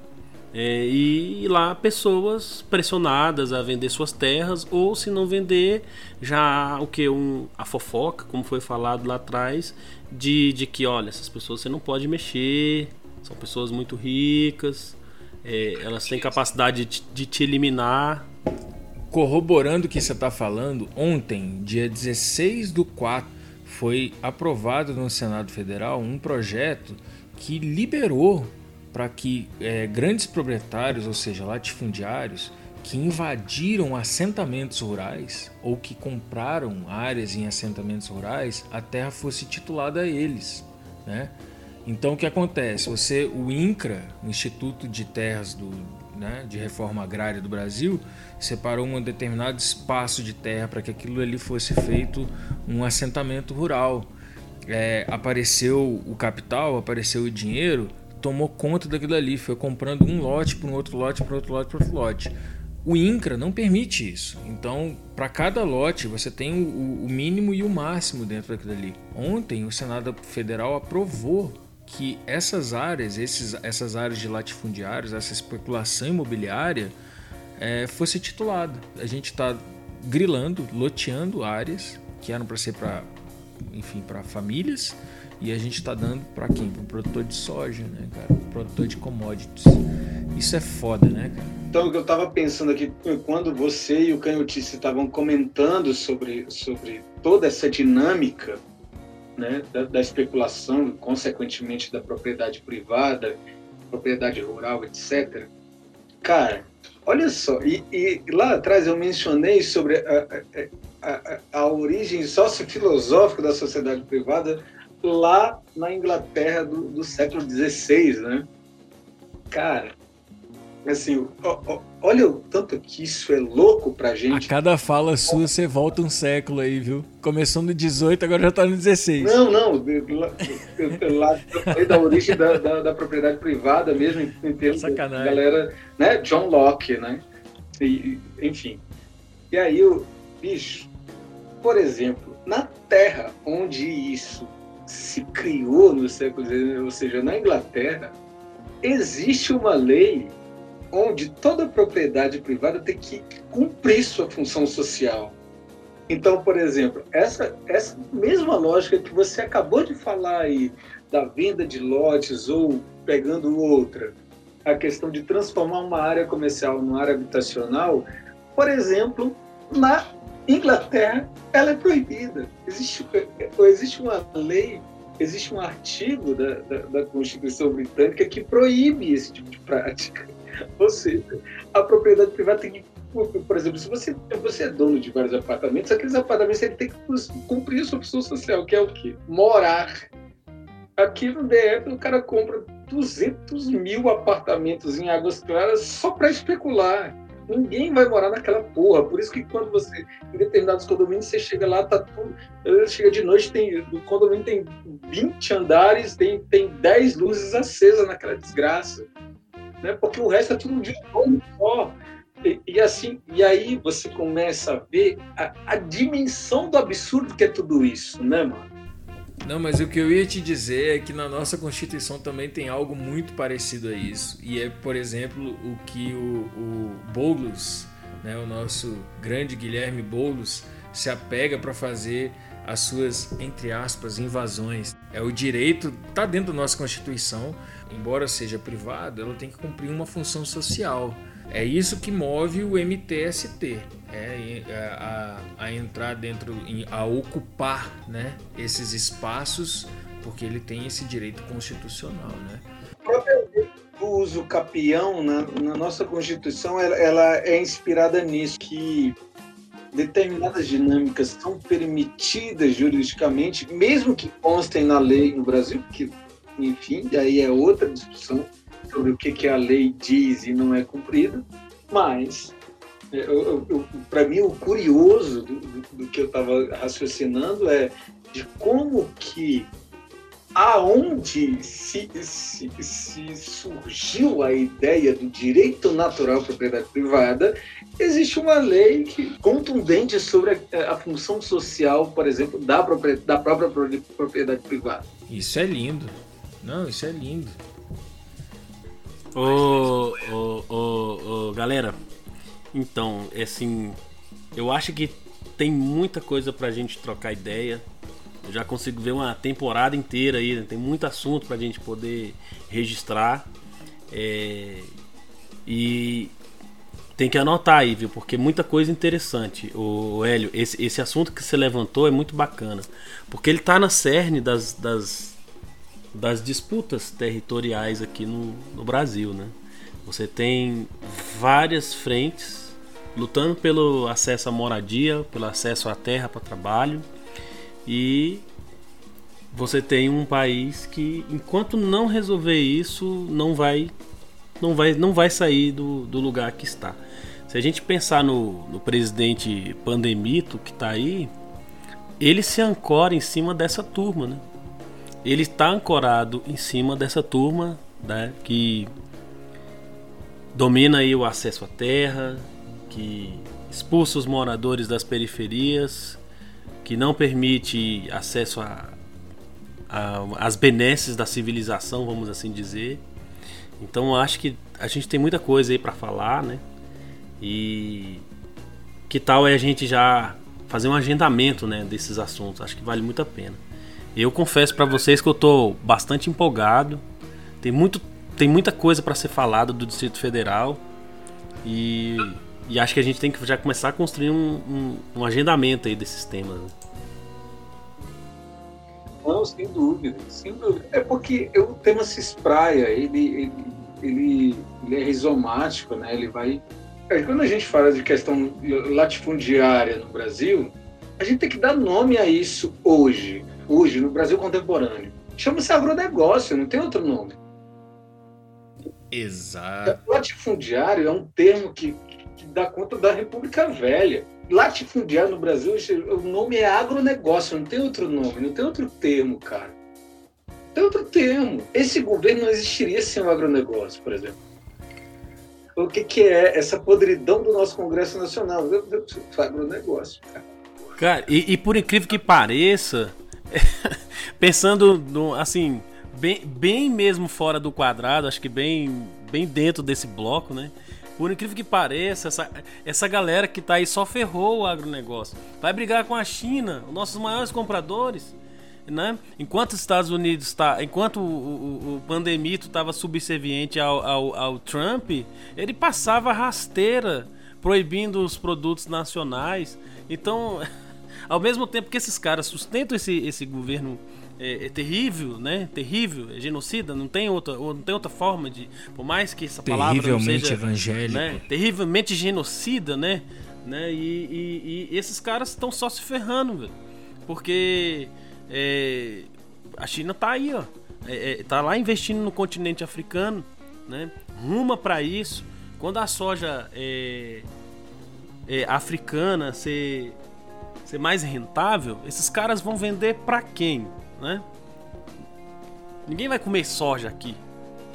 É, e lá pessoas pressionadas a vender suas terras ou se não vender já o que um a fofoca como foi falado lá atrás de, de que olha essas pessoas você não pode mexer são pessoas muito ricas é, elas têm capacidade de, de te eliminar. Corroborando o que você está falando ontem dia 16 do 4 foi aprovado no Senado Federal um projeto que liberou para que é, grandes proprietários, ou seja, latifundiários, que invadiram assentamentos rurais ou que compraram áreas em assentamentos rurais, a terra fosse titulada a eles, né? Então o que acontece? Você, o INCRA, o Instituto de Terras do, né, de Reforma Agrária do Brasil, separou um determinado espaço de terra para que aquilo ali fosse feito um assentamento rural. É, apareceu o capital, apareceu o dinheiro, tomou conta daquilo ali, foi comprando um lote para um outro lote, para outro lote, para outro lote. O INCRA não permite isso. Então, para cada lote, você tem o, o, mínimo e o máximo dentro daquilo ali. Ontem, o Senado Federal aprovou que essas áreas, esses, essas áreas de latifundiários, essa especulação imobiliária, é, fosse titulada. A gente está grilando, loteando áreas que eram para ser para, enfim, para famílias e a gente está dando para quem? Para o produtor de soja, né, cara? produtor de commodities. Isso é foda, né, cara? Então, o que eu estava pensando aqui, quando você e o Canhotice estavam comentando sobre, sobre toda essa dinâmica né, da, da especulação, consequentemente da propriedade privada, propriedade rural, etc. Cara, olha só, e, e, lá atrás eu mencionei sobre a, a, a, a origem sociofilosófica da sociedade privada lá na Inglaterra do, do século XVI, né? Cara, assim, olha o tanto que isso é louco pra gente. A cada fala sua você volta um século aí, viu? Começou no 18, agora já tá no 16. Não, não, lá, lá da origem da, da, da, propriedade privada mesmo, em, em termos Sacanagem. da galera, né? John Locke, né? E, enfim. E aí o bicho, por exemplo, na terra onde isso se criou no século XIX, ou seja, na Inglaterra, existe uma lei onde toda propriedade privada tem que cumprir sua função social. Então, por exemplo, essa, essa mesma lógica que você acabou de falar aí da venda de lotes ou pegando outra, a questão de transformar uma área comercial numa área habitacional, por exemplo, na Inglaterra, ela é proibida. Existe, existe uma lei, existe um artigo da, da, da Constituição Britânica que proíbe esse tipo de prática. Ou seja, a propriedade privada tem que por exemplo, se você, você é dono de vários apartamentos, aqueles apartamentos ele tem que cumprir a sua função social, que é o quê? Morar. Aqui no DF, o cara compra 200 mil apartamentos em Águas Claras só para especular. Ninguém vai morar naquela porra. Por isso que quando você, em determinados condomínios, você chega lá, tá tudo. Chega de noite, tem, o condomínio tem 20 andares, tem, tem 10 luzes acesas naquela desgraça. Né? Porque o resto é tudo de novo só. E, e, assim, e aí você começa a ver a, a, dimensão do absurdo que é tudo isso, né, mano? Não, mas o que eu ia te dizer é que na nossa Constituição também tem algo muito parecido a isso. E é, por exemplo, o que o, o Boulos, né, o nosso grande Guilherme Boulos, se apega para fazer as suas, entre aspas, invasões. É o direito, está dentro da nossa Constituição, embora seja privado, ela tem que cumprir uma função social. É isso que move o MTST, é, a, a, entrar dentro, a ocupar né, esses espaços, porque ele tem esse direito constitucional. Né? O uso capião na, na nossa Constituição ela, ela é inspirada nisso, que determinadas dinâmicas são permitidas juridicamente, mesmo que constem na lei no Brasil, que, enfim, daí é outra discussão sobre o que, que a lei diz e não é cumprida, mas é, para mim o curioso do, do, do que eu estava raciocinando é de como que aonde se, se, se, surgiu a ideia do direito natural à propriedade privada, existe uma lei que, contundente sobre a, a função social, por exemplo, da, própria, da própria propriedade privada. Isso é lindo. Não, isso é lindo. Ô, ô, ô, ô, galera, então, é assim, eu acho que tem muita coisa pra gente trocar ideia. Eu já consigo ver uma temporada inteira aí, né? tem muito assunto pra gente poder registrar. É, e tem que anotar aí, viu? Porque muita coisa interessante. O Hélio, esse, esse assunto que você levantou é muito bacana. Porque ele tá na cerne das, das das disputas territoriais aqui no, no Brasil, né? Você tem várias frentes lutando pelo acesso à moradia, pelo acesso à terra para trabalho e você tem um país que enquanto não resolver isso não vai não vai não vai sair do, do lugar que está. Se a gente pensar no, no presidente Pandemito que está aí, ele se ancora em cima dessa turma, né? ele está ancorado em cima dessa turma né, que domina aí o acesso à terra, que expulsa os moradores das periferias, que não permite acesso às benesses da civilização, vamos assim dizer. Então acho que a gente tem muita coisa aí para falar, né? E que tal é a gente já fazer um agendamento, né, desses assuntos? Acho que vale muito a pena. Eu confesso para vocês que eu tô bastante empolgado. Tem, muito, tem muita coisa para ser falada do Distrito Federal. E, e acho que a gente tem que já começar a construir um, um, um agendamento aí desses temas. Né? Não, sem dúvida, sem dúvida. É porque o tema se espraia, ele, ele, ele, ele é rizomático, né? Ele vai. É, quando a gente fala de questão latifundiária no Brasil, a gente tem que dar nome a isso hoje hoje, no Brasil contemporâneo. Chama-se agronegócio, não tem outro nome. Exato. Latifundiário é um termo que, que dá conta da República Velha. Latifundiário no Brasil, o nome é agronegócio, não tem outro nome, não tem outro termo, cara. Não tem outro termo. Esse governo não existiria sem o agronegócio, por exemplo. O que, que é essa podridão do nosso Congresso Nacional? Agronegócio, cara. Cara, e, e por incrível que pareça, pensando no, assim, bem, bem mesmo fora do quadrado, acho que bem, bem dentro desse bloco, né? Por incrível que pareça, essa, essa galera que tá aí só ferrou o agronegócio. Vai brigar com a China, os nossos maiores compradores. Né? Enquanto os Estados Unidos está, enquanto o, o, o pandemito estava subserviente ao, ao, ao, Trump, ele passava rasteira proibindo os produtos nacionais. Então, ao mesmo tempo que esses caras sustentam esse, esse governo é, é, terrível, né? Terrível, é genocida, não tem outra, não tem outra forma de, por mais que essa palavra não seja evangélico, né? terrivelmente genocida, né? né? E, e, e esses caras estão só se ferrando, velho, porque é, a China tá aí, ó, é, é tá lá investindo no continente africano, né? Ruma para isso. Quando a soja é, é, africana ser, ser mais rentável, esses caras vão vender para quem? Né? Ninguém vai comer soja aqui.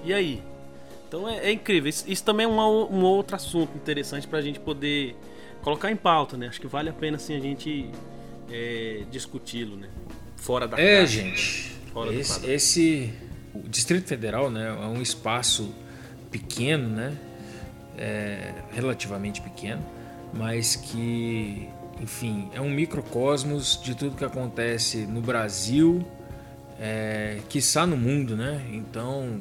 E aí? Então é, é incrível. Isso, isso, também é um, um outro assunto interessante para a gente poder colocar em pauta, né? Acho que vale a pena assim a gente é, discuti-lo, né? Fora da É, caixa, gente. Fora esse, esse o Distrito Federal, né, é um espaço pequeno, né? É, relativamente pequeno, mas que, enfim, é um microcosmos de tudo que acontece no Brasil é, que está no mundo, né? Então,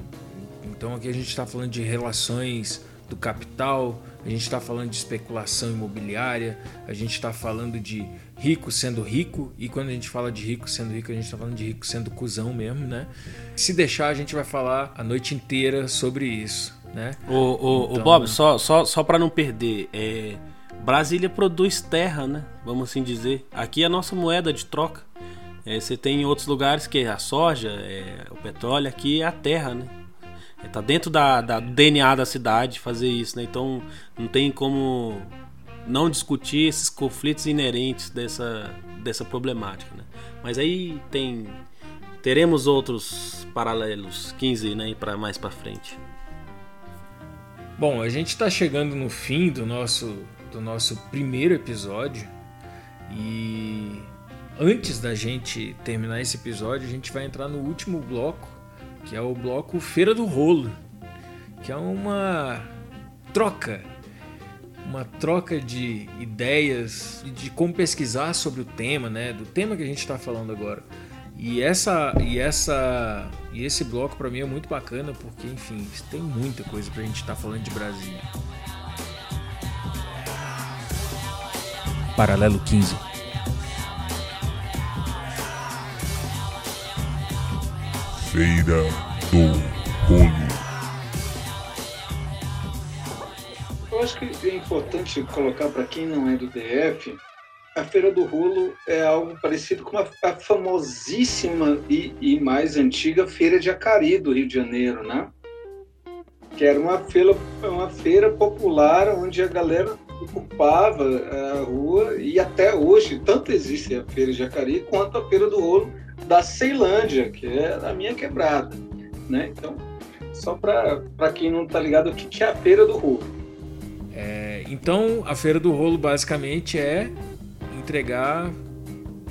então aqui a gente está falando de relações do capital, a gente está falando de especulação imobiliária, a gente está falando de rico sendo rico, e quando a gente fala de rico sendo rico, a gente está falando de rico sendo cuzão mesmo, né? Se deixar, a gente vai falar a noite inteira sobre isso, né? O, o, então... o Bob, só, só, só para não perder, é... Brasília produz terra, né? Vamos assim dizer. Aqui é a nossa moeda de troca. É, você tem em outros lugares que é a soja, é, o petróleo, aqui é a terra, né? É, tá dentro da, da, DNA da cidade fazer isso, né? Então não tem como não discutir esses conflitos inerentes dessa, dessa problemática, né? Mas aí tem teremos outros paralelos 15, né, para mais para frente. Bom, a gente está chegando no fim do nosso do nosso primeiro episódio e antes da gente terminar esse episódio, a gente vai entrar no último bloco, que é o bloco Feira do Rolo, que é uma troca, uma troca de ideias e de como pesquisar sobre o tema, né, do tema que a gente está falando agora. E essa e essa e esse bloco para mim é muito bacana porque, enfim, tem muita coisa para a gente estar tá falando de Brasília. Paralelo 15 Feira do Rolo. Eu acho que é importante colocar para quem não é do DF, a Feira do Rolo é algo parecido com a, a famosíssima e, e, mais antiga Feira de Acari do Rio de Janeiro, né? Que era uma feira, uma feira popular onde a galera ocupava a rua e até hoje tanto existe a Feira de Acari quanto a Feira do Rolo da Ceilândia, que é a minha quebrada. Né? Então, só para quem não está ligado, o que é a Feira do Rolo? É, então, a Feira do Rolo basicamente é entregar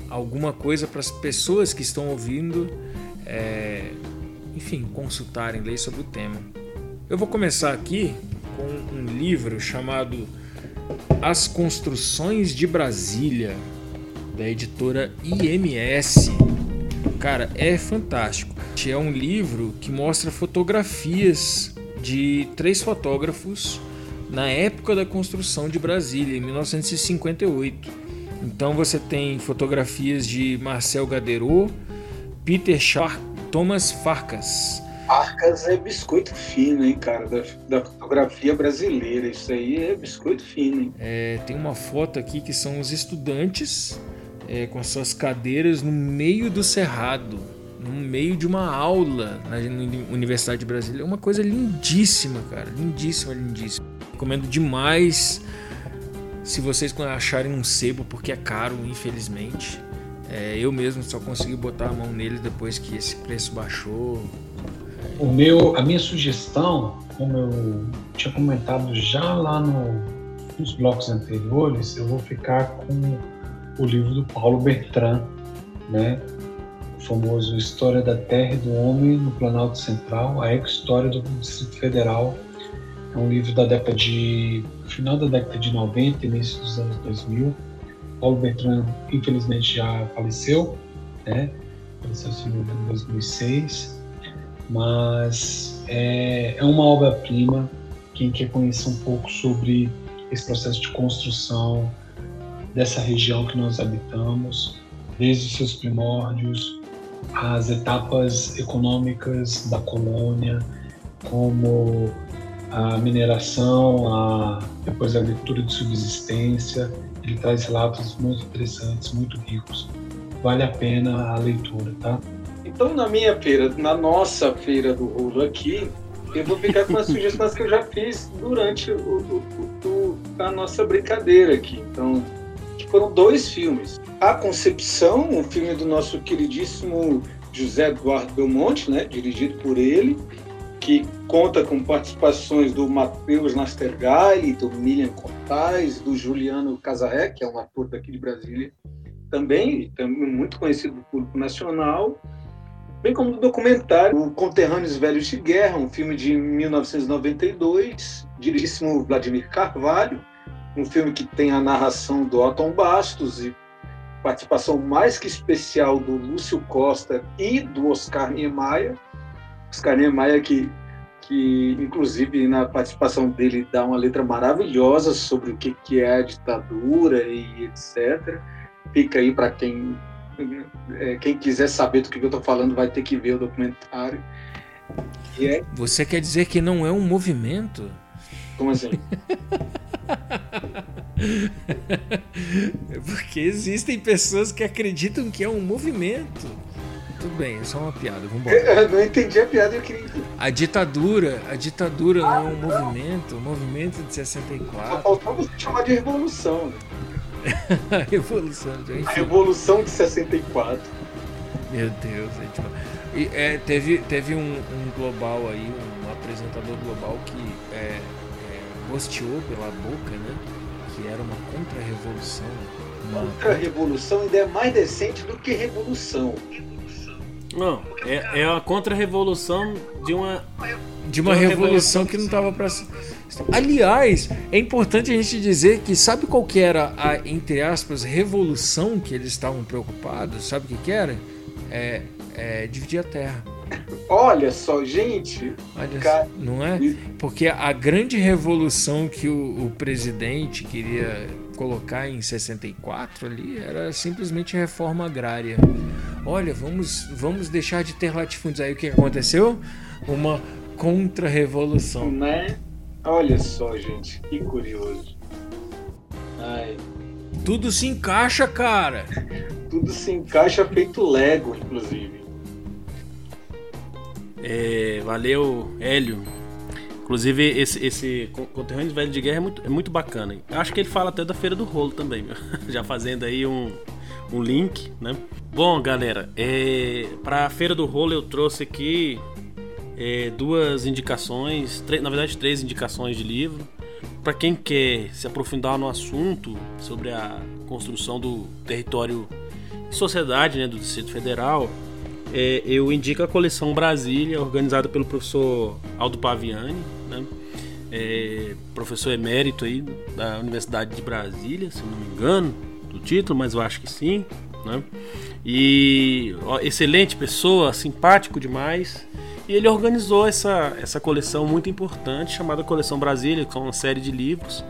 alguma coisa para as pessoas que estão ouvindo, é, enfim, consultarem, ler sobre o tema. Eu vou começar aqui com um livro chamado As Construções de Brasília, da editora IMS. Cara, é fantástico. É um livro que mostra fotografias de três fotógrafos na época da construção de Brasília, em 1958. Então você tem fotografias de Marcel Gaderot, Peter Sharp, Thomas Farkas. Farkas é biscoito fino, hein, cara, da, da, fotografia brasileira. Isso aí é biscoito fino, hein? É, tem uma foto aqui que são os estudantes é, com as suas cadeiras no meio do cerrado, no meio de uma aula na Universidade de Brasília. É uma coisa lindíssima, cara. Lindíssima, lindíssima. Recomendo demais se vocês acharem um sebo, porque é caro, infelizmente. É, eu mesmo só consegui botar a mão nele depois que esse preço baixou. O meu, a minha sugestão, como eu tinha comentado já lá no, nos blocos anteriores, eu vou ficar com o livro do Paulo Bertrand, né? o famoso História da Terra e do Homem no Planalto Central, a ex-história do Distrito Federal. É um livro da década de final da década de 90, início dos anos 2000. Paulo Bertrand, infelizmente, já faleceu, né? Faleceu em 2006, mas é, é uma obra-prima. Quem quer conhecer um pouco sobre esse processo de construção dessa região que nós habitamos, desde os seus primórdios, as etapas econômicas da colônia, como a mineração, a, depois a agricultura de subsistência. Ele traz relatos muito interessantes, muito ricos. Vale a pena a leitura, tá? Então, na minha feira, na nossa feira do rolo aqui, eu vou ficar com as sugestões que eu já fiz durante o, o, o, a nossa brincadeira aqui. Então, foram dois filmes. A Concepção, um filme do nosso queridíssimo José Eduardo Belmonte, né, dirigido por ele, que conta com participações do Matheus Nastergalli, do Milian Cortais, do Juliano Casaré, que é um ator daqui de Brasília, também, também muito conhecido do público nacional, bem como do documentário O Conterrâneos Velhos de Guerra, um filme de 1992, dirigíssimo Vladimir Carvalho, um filme que tem a narração do Otton Bastos e participação mais que especial do Lúcio Costa e do Oscar Niemeyer. Oscar Niemeyer que, que inclusive na participação dele dá uma letra maravilhosa sobre o que, que é a ditadura e etc. Fica aí para quem quem quiser saber do que eu estou falando vai ter que ver o documentário. É... Você quer dizer que não é um movimento? Como assim? Porque existem pessoas que acreditam que é um movimento. Tudo bem, é só uma piada, vamos Eu não entendi a piada, eu queria A ditadura, a ditadura ah, não é um não. movimento, o movimento de 64. Só faltava você chamar de revolução, né? revolução, enfim. A revolução de 64. Meu Deus, é tipo... E, é, teve, teve um, um, global aí, um apresentador global que é, gosteou pela boca, né? Que era uma contra-revolução. Uma contra-revolução ainda é mais decente do que revolução. Não, é, é a contra-revolução de uma. De uma, de uma revolução, revolução, que não estava para. Aliás, é importante a gente dizer que sabe qual que era a, entre aspas, revolução que eles estavam preocupados? Sabe o que, que era? É, é dividir a terra. Olha só, gente. Olha cara, não é? Porque a grande revolução que o, o, presidente queria colocar em 64 ali era simplesmente reforma agrária. Olha, vamos, vamos deixar de ter latifúndios. Aí o que aconteceu? Uma contra-revolução. Né? Olha só, gente, que curioso. Ai. Tudo se encaixa, cara. Tudo se encaixa feito Lego, inclusive. É, valeu, Hélio. Inclusive, esse, esse Conterrâneos Velho de Guerra é muito, é muito bacana. Acho que ele fala até da Feira do Rolo também, já fazendo aí um, um link, né? Bom, galera, é, para a Feira do Rolo eu trouxe aqui é, duas indicações, na verdade três indicações de livro. Para quem quer se aprofundar no assunto sobre a construção do território e sociedade né, do Distrito Federal, é, eu indico a coleção Brasília, organizada pelo professor Aldo Paviani, né? é, professor emérito aí da Universidade de Brasília, se não me engano, do título, mas eu acho que sim. Né? E ó, excelente pessoa, simpático demais. E ele organizou essa, essa coleção muito importante chamada Coleção Brasília, que é uma série de livros.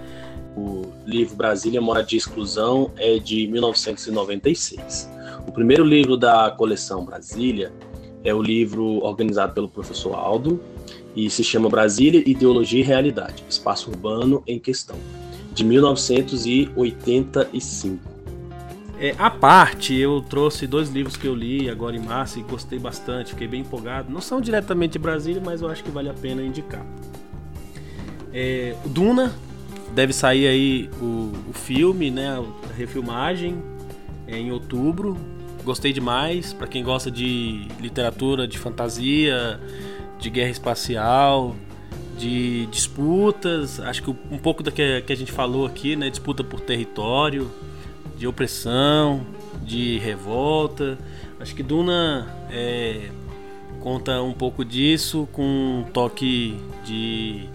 O livro Brasília Mora de Exclusão é de 1996. O primeiro livro da coleção Brasília é o livro organizado pelo professor Aldo e se chama Brasília, Ideologia e Realidade, Espaço Urbano em Questão, de 1985. É, a parte, eu trouxe dois livros que eu li agora em março e gostei bastante, fiquei bem empolgado. Não são diretamente de Brasília, mas eu acho que vale a pena indicar. É, Duna, deve sair aí o, o filme, né, a refilmagem, é, em outubro. Gostei demais. Para quem gosta de literatura, de fantasia, de guerra espacial, de disputas, acho que um pouco da que, que a gente falou aqui, né? Disputa por território, de opressão, de revolta. Acho que Duna é, conta um pouco disso com um toque de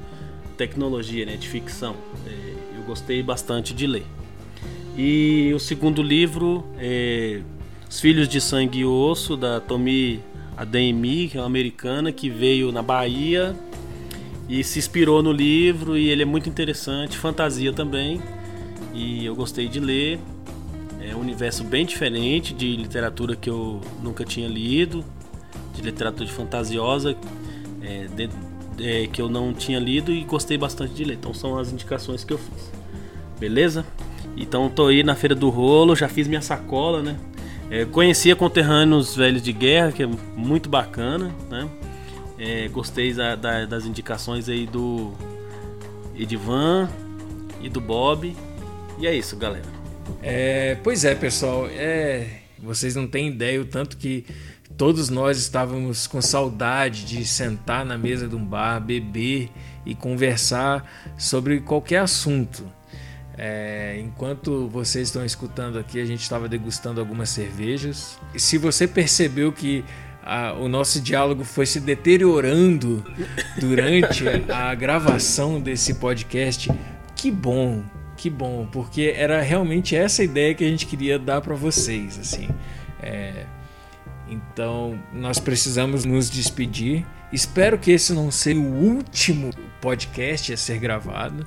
tecnologia, né? De ficção. É, eu gostei bastante de ler. E o segundo livro é Os Filhos de Sangue e Osso, da Tommy Adeyemi, que é uma americana que veio na Bahia e se inspirou no livro e ele é muito interessante, fantasia também. E eu gostei de ler. É um universo bem diferente de literatura que eu nunca tinha lido, de literatura de fantasiosa é, de, é, que eu não tinha lido e gostei bastante de ler. Então são as indicações que eu fiz. Beleza? Então tô aí na Feira do Rolo, já fiz minha sacola, né? É, conhecia conterrâneos velhos de guerra, que é muito bacana, né? É, gostei da, da, das indicações aí do Edivan e do Bob. E é isso, galera. É, pois é, pessoal. É, vocês não têm ideia o tanto que todos nós estávamos com saudade de sentar na mesa de um bar, beber e conversar sobre qualquer assunto. É, enquanto vocês estão escutando aqui, a gente estava degustando algumas cervejas. E se você percebeu que a, o nosso diálogo foi se deteriorando durante a gravação desse podcast, que bom, que bom, porque era realmente essa ideia que a gente queria dar para vocês, assim. É, então, nós precisamos nos despedir. Espero que esse não seja o último podcast a ser gravado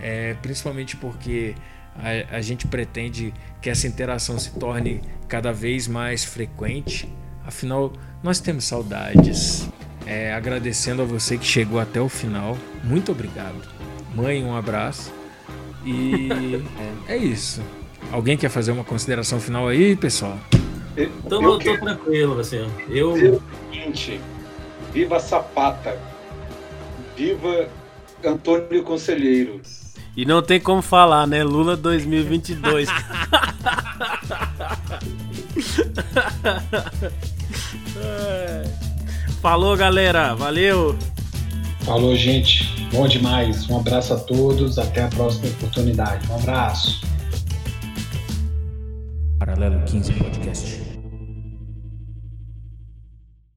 é, principalmente porque a, a gente pretende que essa interação se torne cada vez mais frequente. Afinal, nós temos saudades. É, agradecendo a você que chegou até o final. Muito obrigado. Mãe, um abraço. E é, é isso. Alguém quer fazer uma consideração final aí, pessoal? Eu, tô, eu tô tranquilo, assim. Eu. seguinte: viva Sapata! Viva Antônio Conselheiro! E não tem como falar, né? Lula 2022. Falou, galera. Valeu. Falou, gente. Bom demais. Um abraço a todos. Até a próxima oportunidade. Um abraço. Paralelo 15 Podcast.